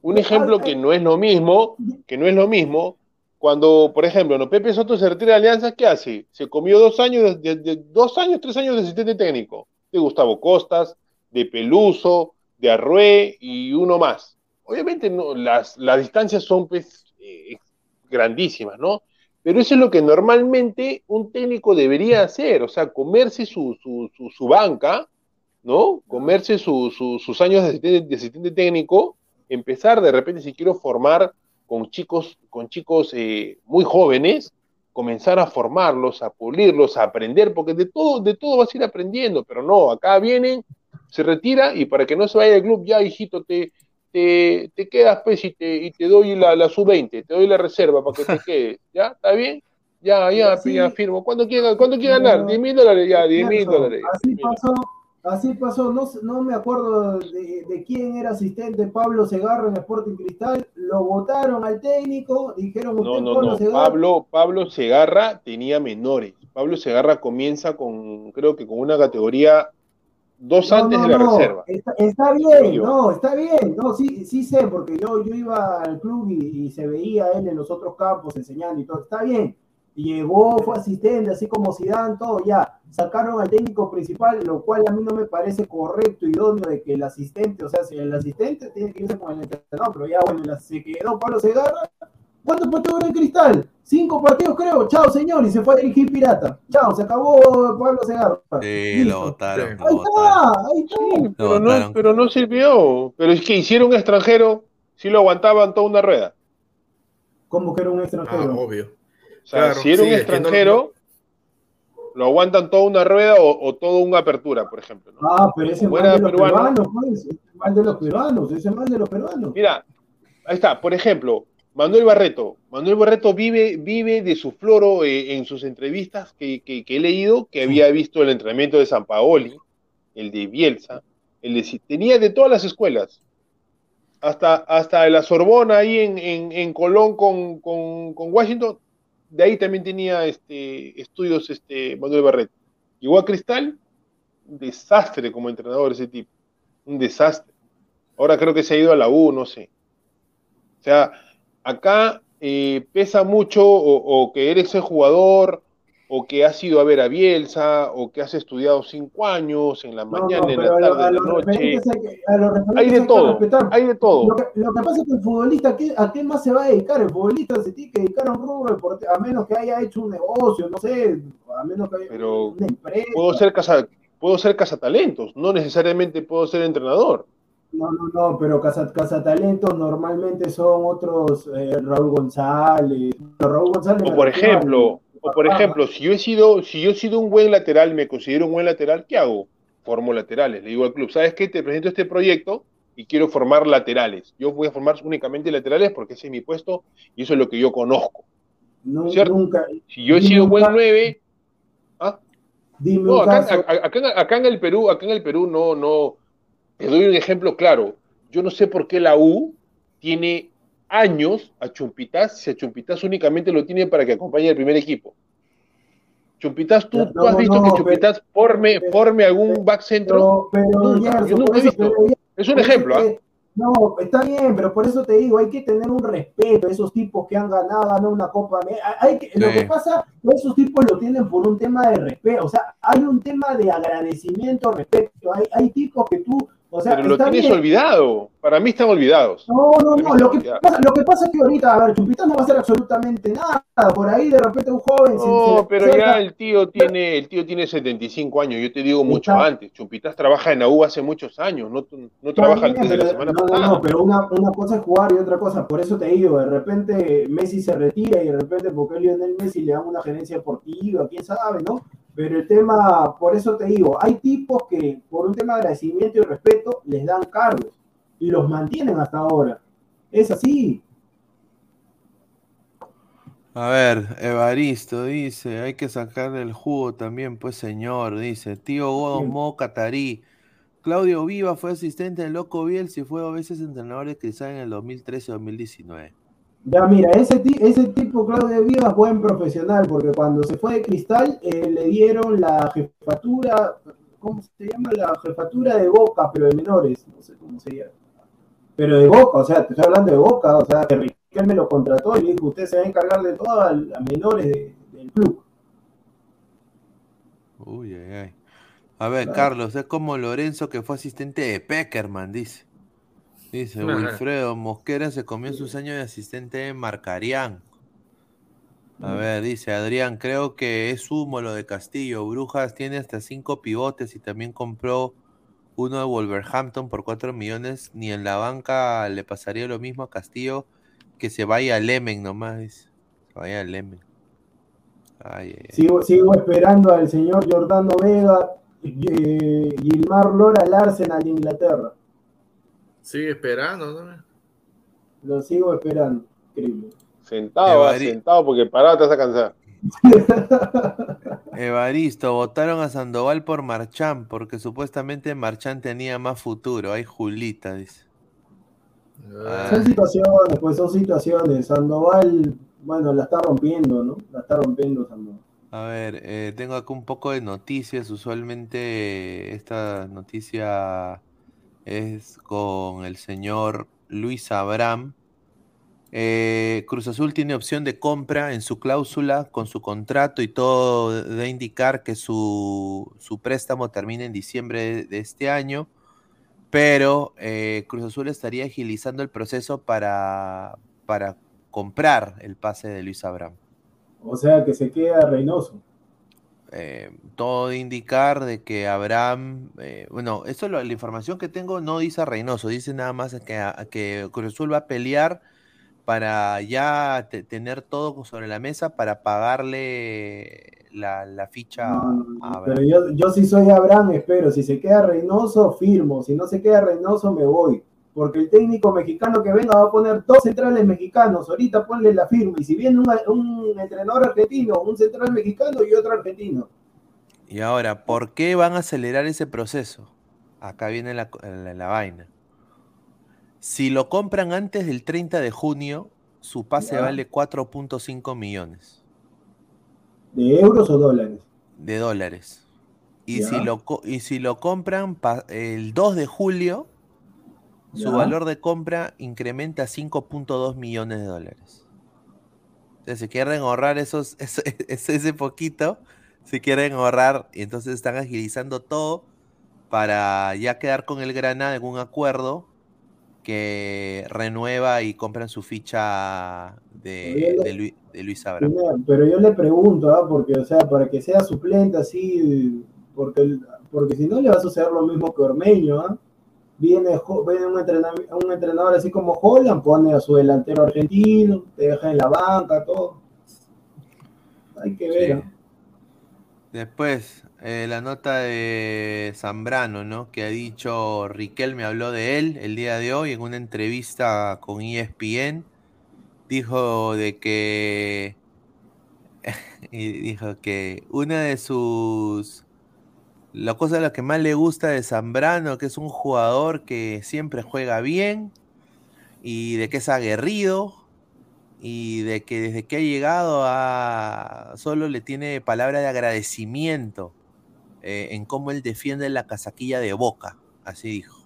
Un ejemplo que no es lo mismo, que no es lo mismo, cuando, por ejemplo, no Pepe Soto se retira de Alianza, ¿qué hace? Se comió dos años, de, de- de- dos años, tres años de asistente técnico, de Gustavo Costas, de Peluso, de Arrué y uno más. Obviamente no, las, las distancias son pues, eh, grandísimas, ¿no? Pero eso es lo que normalmente un técnico debería hacer, o sea, comerse su, su, su, banca, ¿no? Comerse su- su- sus años de asistente, de asistente técnico, empezar de repente, si quiero formar con chicos, con chicos eh, muy jóvenes, comenzar a formarlos, a pulirlos, a aprender, porque de todo, de todo vas a ir aprendiendo, pero no, acá vienen, se retira y para que no se vaya del club, ya hijito, te, te, te quedas pues y te, y te doy la, la sub-20, te doy la reserva para que te quedes, ¿ya? ¿Está bien? Ya, ya, Sí. ya firmo. ¿Cuánto quiere, cuánto quiere No. ganar? 10 mil dólares, ya, 10 mil dólares. Así 10.000. pasó, así pasó. No, no me acuerdo de, de quién era asistente Pablo Segarra en Sporting Cristal. Lo votaron al técnico, dijeron No, usted no, Pablo no. Segarra. Pablo, Pablo Segarra tenía menores. Pablo Segarra comienza con, creo que con una categoría dos No, antes no, de la no, reserva. Está, está bien, no, está bien. No, sí, sí sé, porque yo, yo iba al club y, y se veía él en los otros campos enseñando y todo. Está bien. Llegó, fue asistente, así como Zidane, todo ya. Sacaron al técnico principal, lo cual a mí no me parece correcto y idóneo de que el asistente, o sea, si el asistente tiene que irse con el entrenador, pero ya bueno, se quedó Pablo Segarra. ¿Cuántos partidos en Cristal? Cinco partidos creo. Chao, señor. Y se fue a dirigir Pirata. Chao, se acabó Pablo Segarra. Sí, Listo. lo votaron. Lo Ahí votaron. está, ahí está. Pero no, pero no sirvió. Pero es que hicieron un extranjero, sí lo aguantaban toda una rueda. Como que era un Ah, extranjero. obvio. O sea, Claro, si era un sí, no- extranjero, lo aguantan toda una rueda o, o toda una apertura, por ejemplo. ¿no? Ah, pero ese mal de los peruano. peruanos, pues. Ese mal de los peruanos, ese mal de los peruanos. Mira, ahí está, por ejemplo, Manuel Barreto. Manuel Barreto vive, vive de su floro eh, en sus entrevistas que, que- que he leído, que había visto el entrenamiento de San Paoli, el de Bielsa, el de, tenía de todas las escuelas, hasta, hasta la Sorbona ahí en, en- en Colón con, con- con Washington, de ahí también tenía este, estudios este, Manuel Barreto. Llegó a Cristal, un desastre como entrenador ese tipo, un desastre. Ahora creo que se ha ido a la U, no sé. O sea, acá eh, pesa mucho o, o que eres el jugador, o que has ido a ver a Bielsa, o que has estudiado cinco años, en la mañana, no, en la a lo- tarde, en la noche. hay que- a los referentes Hay de hay todo, hay de todo. Lo que, lo que pasa es que el futbolista, ¿a qué, a qué más se va a dedicar? El futbolista se tiene que dedicar a un rubro, a menos que haya hecho un negocio, no sé, a menos que haya Pero una empresa. Puedo ser, casa, puedo ser cazatalentos, no necesariamente puedo ser entrenador. No, no, no, pero casa, cazatalentos normalmente son otros, eh, Raúl González. Raúl González O por ejemplo, o por ejemplo, si yo he sido, si yo he sido un buen lateral, me considero un buen lateral, ¿qué hago? Formo laterales. Le digo al club, ¿sabes qué? Te presento este proyecto y quiero formar laterales. Yo voy a formar únicamente laterales porque ese es mi puesto y eso es lo que yo conozco. Nunca, Si yo he sido un buen ca- 9, ¿ah? No, acá, acá en el Perú, acá en el Perú no, no. Te doy un ejemplo claro. Yo no sé por qué la U tiene años a Chumpitas, si a Chumpitas únicamente lo tiene para que acompañe al primer equipo. Chumpitas, ¿tú, No, tú has visto no, que Chumpitas forme, pero- forme algún back centro? Pero, pero Nunca, Gerson, yo nunca he visto. Es un ejemplo, ¿ah? No, está bien, pero por eso te digo, hay que tener un respeto a esos tipos que han ganado, ganado una Copa. Hay que, Lo Sí. que pasa, esos tipos lo tienen por un tema de respeto, o sea, hay un tema de agradecimiento, respeto. Hay, hay tipos que tú, o sea, Pero lo tienes bien. olvidado. Para mí están olvidados. No, no, no, lo que, pasa, lo que pasa es que ahorita, a ver, Chumpita no va a hacer absolutamente nada. Por ahí de repente un joven se No, pero ya el tío tiene, el tío tiene 75 años, yo te digo mucho Está- antes. Chumpitas trabaja en la U hace muchos años, no, no trabaja bien, desde la semana no, no, no, pero una, una cosa es jugar y otra cosa, por eso te digo, de repente Messi se retira y de repente porque Lionel Messi le dan una gerencia deportiva, quién sabe, ¿no? Pero el tema, por eso te digo, hay tipos que por un tema de agradecimiento y respeto les dan cargos y los mantienen hasta ahora. Es así. A ver, Evaristo dice, hay que sacarle el jugo también, pues señor, dice, tío Godo. Mo Catarí. Claudio Viva fue asistente del Loco Bielsa y fue a veces entrenador de Cristal en el 2013-2019. Ya mira, ese, ese tipo, Claudio Vivas, buen profesional, porque cuando se fue de Cristal eh, le dieron la jefatura, ¿cómo se llama? La jefatura de Boca, pero de menores, no sé cómo se llama. Pero de Boca, o sea, te estoy hablando de Boca, o sea, que Riquelme lo contrató y le dijo, usted se va a encargar de todas las menores de- del club. Uy, ay, ay. A ver. Carlos, es como Lorenzo que fue asistente de Peckerman, dice. Dice. Wilfredo Mosquera se comió sus años de asistente de Marcarián. A ver, dice Adrián, creo que es humo lo de Castillo. Brujas tiene hasta cinco pivotes y también compró uno de Wolverhampton por cuatro millones. Ni en la banca le pasaría lo mismo a Castillo que se vaya a Lemen nomás. dice. Se vaya a Lemen. Ay, ay, ay. Sigo, sigo esperando al señor Jordano Vega, eh, Gilmar Lora al Arsenal de Inglaterra. Sigue esperando, ¿no? Lo sigo esperando. Increíble. Sentado, Evari- sentado, porque parado te vas a cansar. Evaristo, votaron a Sandoval por Marchán, porque supuestamente Marchán tenía más futuro. Ay, Julita, dice. Ah, Son situaciones, pues son situaciones. Sandoval, bueno, la está rompiendo, ¿no? La está rompiendo Sandoval. A ver, eh, tengo acá un poco de noticias. Usualmente esta noticia es con el señor Luis Abraham. Eh, Cruz Azul tiene opción de compra en su cláusula con su contrato y todo de indicar que su, su préstamo termina en diciembre de, este año, pero eh, Cruz Azul estaría agilizando el proceso para, para comprar el pase de Luis Abraham. O sea, que se queda Reynoso. Eh, todo de indicar de que Abraham, eh, bueno, esto lo- la información que tengo no dice a Reynoso, dice nada más que, a- que Cruz Azul va a pelear para ya te- tener todo sobre la mesa para pagarle la, la ficha a Pero Abraham. yo, yo sí soy Abraham, espero. Si se queda Reynoso, firmo. Si no se queda Reynoso, me voy. Porque el técnico mexicano que venga va a poner dos centrales mexicanos. Ahorita ponle la firma. Y si viene un, un entrenador argentino, un central mexicano y otro argentino. Y ahora, ¿por qué van a acelerar ese proceso? Acá viene la, la- la vaina. Si lo compran antes del 30 de junio, su pase Ya. vale 4.5 millones. ¿De euros o dólares? de dólares. Y Ya. si, lo, y si lo compran pa- el 2 de julio, su valor de compra incrementa a 5.2 millones de dólares. Entonces, si quieren ahorrar esos, ese, poquito, si quieren ahorrar, y entonces están agilizando todo para ya quedar con el Granada en un acuerdo que renueva y compran su ficha de, Luis Abraham. Pero yo le pregunto, ¿ah? porque, o sea, para que sea suplente así, porque, porque si no le va a suceder lo mismo que Ormeño, ¿ah? Viene, un, entrenador, un entrenador así como Holland, pone a su delantero argentino, te deja en la banca, todo. Hay que ver. Sí. Después, eh, la nota de Zambrano, ¿no? Que ha dicho, Riquelme habló de él el día de hoy en una entrevista con ESPN. Dijo de que. y dijo que una de sus. La cosa la que más le gusta de Zambrano, que es un jugador que siempre juega bien y de que es aguerrido y de que desde que ha llegado a solo le tiene palabra de agradecimiento eh, en cómo él defiende la casaquilla de Boca, así dijo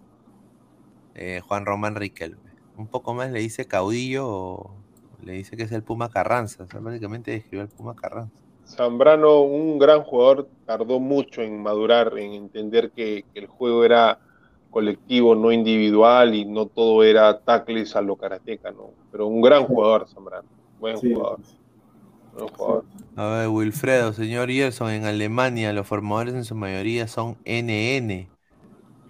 eh, Juan Román Riquelme. Un poco más le dice caudillo o le dice que es el Puma Carranza, o sea, básicamente describió al Puma Carranza. Zambrano, un gran jugador, tardó mucho en madurar, en entender que, que el juego era colectivo, no individual, y no todo era tacles a lo karateca, ¿no? Pero un gran jugador, Zambrano, buen Sí, jugador, buen jugador. A ver, Wilfredo, señor Gerson, en Alemania los formadores en su mayoría son NN.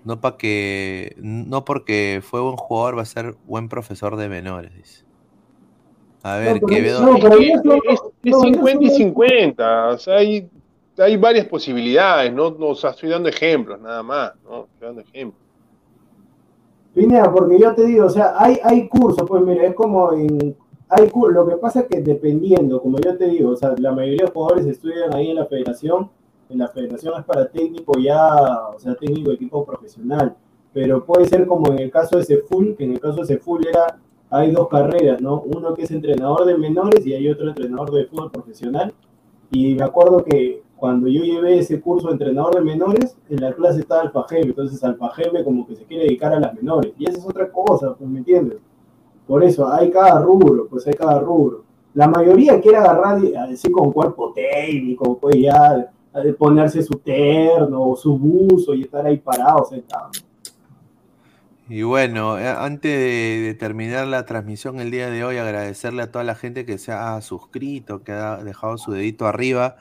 No pa que, no porque fue buen jugador va a ser buen profesor de menores, dice. A ver, pero- Quevedo. no, es- es no, yo 50 y solo- 50, o sea, hay, hay varias posibilidades, ¿no? o sea, estoy dando ejemplos, nada más, ¿no? Estoy dando ejemplos. Pineda, porque yo te digo, o sea, hay, hay cursos, pues mira, es como en, hay lo que pasa es que dependiendo, como yo te digo, o sea, la mayoría de jugadores estudian ahí en la federación, en la federación es para técnico ya, o sea, técnico de equipo profesional, pero puede ser como en el caso de Ceful, que en el caso de Ceful era, hay dos carreras, ¿no? Uno que es entrenador de menores y hay otro entrenador de fútbol profesional, y me acuerdo que cuando yo llevé ese curso de entrenador de menores, en la clase estaba Alfajeme, entonces Alfajeme como que se quiere dedicar a las menores, y esa es otra cosa, pues, ¿me entiendes? Por eso, hay cada rubro, pues hay cada rubro. La mayoría quiere agarrar así con cuerpo técnico, pues ya ponerse su terno o su buzo y estar ahí parado, sentado. Y bueno, eh, antes de, de terminar la transmisión el día de hoy, agradecerle a toda la gente que se ha suscrito, que ha dejado su dedito arriba.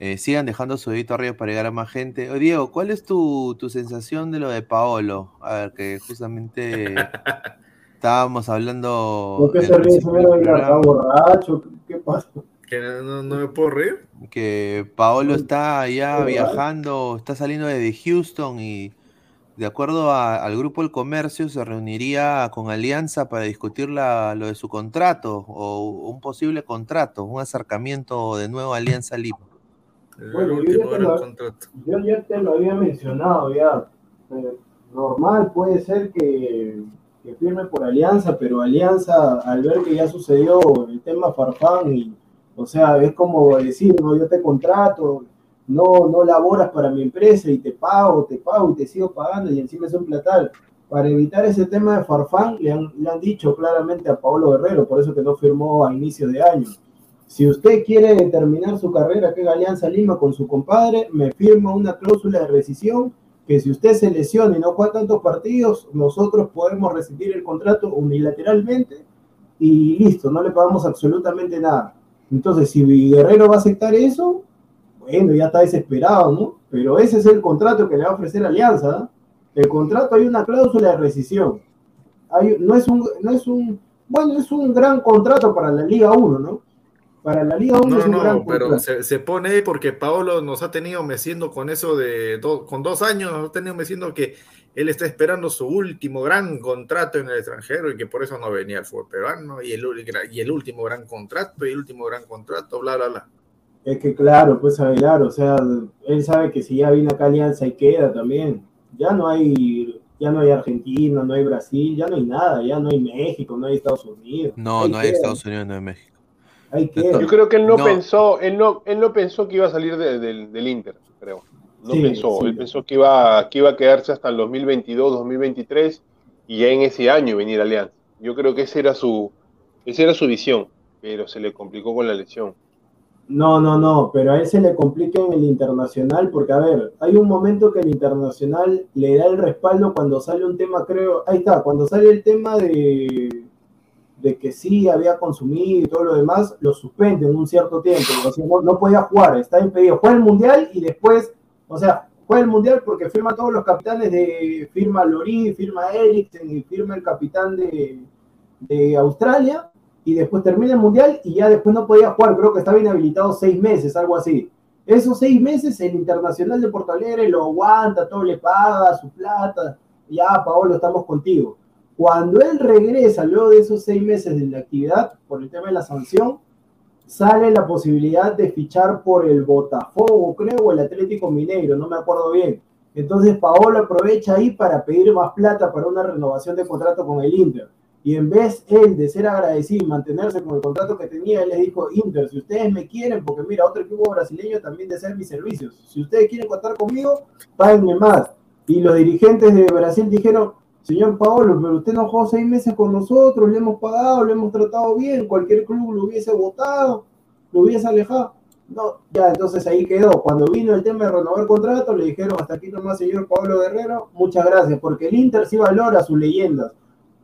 Eh, sigan dejando su dedito arriba para llegar a más gente. Oye, Diego, ¿cuál es tu, tu sensación de lo de Paolo? A ver, que justamente estábamos hablando. ¿Por qué se ríe borracho? ¿Qué pasa? Que no, no- me puedo reír. que Paolo está ya ¿verdad? viajando, está saliendo desde Houston y de acuerdo a- al grupo El Comercio se reuniría con Alianza para discutir la- lo de su contrato o un posible contrato, un acercamiento de nuevo a Alianza Lima. Bueno, yo ya te lo- contrato. Yo ya te lo había mencionado ya. Eh, normal puede ser que, que firme por Alianza, pero Alianza, al ver que ya sucedió el tema Farfán y, O sea, es como decir, no, yo te contrato, no, no laboras para mi empresa y te pago, te pago y te sigo pagando y encima es un platal. Para evitar ese tema de Farfán, le han, le han dicho claramente a Pablo Guerrero, por eso que no firmó a inicio de año. Si usted quiere terminar su carrera que Alianza Lima con su compadre, me firma una cláusula de rescisión que si usted se lesiona y no juega tantos partidos, nosotros podemos rescindir el contrato unilateralmente y listo, no le pagamos absolutamente nada. Entonces, si Guerrero va a aceptar eso, bueno, ya está desesperado, ¿no? Pero ese es el contrato que le va a ofrecer Alianza. ¿no? El contrato hay una cláusula de rescisión. Hay, no, es un, no es un, bueno, es un gran contrato para la Liga 1, ¿no? Para la Liga 1 No, es un gran no, pero contrato. se, se pone ahí porque Paolo nos ha tenido meciendo con eso de do- con dos años, nos ha tenido meciendo que él está esperando su último gran contrato en el extranjero y que por eso no venía al fútbol peruano y el, y el último gran contrato y el último gran contrato, bla, bla, bla. Es que claro, pues Aguilar, o sea, él sabe que si ya viene acá Alianza y queda también. Ya no hay, ya no hay Argentina, no hay Brasil, ya no hay nada, ya no hay México, no hay Estados Unidos. No, Ahí no hay Estados Unidos, no hay México. Ahí queda. Yo creo que él no, No. pensó, él no, él no pensó que iba a salir de- del- del Inter, creo. No Sí, pensó, sí. él pensó que iba, que iba a quedarse hasta el 2022, 2023 y ya en ese año venir a Alianza. Yo creo que esa era su, esa era su visión, pero se le complicó con la lesión. No, no, no, pero a él se le complica en el internacional porque, a ver, hay un momento que el internacional le da el respaldo cuando sale un tema, creo, ahí está, cuando sale el tema de, de que sí había consumido y todo lo demás, lo suspenden un cierto tiempo, o sea, no, no podía jugar, está impedido. Juega el mundial y después, o sea, juega el mundial porque firma todos los capitanes de, firma Lorí, firma Eriksen y firma el capitán de, de Australia y después termina el mundial y ya después no podía jugar, creo que estaba inhabilitado seis meses, algo así. Esos seis meses el Internacional de Porto Alegre lo aguanta, todo le paga, su plata, ya Paolo, estamos contigo. Cuando él regresa luego de esos seis meses de la actividad, por el tema de la sanción, sale la posibilidad de fichar por el Botafogo, creo, o el Atlético Mineiro, no me acuerdo bien. Entonces Paolo aprovecha ahí para pedir más plata para una renovación de contrato con el Inter. Y en vez él de ser agradecido y mantenerse con el contrato que tenía, él le dijo, Inter, si ustedes me quieren, porque mira, otro equipo brasileño también desea mis servicios. Si ustedes quieren contar conmigo, páguenme más. Y los dirigentes de Brasil dijeron, señor Paolo, pero usted no jugó seis meses con nosotros, le hemos pagado, le hemos tratado bien, cualquier club lo hubiese votado, lo hubiese alejado. No, ya, entonces ahí quedó. Cuando vino el tema de renovar contrato, le dijeron, hasta aquí nomás, señor Pablo Guerrero, muchas gracias, porque el Inter sí valora sus leyendas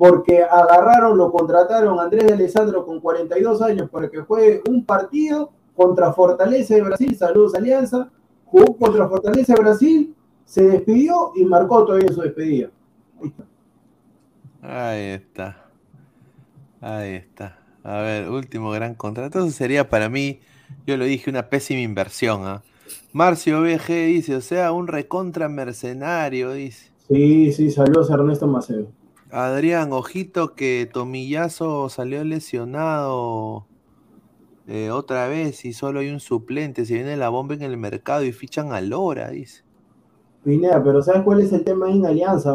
porque agarraron, lo contrataron a Andrés de Alessandro con 42 años para que juegue un partido contra Fortaleza de Brasil, saludos Alianza, jugó contra Fortaleza de Brasil, se despidió y marcó todavía su despedida. Ahí está. Ahí está. A ver, último gran contrato. Eso sería para mí, yo lo dije, una pésima inversión. ¿ah? Marcio BG dice, o sea, un recontra mercenario, dice. Sí, sí, saludos a Ernesto Maceo. Adrián, ojito que Tomillazo salió lesionado eh, otra vez y solo hay un suplente. Se viene la bomba en el mercado y fichan a Lora, dice. Pineda, pero ¿sabes cuál es el tema en Alianza?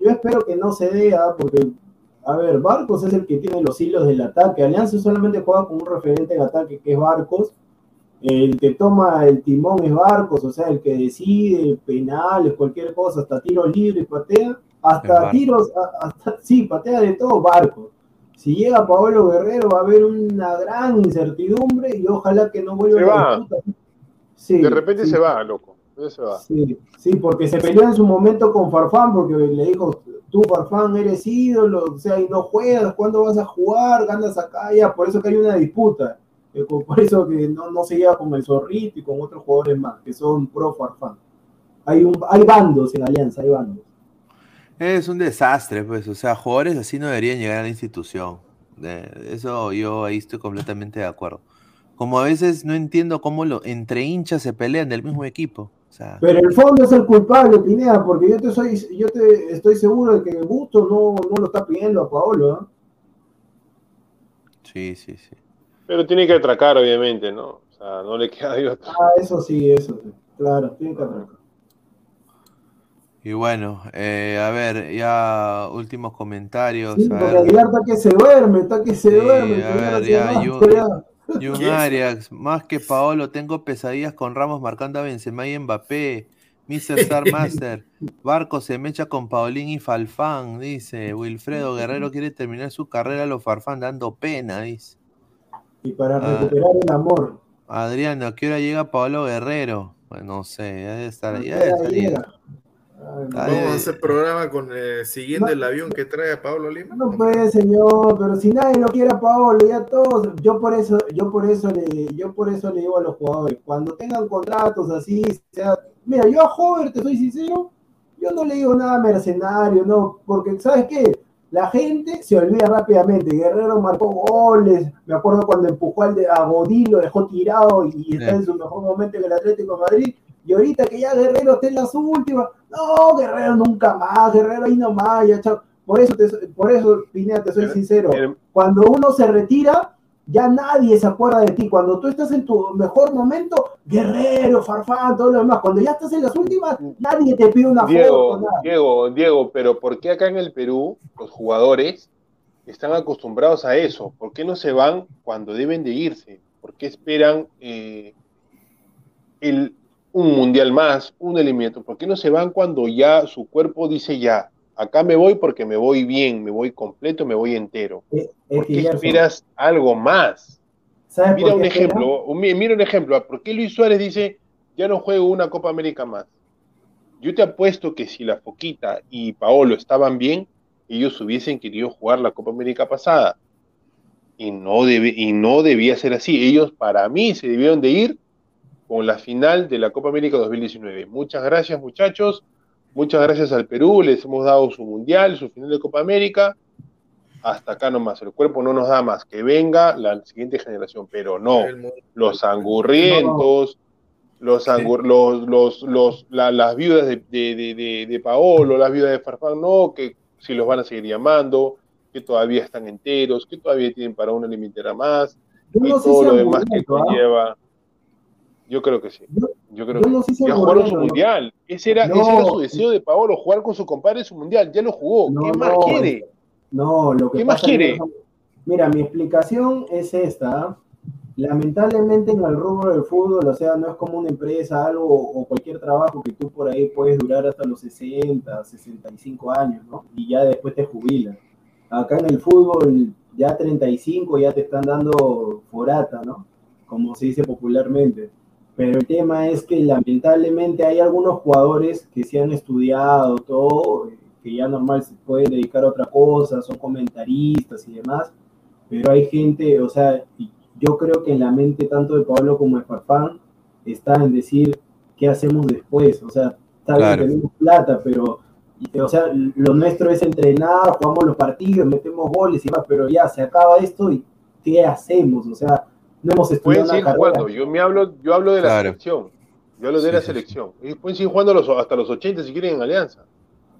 Yo espero que no se dé, porque, a ver, Barcos es el que tiene los hilos del ataque. Alianza solamente juega con un referente de ataque que es Barcos. El que toma el timón es Barcos, o sea, el que decide penales, cualquier cosa, hasta tiros libres, patea, hasta tiros, hasta, sí, patea de todo Barcos. Si llega Paolo Guerrero va a haber una gran incertidumbre y ojalá que no vuelva Se a la va. disputa. Sí, De repente sí. se va, loco. Se va. Sí, sí, porque se peleó en su momento con Farfán, porque le dijo, tú Farfán eres ídolo, o sea, y no juegas, ¿cuándo vas a jugar? Ganas acá, ya, por eso que hay una disputa. Eh, por por eso que no, no se lleva con el Zorrito y con otros jugadores más, que son pro Farfán. Hay, un, hay bandos en Alianza, hay bandos. Es un desastre, pues. O sea, jugadores así no deberían llegar a la institución. De- eso yo ahí estoy completamente de acuerdo. Como a veces no entiendo cómo lo, entre hinchas se pelean del mismo equipo. O sea, Pero el fondo es el culpable, Pineda, porque yo te soy, yo te estoy seguro de que Busto no, no lo está pidiendo a Paolo, ¿ah? sí, sí, sí. Pero tiene que atracar, obviamente, ¿no? O sea, no le queda de otra. Ah, eso sí, eso sí. Claro, tiene que atracar. Y bueno, eh, a ver, ya últimos comentarios. Sí, a porque ver. Aguilar está que se duerme, está que se Sí, duerme. a ver, así ya, nomás, Yu- pero ya- Y un ¿Qué es? Arias, más que Paolo, tengo pesadillas con Ramos marcando a Benzema y Mbappé. Mr. Star Master, Barco se mecha con Paulín y Falfán, dice. Wilfredo Guerrero quiere terminar su carrera a los Farfán dando pena, dice. Y para Ah. recuperar el amor. Adriano, ¿a qué hora llega Paolo Guerrero? Pues no sé, ya debe estar, ya debe estar. Ay, no. Ay, Vamos a eh. hacer programa con eh, siguiendo el avión que trae a Pablo Lima. No puede, señor, pero si nadie lo quiere a Paolo, ya todos, yo por eso, yo por eso le, yo por eso le digo a los jugadores, cuando tengan contratos así, sea, mira, yo a Hover, te soy sincero, yo no le digo nada mercenario, no, porque ¿sabes qué? La gente se olvida rápidamente. Guerrero marcó goles. Me acuerdo cuando empujó al de, a Godín, lo dejó tirado y, y está Sí. en su mejor momento en el Atlético de Madrid. Y ahorita que ya Guerrero está en las últimas, no, Guerrero nunca más, Guerrero ahí nomás, ya chao. Por eso, te, por eso, Pineda, te soy sincero. Cuando uno se retira, ya nadie se acuerda de ti. Cuando tú estás en tu mejor momento, Guerrero, Farfán, todo lo demás. Cuando ya estás en las últimas, nadie te pide una foto. Diego, nada. Diego, Diego, pero ¿por qué acá en el Perú los jugadores están acostumbrados a eso? ¿Por qué no se van cuando deben de irse? ¿Por qué esperan eh, el, un mundial más, un eliminato? ¿Por qué no se van cuando ya su cuerpo dice ya, acá me voy porque me voy bien, me voy completo, me voy entero? Es- es ¿Por qué esperas algo más? ¿sabes Mira un ejemplo, un- mira un ejemplo, ¿por qué Luis Suárez dice, ya no juego una Copa América más? Yo te apuesto que si la Foquita y Paolo estaban bien, ellos hubiesen querido jugar la Copa América pasada. Y no, debe, y no debía ser así. Ellos, para mí, se debieron de ir con la final de la Copa América 2019. Muchas gracias, muchachos. Muchas gracias al Perú. Les hemos dado su mundial, su final de Copa América. Hasta acá nomás. El cuerpo no nos da más. Que venga la siguiente generación. Pero no los angurrientos, los, angur- los, los, los- la- las viudas de, de, de, de- de Paolo, las viudas de Farfán, no, que si los van a seguir llamando, que todavía están enteros, que todavía tienen para una limitera más, Yo y no sé todo si lo demás que conlleva. Yo creo que sí. Yo- creo yo que no si ya jugaron su mundial. Ese era, No. ese era su deseo de Paolo, jugar con su compadre su mundial. Ya lo jugó. No, ¿Qué más quiere? No, lo que ¿Qué más quiere? Mira, mi explicación es esta. ¿ah? Lamentablemente en el rubro del fútbol, o sea, no es como una empresa, algo o cualquier trabajo que tú por ahí puedes durar hasta los 60, 65 años, ¿no? Y ya después te jubilas. Acá en el fútbol, ya 35 ya te están dando forata, ¿no? Como se dice popularmente. Pero el tema es que lamentablemente hay algunos jugadores que se han estudiado todo, eh, que ya normal se pueden dedicar a otra cosa, son comentaristas y demás, pero hay gente, o sea, yo creo que en la mente tanto de Pablo como de Farfán está en decir qué hacemos después, o sea, tal vez Claro. tenemos plata, pero, o sea, lo nuestro es entrenar, jugamos los partidos, metemos goles y más, pero ya se acaba esto y ¿qué hacemos? O sea, no hemos Pueden estudiado seguir jugando. Yo me hablo, yo hablo de la Claro. selección. Yo hablo de Sí, la sí, selección. Pueden seguir jugando los- hasta los 80 si quieren en Alianza.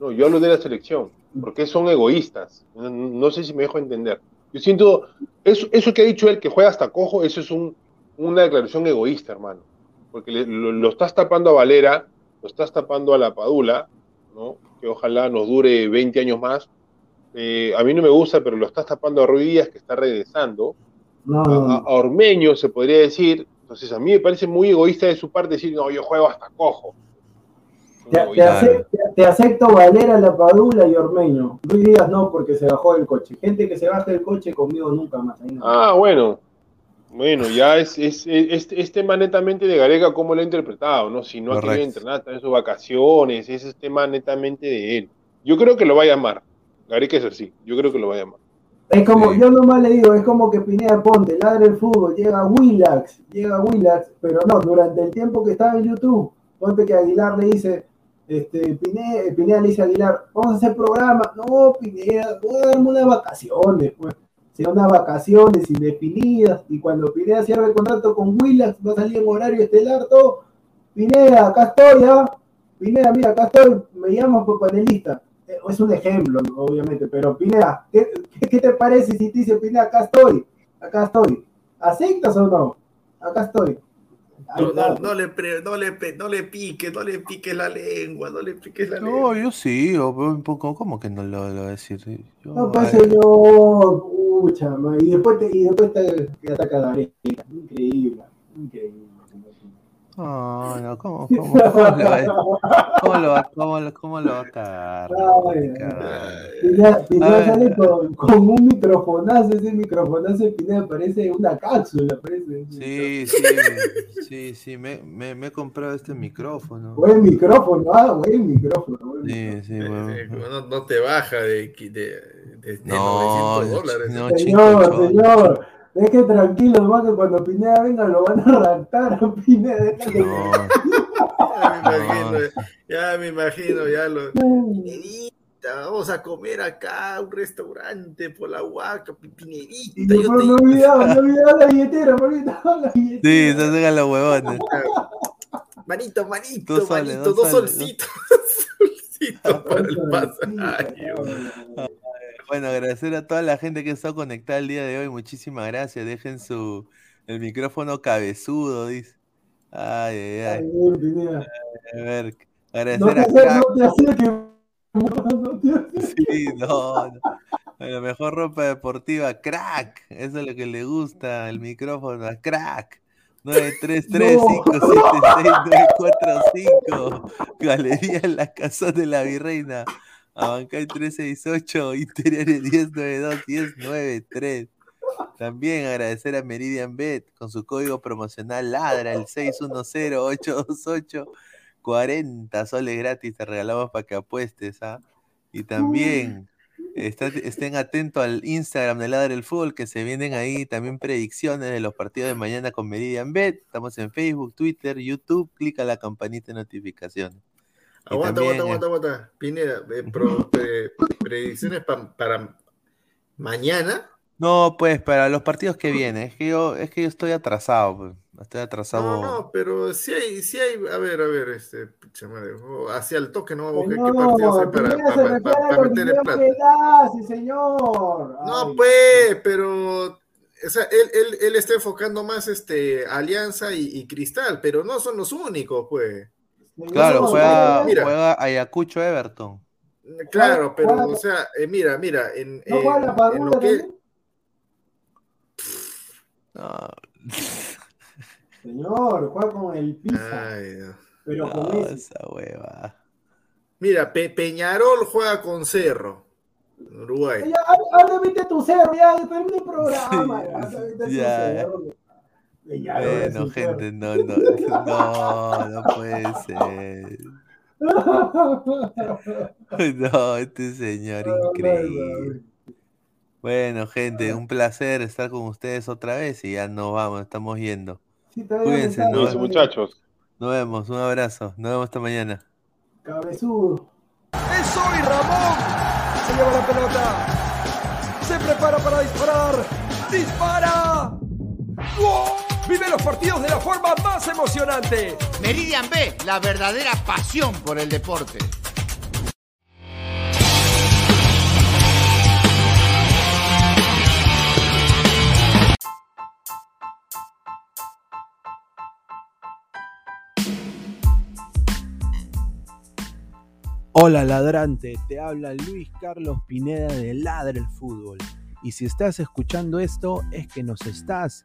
No, yo hablo de la selección. Porque son egoístas. No, no sé si me dejo entender. Yo siento, eso, eso que ha dicho él, que juega hasta cojo, eso es un, una declaración egoísta, hermano. Porque le- lo, lo estás tapando a Valera, lo estás tapando a la Padula, ¿no? que ojalá nos dure 20 años más. Eh, a mí no me gusta, pero lo estás tapando a Ruiz Díaz, que está regresando No, a, no, a- Ormeño, se podría decir. Entonces, a mí me parece muy egoísta de su parte decir, no, yo juego hasta cojo. Te, te egoísta. ace- te- te acepto Valera, La Padula y Ormeño. Luis Díaz no, porque se bajó del coche. Gente que se baja del coche conmigo nunca más. Ahí no. Ah, bueno. Bueno, ya es, es, es, es tema netamente de Gareca cómo lo ha interpretado, ¿no? Si no ha querido entrenar, está en sus vacaciones, ese es tema netamente de él. Yo creo que lo va a llamar. Gareca es así, yo creo que lo va a llamar. Es como, Sí. yo nomás le digo, es como que Pineda Ponte, ladra el fútbol, llega Willax, llega Willax, pero no, durante el tiempo que estaba en YouTube, ponte que Aguilar le dice, este, Pineda, Pineda le dice a Aguilar, vamos a hacer programa, no, Pineda, voy a darme unas vacaciones, pues, sea unas vacaciones indefinidas, y cuando Pineda cierra el contrato con Willax, va a salir en horario estelar, todo, Pineda, acá estoy, ¿ah? Pineda, mira, acá estoy, me llamo por panelista. Eh, Es un ejemplo, obviamente, pero Pineda, ¿qué, qué- te parece si te dice Pineda, acá estoy, acá estoy? ¿Aceptas o no? Acá estoy. No, no, no le, pre- no, le, no le piques, no le piques la lengua, no le piques la lengua. No, yo sí, o- un poco, ¿cómo que no lo, lo voy a decir? Yo, No, pues ay, señor, Pucha, ma, y después te, y después te, te ataca Gareca. Increíble, increíble. No, no, ¿cómo, cómo, cómo, lo, va, cómo, lo, va, cómo, lo, cómo lo va a cagar? Ay, Cagar. Pineda, Pineda A ver. sale con, con un microfonazo, ese microfonazo de Pineda parece una cápsula, parece. Sí, sí, sí, sí, me, me, me he comprado este micrófono. Buen micrófono, ah, buen micrófono. buen Sí, sí, bueno. Eh, no, no te baja de, de, de, de No, 900 dólares. no, Señor, chico, señor, deje tranquilo, más que cuando Pineda venga lo van a raptar a Pineda. déjale. No, Ya me imagino, ya me imagino, ya lo. Pinedita, vamos a comer acá a un restaurante por la huaca, Pinedita. Y yo después te- me olvidaba, me olvidaba la billetera, me olvidaba la billetera. sí, se hacen los huevones. Manito, manito, Dos soles, manito, dos dos solcitos. solcitos para el pasaje. Bueno, agradecer a toda la gente que está conectada el día de hoy. Muchísimas gracias. Dejen su el micrófono cabezudo, dice. Ay, ay, Ay, ay. A ver, No agradecer te a no te te acerques. Sí, no, no. La mejor ropa deportiva, crack. Eso es lo que le gusta, el micrófono, a crack. 933-576-945. Galería en la Casa de la Virreina. Abancay 368, Interiores 1092-1093. También agradecer a Meridian Bet con su código promocional LADRA, el 610-828-40 soles gratis. Te regalamos para que apuestes. ¿ah? Y también estén atentos al Instagram de Ladra el Fútbol, que se vienen ahí también predicciones de los partidos de mañana con Meridian Bet. Estamos en Facebook, Twitter, YouTube. Clica la campanita de notificaciones. Aguanta, también, aguanta, aguanta, aguanta. Pineda, eh, pro- pre- predicciones pa- para mañana. No, pues para los partidos que vienen. Es que yo, es que yo estoy atrasado. pues. Estoy atrasado. No, no, pero sí hay, sí hay, a ver, a ver, este, pucha madre, oh, hacia el toque, ¿no? ¿Qué, qué partidos hay Señor, para, para, para, a los meter que él hace, señor. No, Ay, pues, pero, o sea, él, él, él está enfocando más, este, Alianza y, y Cristal, pero no son los únicos, pues. Claro, juega, mira. juega Ayacucho Everton. Claro, pero, o sea, eh, mira, mira, en, ¿No juega en- la en Padula lo que? No, Señor, juega con el Pisa, Ay, no. pero con esa hueva. Mira, Pe- Peñarol juega con Cerro, Uruguay. Ya, ahora viste tu cerro, ya, termina el programa. Sí, ya, ya. Ya, Bueno, gente, no, no, no, no puede ser. No, este señor increíble. Bueno, gente, un placer estar con ustedes otra vez y ya nos vamos, estamos yendo. Sí, Cuídense, muchachos. Nos vemos, un abrazo, nos vemos esta mañana. Cabezudo. ¡Es hoy Ramón! Se lleva la pelota. Se prepara para disparar. ¡Dispara! ¡Gol! Vive los partidos de la forma más emocionante. Meridian B, la verdadera pasión por el deporte. Hola ladrante, te habla Luis Carlos Pineda de Ladra el Fútbol. Y si estás escuchando esto es que nos estás